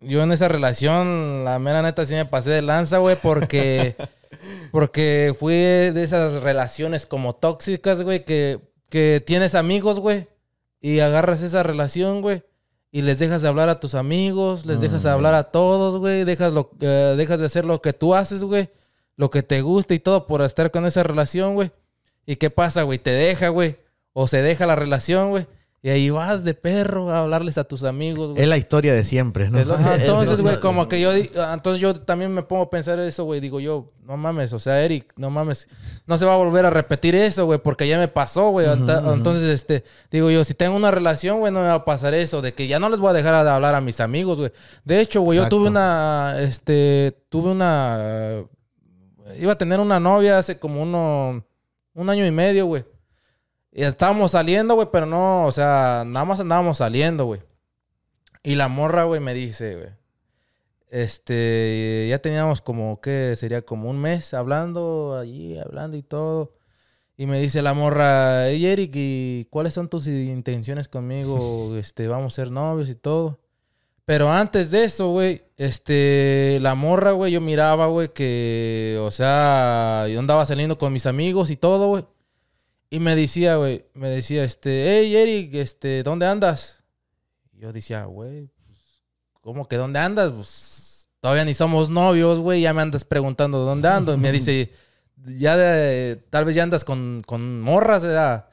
yo en esa relación, la mera neta sí me pasé de lanza, güey, porque, *laughs* porque fui de esas relaciones como tóxicas, güey, que, que tienes amigos, güey, y agarras esa relación, güey. Y les dejas de hablar a tus amigos, les dejas de hablar a todos, güey. Dejas, lo, eh, dejas de hacer lo que tú haces, güey. Lo que te gusta y todo por estar con esa relación, güey. ¿Y qué pasa, güey? Te deja, güey. O se deja la relación, güey. Y ahí vas de perro a hablarles a tus amigos, güey. Es la historia de siempre, ¿no? Es lo que- Ajá, el- entonces, güey, como que yo, ah, entonces yo también me pongo a pensar eso, güey. Digo yo, no mames, o sea, Eric, no mames, no se va a volver a repetir eso, güey, porque ya me pasó, güey. Entonces, este, digo yo, si tengo una relación, güey, no me va a pasar eso, de que ya no les voy a dejar de hablar a mis amigos, güey. De hecho, güey, yo tuve una, este, tuve una, iba a tener una novia hace como uno, un año y medio, güey. Y estábamos saliendo, güey, pero no, o sea, nada más andábamos saliendo, güey. Y la morra, güey, me dice, güey. Este, ya teníamos como, ¿qué? Sería como un mes hablando allí, hablando y todo. Y me dice la morra, hey Eric, ¿y cuáles son tus intenciones conmigo? *laughs* Este, vamos a ser novios y todo. Pero antes de eso, güey, este, la morra, güey, yo miraba, güey, que, o sea, yo andaba saliendo con mis amigos y todo, güey. Y me decía, güey, me decía, este, hey Eric, este, ¿dónde andas? Y yo decía, güey, pues, ¿cómo que dónde andas? Pues todavía ni somos novios, güey, ya me andas preguntando dónde ando. Y me dice, ya de- tal vez ya andas con, con morras, ¿verdad?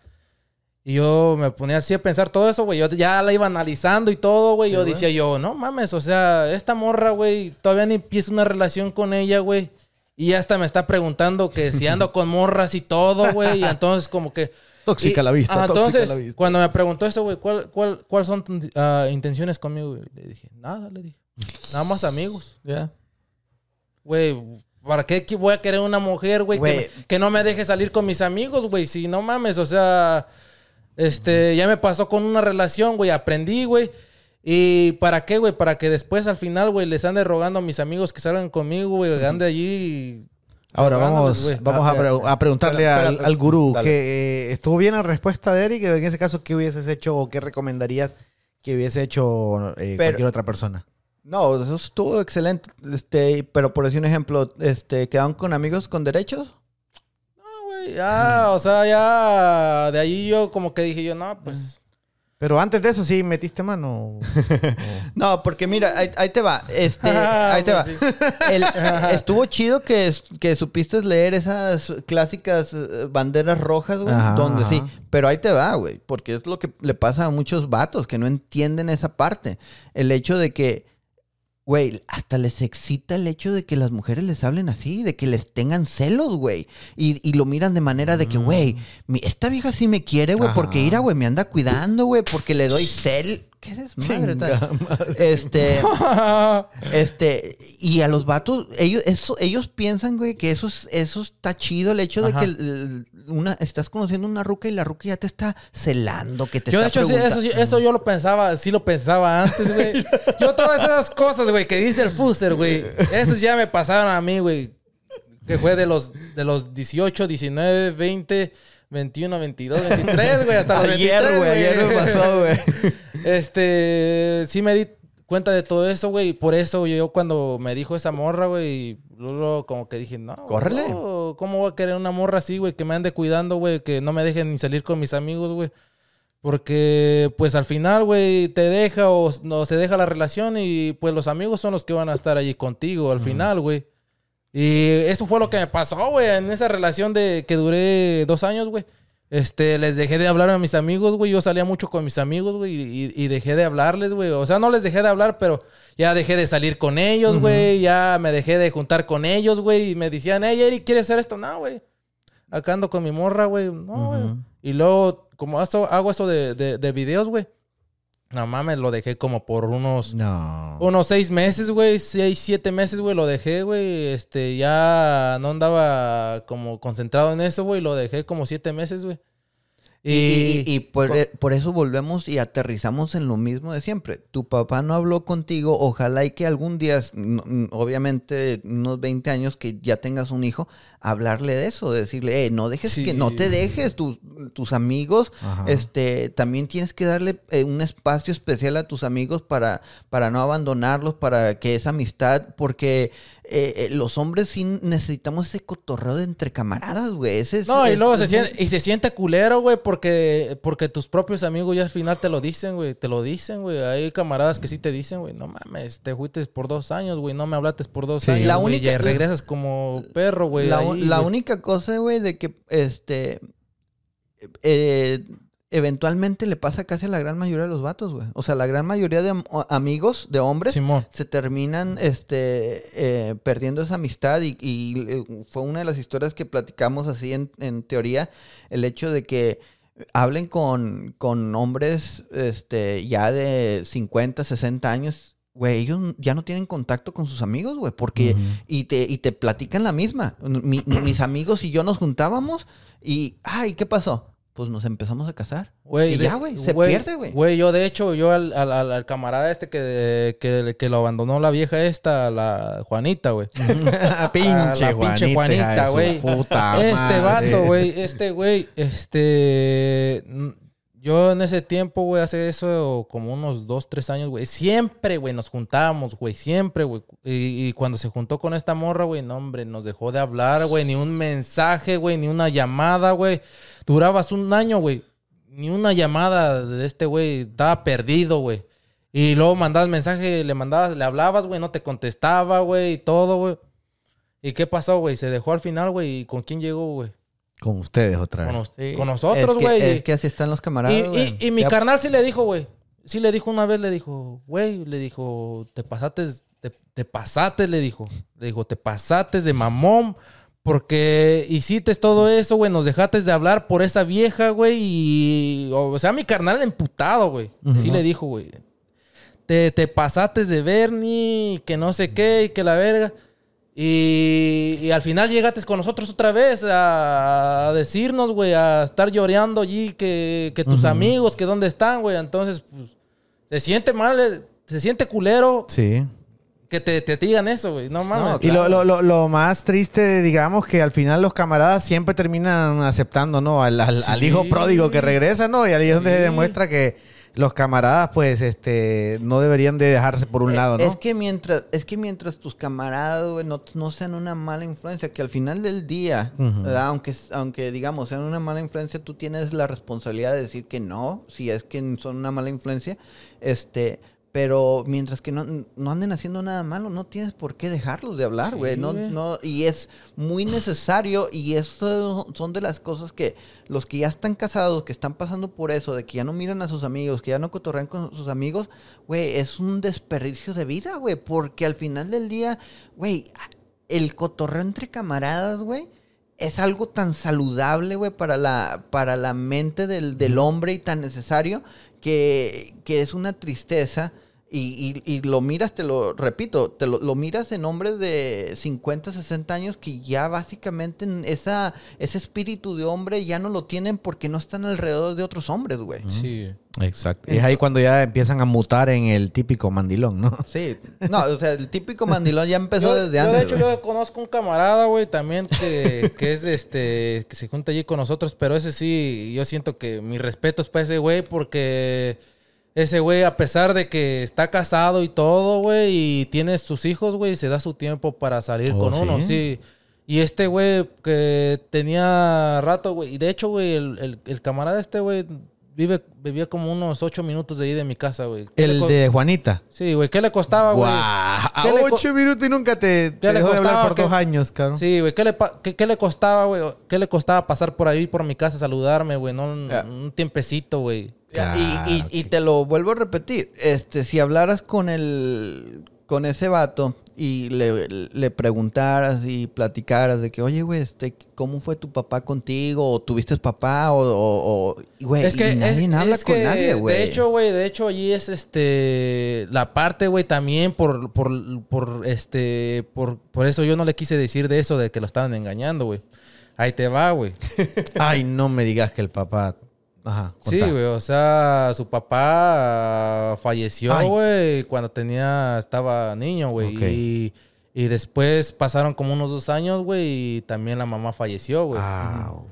Y yo me ponía así a pensar todo eso, güey. Yo ya la iba analizando y todo, güey. Yo Sí, decía yo, no mames, o sea, esta morra, güey, todavía ni empiezo una relación con ella, güey. Y hasta me está preguntando que si *laughs* ando con morras y todo, güey. Y entonces como que... Tóxica y- la vista, ajá, tóxica entonces, la vista. cuando me preguntó eso, güey, ¿cuál, cuál, ¿cuáles son tus ah, intenciones conmigo? güey? Le dije, nada, le dije. Nada más amigos. Ya. Güey, ¿para qué voy a querer una mujer, güey? Que no me deje salir con mis amigos, güey. Si no mames, o sea, este, ya me pasó con una relación, güey. Aprendí, güey. ¿Y para qué, güey? Para que después al final, güey, les ande rogando a mis amigos que salgan conmigo, güey, ande allí. Ahora vamos, vamos Ah, a, pre- a preguntarle espera, al, espera, al gurú dale. que eh, estuvo bien la respuesta de Eric. En ese caso, ¿qué hubieses hecho o qué recomendarías que hubiese hecho eh, Pero- cualquier otra persona? No, eso estuvo excelente. Este, pero por decir un ejemplo, este, ¿quedaron con amigos con derechos? No, güey, ya, o sea, ya de ahí yo como que dije yo, no, pues. Pero antes de eso, sí metiste mano. *laughs* No, porque mira, ahí, ahí te va. Este, *laughs* ahí te va. Pues. El- *laughs* estuvo chido que, que supiste leer esas clásicas eh, banderas rojas, güey. Ajá, Donde sí. Pero ahí te va, güey. Porque es lo que le pasa a muchos vatos que no entienden esa parte. El hecho de que, güey, hasta les excita el hecho de que las mujeres les hablen así, de que les tengan celos, güey. Y, y lo miran de manera de que, güey, mi- esta vieja sí me quiere, güey, porque ira, güey, me anda cuidando, güey, porque le doy cel. ¿Qué es madre? Chinga Este. *laughs* Este, y a los vatos, ellos, eso, ellos piensan, güey, que eso, es- eso está chido, el hecho Ajá. de que el- una, estás conociendo una ruca y la ruca ya te está celando, que te Yo, de está hecho, sí, eso, sí- eso yo lo pensaba, sí lo pensaba antes, güey. *laughs* Yo todas esas cosas, güey, que dice el Fuser, güey, esas ya me pasaron a mí, güey. Que fue de los, de los 18, 19, 20, 21, 22, 23, güey, hasta los Ayer, 23, güey, ayer me pasó, güey. *laughs* Este, sí me di cuenta de todo eso, güey, y por eso yo cuando me dijo esa morra, güey, luego como que dije, no, Córrele. no, ¿cómo voy a querer una morra así, güey, que me ande cuidando, güey, que no me dejen ni salir con mis amigos, güey? Porque, pues al final, güey, te deja o no se deja la relación y pues los amigos son los que van a estar allí contigo al final, güey. Y eso fue lo que me pasó, güey, en esa relación de que duré dos años, güey. Este, les dejé de hablar a mis amigos, güey. Yo salía mucho con mis amigos, güey, y, y dejé de hablarles, güey. O sea, no les dejé de hablar, pero ya dejé de salir con ellos, güey. Ya me dejé de juntar con ellos, güey. Y me decían, hey, Eric, ¿quieres hacer esto? No, güey. Acá ando con mi morra, güey. No, güey. Y luego, como hago, hago eso de, de, de videos, güey. No mames, lo dejé como por unos... No. Unos seis meses, güey, seis, siete meses, güey, lo dejé, güey. Este, ya no andaba como concentrado en eso, güey. Lo dejé como siete meses, güey. Y, y- y por, e- por eso volvemos y aterrizamos en lo mismo de siempre. Tu papá no habló contigo, ojalá y que algún día, obviamente unos 20 años que ya tengas un hijo, hablarle de eso, de decirle, eh, no dejes Sí. que, no te dejes, tus, tus amigos, Ajá. este, también tienes que darle eh, un espacio especial a tus amigos para, para no abandonarlos, para que esa amistad, porque eh, eh, los hombres sí necesitamos ese cotorreo de entre camaradas, güey. Ese es- No, y es- luego se siente, y se siente culero, güey, porque, porque tus propios amigos ya al final te lo dicen, güey. Te lo dicen, güey. Hay camaradas que sí te dicen, güey, no mames, te fuiste por dos años, güey. No me hablaste por dos Sí. años. La única- y regresas como perro, güey. la, la única cosa, güey, de que este. eh, eventualmente le pasa casi a la gran mayoría de los vatos, güey. O sea, la gran mayoría de am- amigos, de hombres, Simón. se terminan este, eh, perdiendo esa amistad y, y, eh, fue una de las historias que platicamos así en, en teoría, el hecho de que hablen con, con hombres este, ya de 50, 60 años, güey, ellos ya no tienen contacto con sus amigos, güey, porque y, te, y te platican la misma. Mi- mis amigos y yo nos juntábamos y, ay, ¿qué pasó? Pues nos empezamos a casar. Güey, y de- ya, güey, se pierde, güey. Güey, yo de hecho, yo al, al- al- camarada este que, que, que lo abandonó la vieja esta, la Juanita, güey. *laughs* pinche pinche Juanita, güey. Puta Este madre. vato, güey, este güey, este... Yo en ese tiempo, güey, hace eso como unos dos, tres años, güey. Siempre, güey, nos juntábamos, güey. Siempre, güey. Y, y cuando se juntó con esta morra, güey, no, hombre, nos dejó de hablar, güey. Ni un mensaje, güey, ni una llamada, güey. Durabas un año, güey. Ni una llamada de este güey. Estaba perdido, güey. Y luego mandabas mensaje, le mandabas, le hablabas, güey, no te contestaba, güey, y todo, güey. ¿Y qué pasó, güey? Se dejó al final, güey. ¿Y con quién llegó, güey? Con ustedes otra vez. con nosotros, Es que- güey. Es que así están los camaradas, Y, güey. y, y mi Ya- carnal sí le dijo, güey. Sí le dijo una vez, le dijo, güey, le dijo, te pasaste, te, te pasaste, le dijo. Le dijo, te pasaste de mamón porque hiciste todo eso, güey. Nos dejaste de hablar por esa vieja, güey. Y, o sea, mi carnal emputado, güey. Sí le dijo, güey. Te, te pasaste de Bernie, que no sé qué, y que la verga. Y, y al final llegaste con nosotros otra vez a, a decirnos, güey, a estar lloreando allí que, que tus amigos, que dónde están, güey. Entonces, pues, se siente mal, eh, se siente culero Sí. que te, te digan eso, güey. No mames. Y lo, lo, lo, lo más triste, digamos, que al final los camaradas siempre terminan aceptando, ¿no? Al, al- al Sí. hijo pródigo que regresa, ¿no? Y ahí es donde se demuestra que los camaradas, pues, este, no deberían de dejarse por un lado, ¿no? Eh, Es que mientras, es que mientras tus camaradas, güey, no, no sean una mala influencia, que al final del día, aunque, aunque digamos sean una mala influencia, tú tienes la responsabilidad de decir que no, si es que son una mala influencia, este, pero mientras que no, no anden haciendo nada malo, no tienes por qué dejarlos de hablar, Sí, güey. no, no, y es muy necesario, y eso son de las cosas que los que ya están casados, que están pasando por eso, de que ya no miran a sus amigos, que ya no cotorrean con sus amigos, güey, es un desperdicio de vida, güey, porque al final del día, güey, el cotorreo entre camaradas, güey, es algo tan saludable, güey, para la, para la mente del, del hombre y tan necesario que, que es una tristeza. Y, y- y lo miras, te lo repito, te lo, lo miras en hombres de 50, 60 años que ya básicamente en esa, ese espíritu de hombre ya no lo tienen porque no están alrededor de otros hombres, güey. Sí. Exacto. Y es ahí cuando ya empiezan a mutar en el típico mandilón, ¿no? Sí, no, o sea, el típico mandilón ya empezó Yo, desde yo, antes. de hecho, güey. yo conozco un camarada, güey, también que, *laughs* que es este, que se junta allí con nosotros, pero ese sí, yo siento que mi respeto es para ese güey porque ese güey, a pesar de que está casado y todo, güey, y tiene sus hijos, güey, se da su tiempo para salir Oh, con ¿sí? uno, sí. Y este güey que tenía rato, güey, y de hecho, güey, el, el- el camarada este, güey, vive, vivía como unos ocho minutos de ahí de mi casa, güey. ¿Qué le El de Juanita. Sí, güey, ¿qué le costaba, güey? Guau. ¿Qué le A co- ocho minutos y nunca te, te ¿Qué le dejó de hablar costaba? por ¿Qué- dos años, cabrón. Sí, güey, ¿qué le, qué, qué le costaba, güey? ¿Qué le costaba pasar por ahí, por mi casa, saludarme, güey? No, Ya. un tiempecito, güey. Y- y, Claro, y te lo vuelvo a repetir. Este, si hablaras con el con ese vato y le, le preguntaras y platicaras de que, oye, güey, este, ¿cómo fue tu papá contigo? ¿O tuviste papá? O, o, güey, Es que, y nadie es- habla es con que, nadie, güey. De hecho, güey, de hecho, allí es este. La parte, güey, también por, por, por, este. Por, por eso yo no le quise decir de eso, de que lo estaban engañando, güey. Ahí te va, güey. *laughs* Ay, no me digas que el papá. Ajá. Sí, güey, o sea, su papá ah, falleció, güey, cuando tenía, estaba niño, güey. Y, y después pasaron como unos dos años, güey, y también la mamá falleció, güey.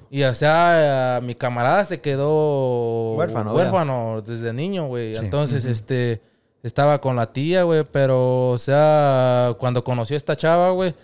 Y o sea, mi camarada se quedó Huérfano, huérfano desde niño, güey. Sí. Entonces, este, estaba con la tía, güey, pero, o sea, cuando conoció a esta chava, güey,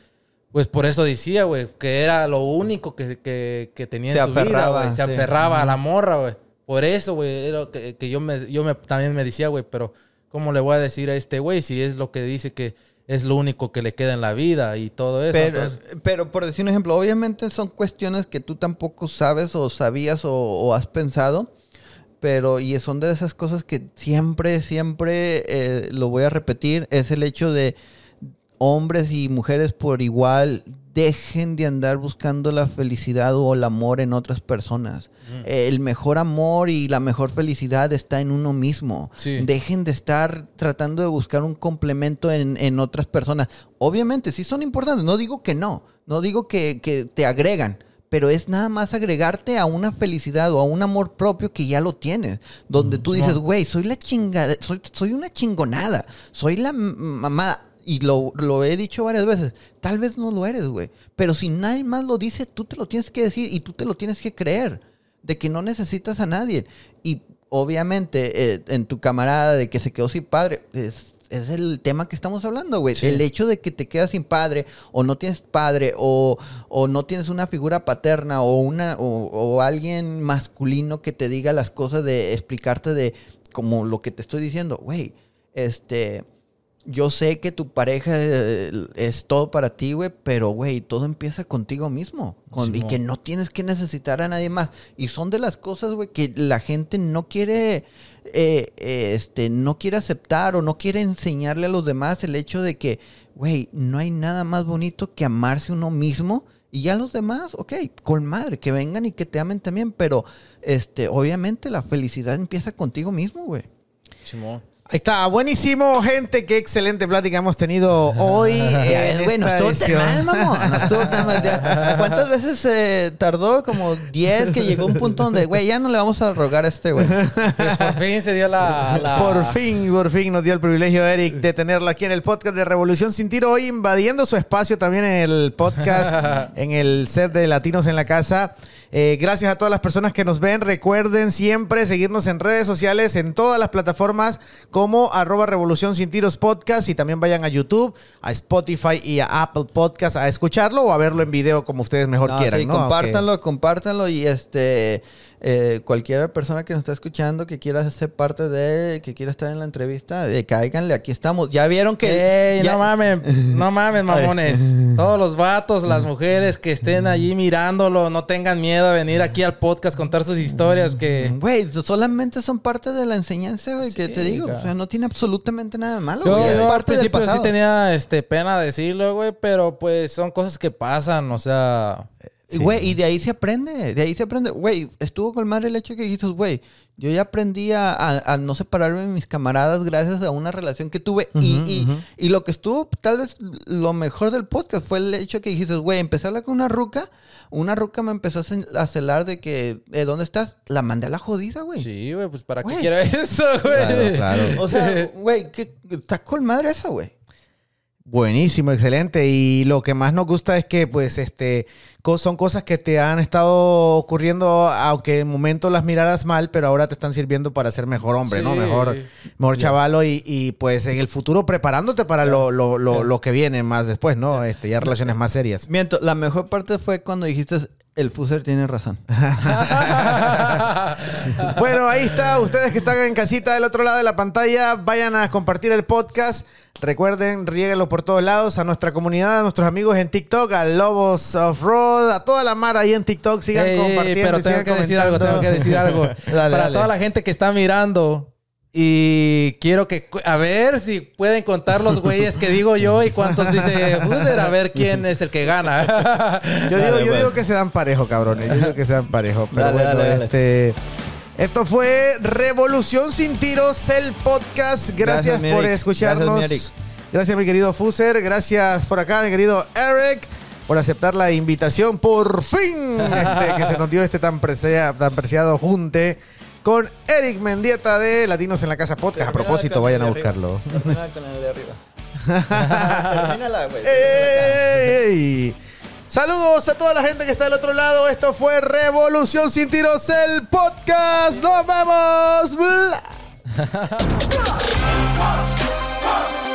pues por eso decía, güey, que era lo único que, que, que tenía Se en su vida, aferraba, güey. Se sí. aferraba a la morra, güey. Por eso, güey, era que, que yo, me, yo me, también me decía, güey, pero ¿cómo le voy a decir a este güey si es lo que dice que es lo único que le queda en la vida y todo eso? Pero, Entonces, pero por decir un ejemplo, obviamente son cuestiones que tú tampoco sabes o sabías o, o has pensado. pero y son de esas cosas que siempre, siempre eh, lo voy a repetir, es el hecho de hombres y mujeres por igual dejen de andar buscando la felicidad o el amor en otras personas. El mejor amor y la mejor felicidad está en uno mismo. Sí. Dejen de estar tratando de buscar un complemento en, en otras personas. Obviamente, sí son importantes. No digo que no. No digo que, que te agregan. Pero es nada más agregarte a una felicidad o a un amor propio que ya lo tienes. Donde tú dices, güey, soy la chingada, soy, soy una chingonada. Soy la mamada y lo, lo he dicho varias veces, tal vez no lo eres, güey. Pero si nadie más lo dice, tú te lo tienes que decir y tú te lo tienes que creer. De que no necesitas a nadie. Y obviamente eh, en tu camarada de que se quedó sin padre, es, es el tema que estamos hablando, güey. Sí. El hecho de que te quedas sin padre o no tienes padre o, o no tienes una figura paterna o, una, o, o alguien masculino que te diga las cosas de explicarte de como lo que te estoy diciendo, güey. Este yo sé que tu pareja eh, es todo para ti, güey, pero, güey, todo empieza contigo mismo. con- y que no tienes que necesitar a nadie más. Y son de las cosas, güey, que la gente no quiere, eh, eh, este, no quiere aceptar o no quiere enseñarle a los demás el hecho de que, güey, no hay nada más bonito que amarse uno mismo. Y ya los demás, ok, con madre, que vengan y que te amen también, pero, este, obviamente la felicidad empieza contigo mismo, güey. Simón. Ahí está, buenísimo, gente. Qué excelente plática hemos tenido *laughs* hoy. Ya en ves, güey, no esta estuvo tan mal, mamón. No estuvo tan mal. Ya, ¿Cuántas veces eh, tardó? Como 10 que llegó un punto donde, güey, ya no le vamos a rogar a este, güey. Pues por fin se dio la... la- Por fin, por fin nos dio el privilegio, Eric, de tenerlo aquí en el podcast de Revolución Sin Tiro, hoy invadiendo su espacio también en el podcast, *laughs* en el set de Latinos en la Casa. Eh, gracias a todas las personas que nos ven. Recuerden siempre seguirnos en redes sociales, en todas las plataformas como arroba Revolución Sin Tiros Podcast y también vayan a YouTube, a Spotify y a Apple Podcast a escucharlo o a verlo en video como ustedes mejor No, quieran. sí, ¿no? compártanlo, compártanlo y este eh, cualquier persona que nos está escuchando que quiera ser parte de, que quiera estar en la entrevista, eh, cáiganle, aquí estamos. Ya vieron que Ey, ya- no mames, no mames, mamones. *laughs* Todos los vatos, las mujeres que estén allí mirándolo, no tengan miedo a venir aquí al podcast, contar sus historias que... Güey, solamente son parte de la enseñanza, güey, que te digo. cara. O sea, no tiene absolutamente nada de malo. Yo, es yo parte principio sí tenía este, pena decirlo, güey, pero pues son cosas que pasan, o sea... Y, Güey, y de ahí se aprende, de ahí se aprende. Güey, estuvo con madre el hecho que dijiste, güey, yo ya aprendí a, a- a no separarme de mis camaradas gracias a una relación que tuve. y, y- y lo que estuvo, tal vez lo mejor del podcast fue el hecho que dijiste, güey, empecé a hablar con una ruca, una ruca me empezó a celar de que, ¿de dónde estás? La mandé a la jodida, güey. Sí, güey, pues ¿para qué Güey. quiero eso, *laughs* güey? Claro, claro. *laughs* O sea, güey, que está con madre eso, güey. Buenísimo, excelente. Y lo que más nos gusta es que, pues, este, son cosas que te han estado ocurriendo, aunque en momento las miraras mal, pero ahora te están sirviendo para ser mejor hombre, ¿no? Mejor, mejor chavalo y, y, pues en el futuro preparándote para lo, lo, lo, lo que viene más después, ¿no? Este, ya relaciones más serias. Miento, la mejor parte fue cuando dijiste, el Fuser tiene razón. *laughs* *laughs* Bueno, ahí está. Ustedes que están en casita del otro lado de la pantalla, vayan a compartir el podcast. Recuerden, riéguenlo por todos lados. A nuestra comunidad, a nuestros amigos en TikTok, a Lobos of Road, a toda la mar ahí en TikTok. Sigan Ey, compartiendo. pero tengo que decir algo, tengo que decir algo. *laughs* Dale, Para dale. toda la gente que está mirando y quiero que a ver si pueden contar los güeyes que digo yo y cuántos dice Fuser, a ver quién es el que gana. Yo digo, Dale, yo pues. digo que se dan parejo, cabrones. Yo digo que se dan parejo. Pero Dale, bueno, dale, dale. este. Esto fue Revolución sin tiros, el podcast. Gracias, por escucharnos. Gracias, mi Eric. Gracias, mi querido Fuser. Gracias por acá, mi querido Eric, por aceptar la invitación. Por fin, este, que se nos dio este tan, presea- tan preciado junte con Eric Mendieta de Latinos en la Casa Podcast. A propósito, vayan a buscarlo. Termina con el de arriba. Termínala, güey. ¡Ey! Saludos a toda la gente que está del otro lado. Esto fue Revolución sin tiros, el podcast. Nos vemos. Bla. *laughs*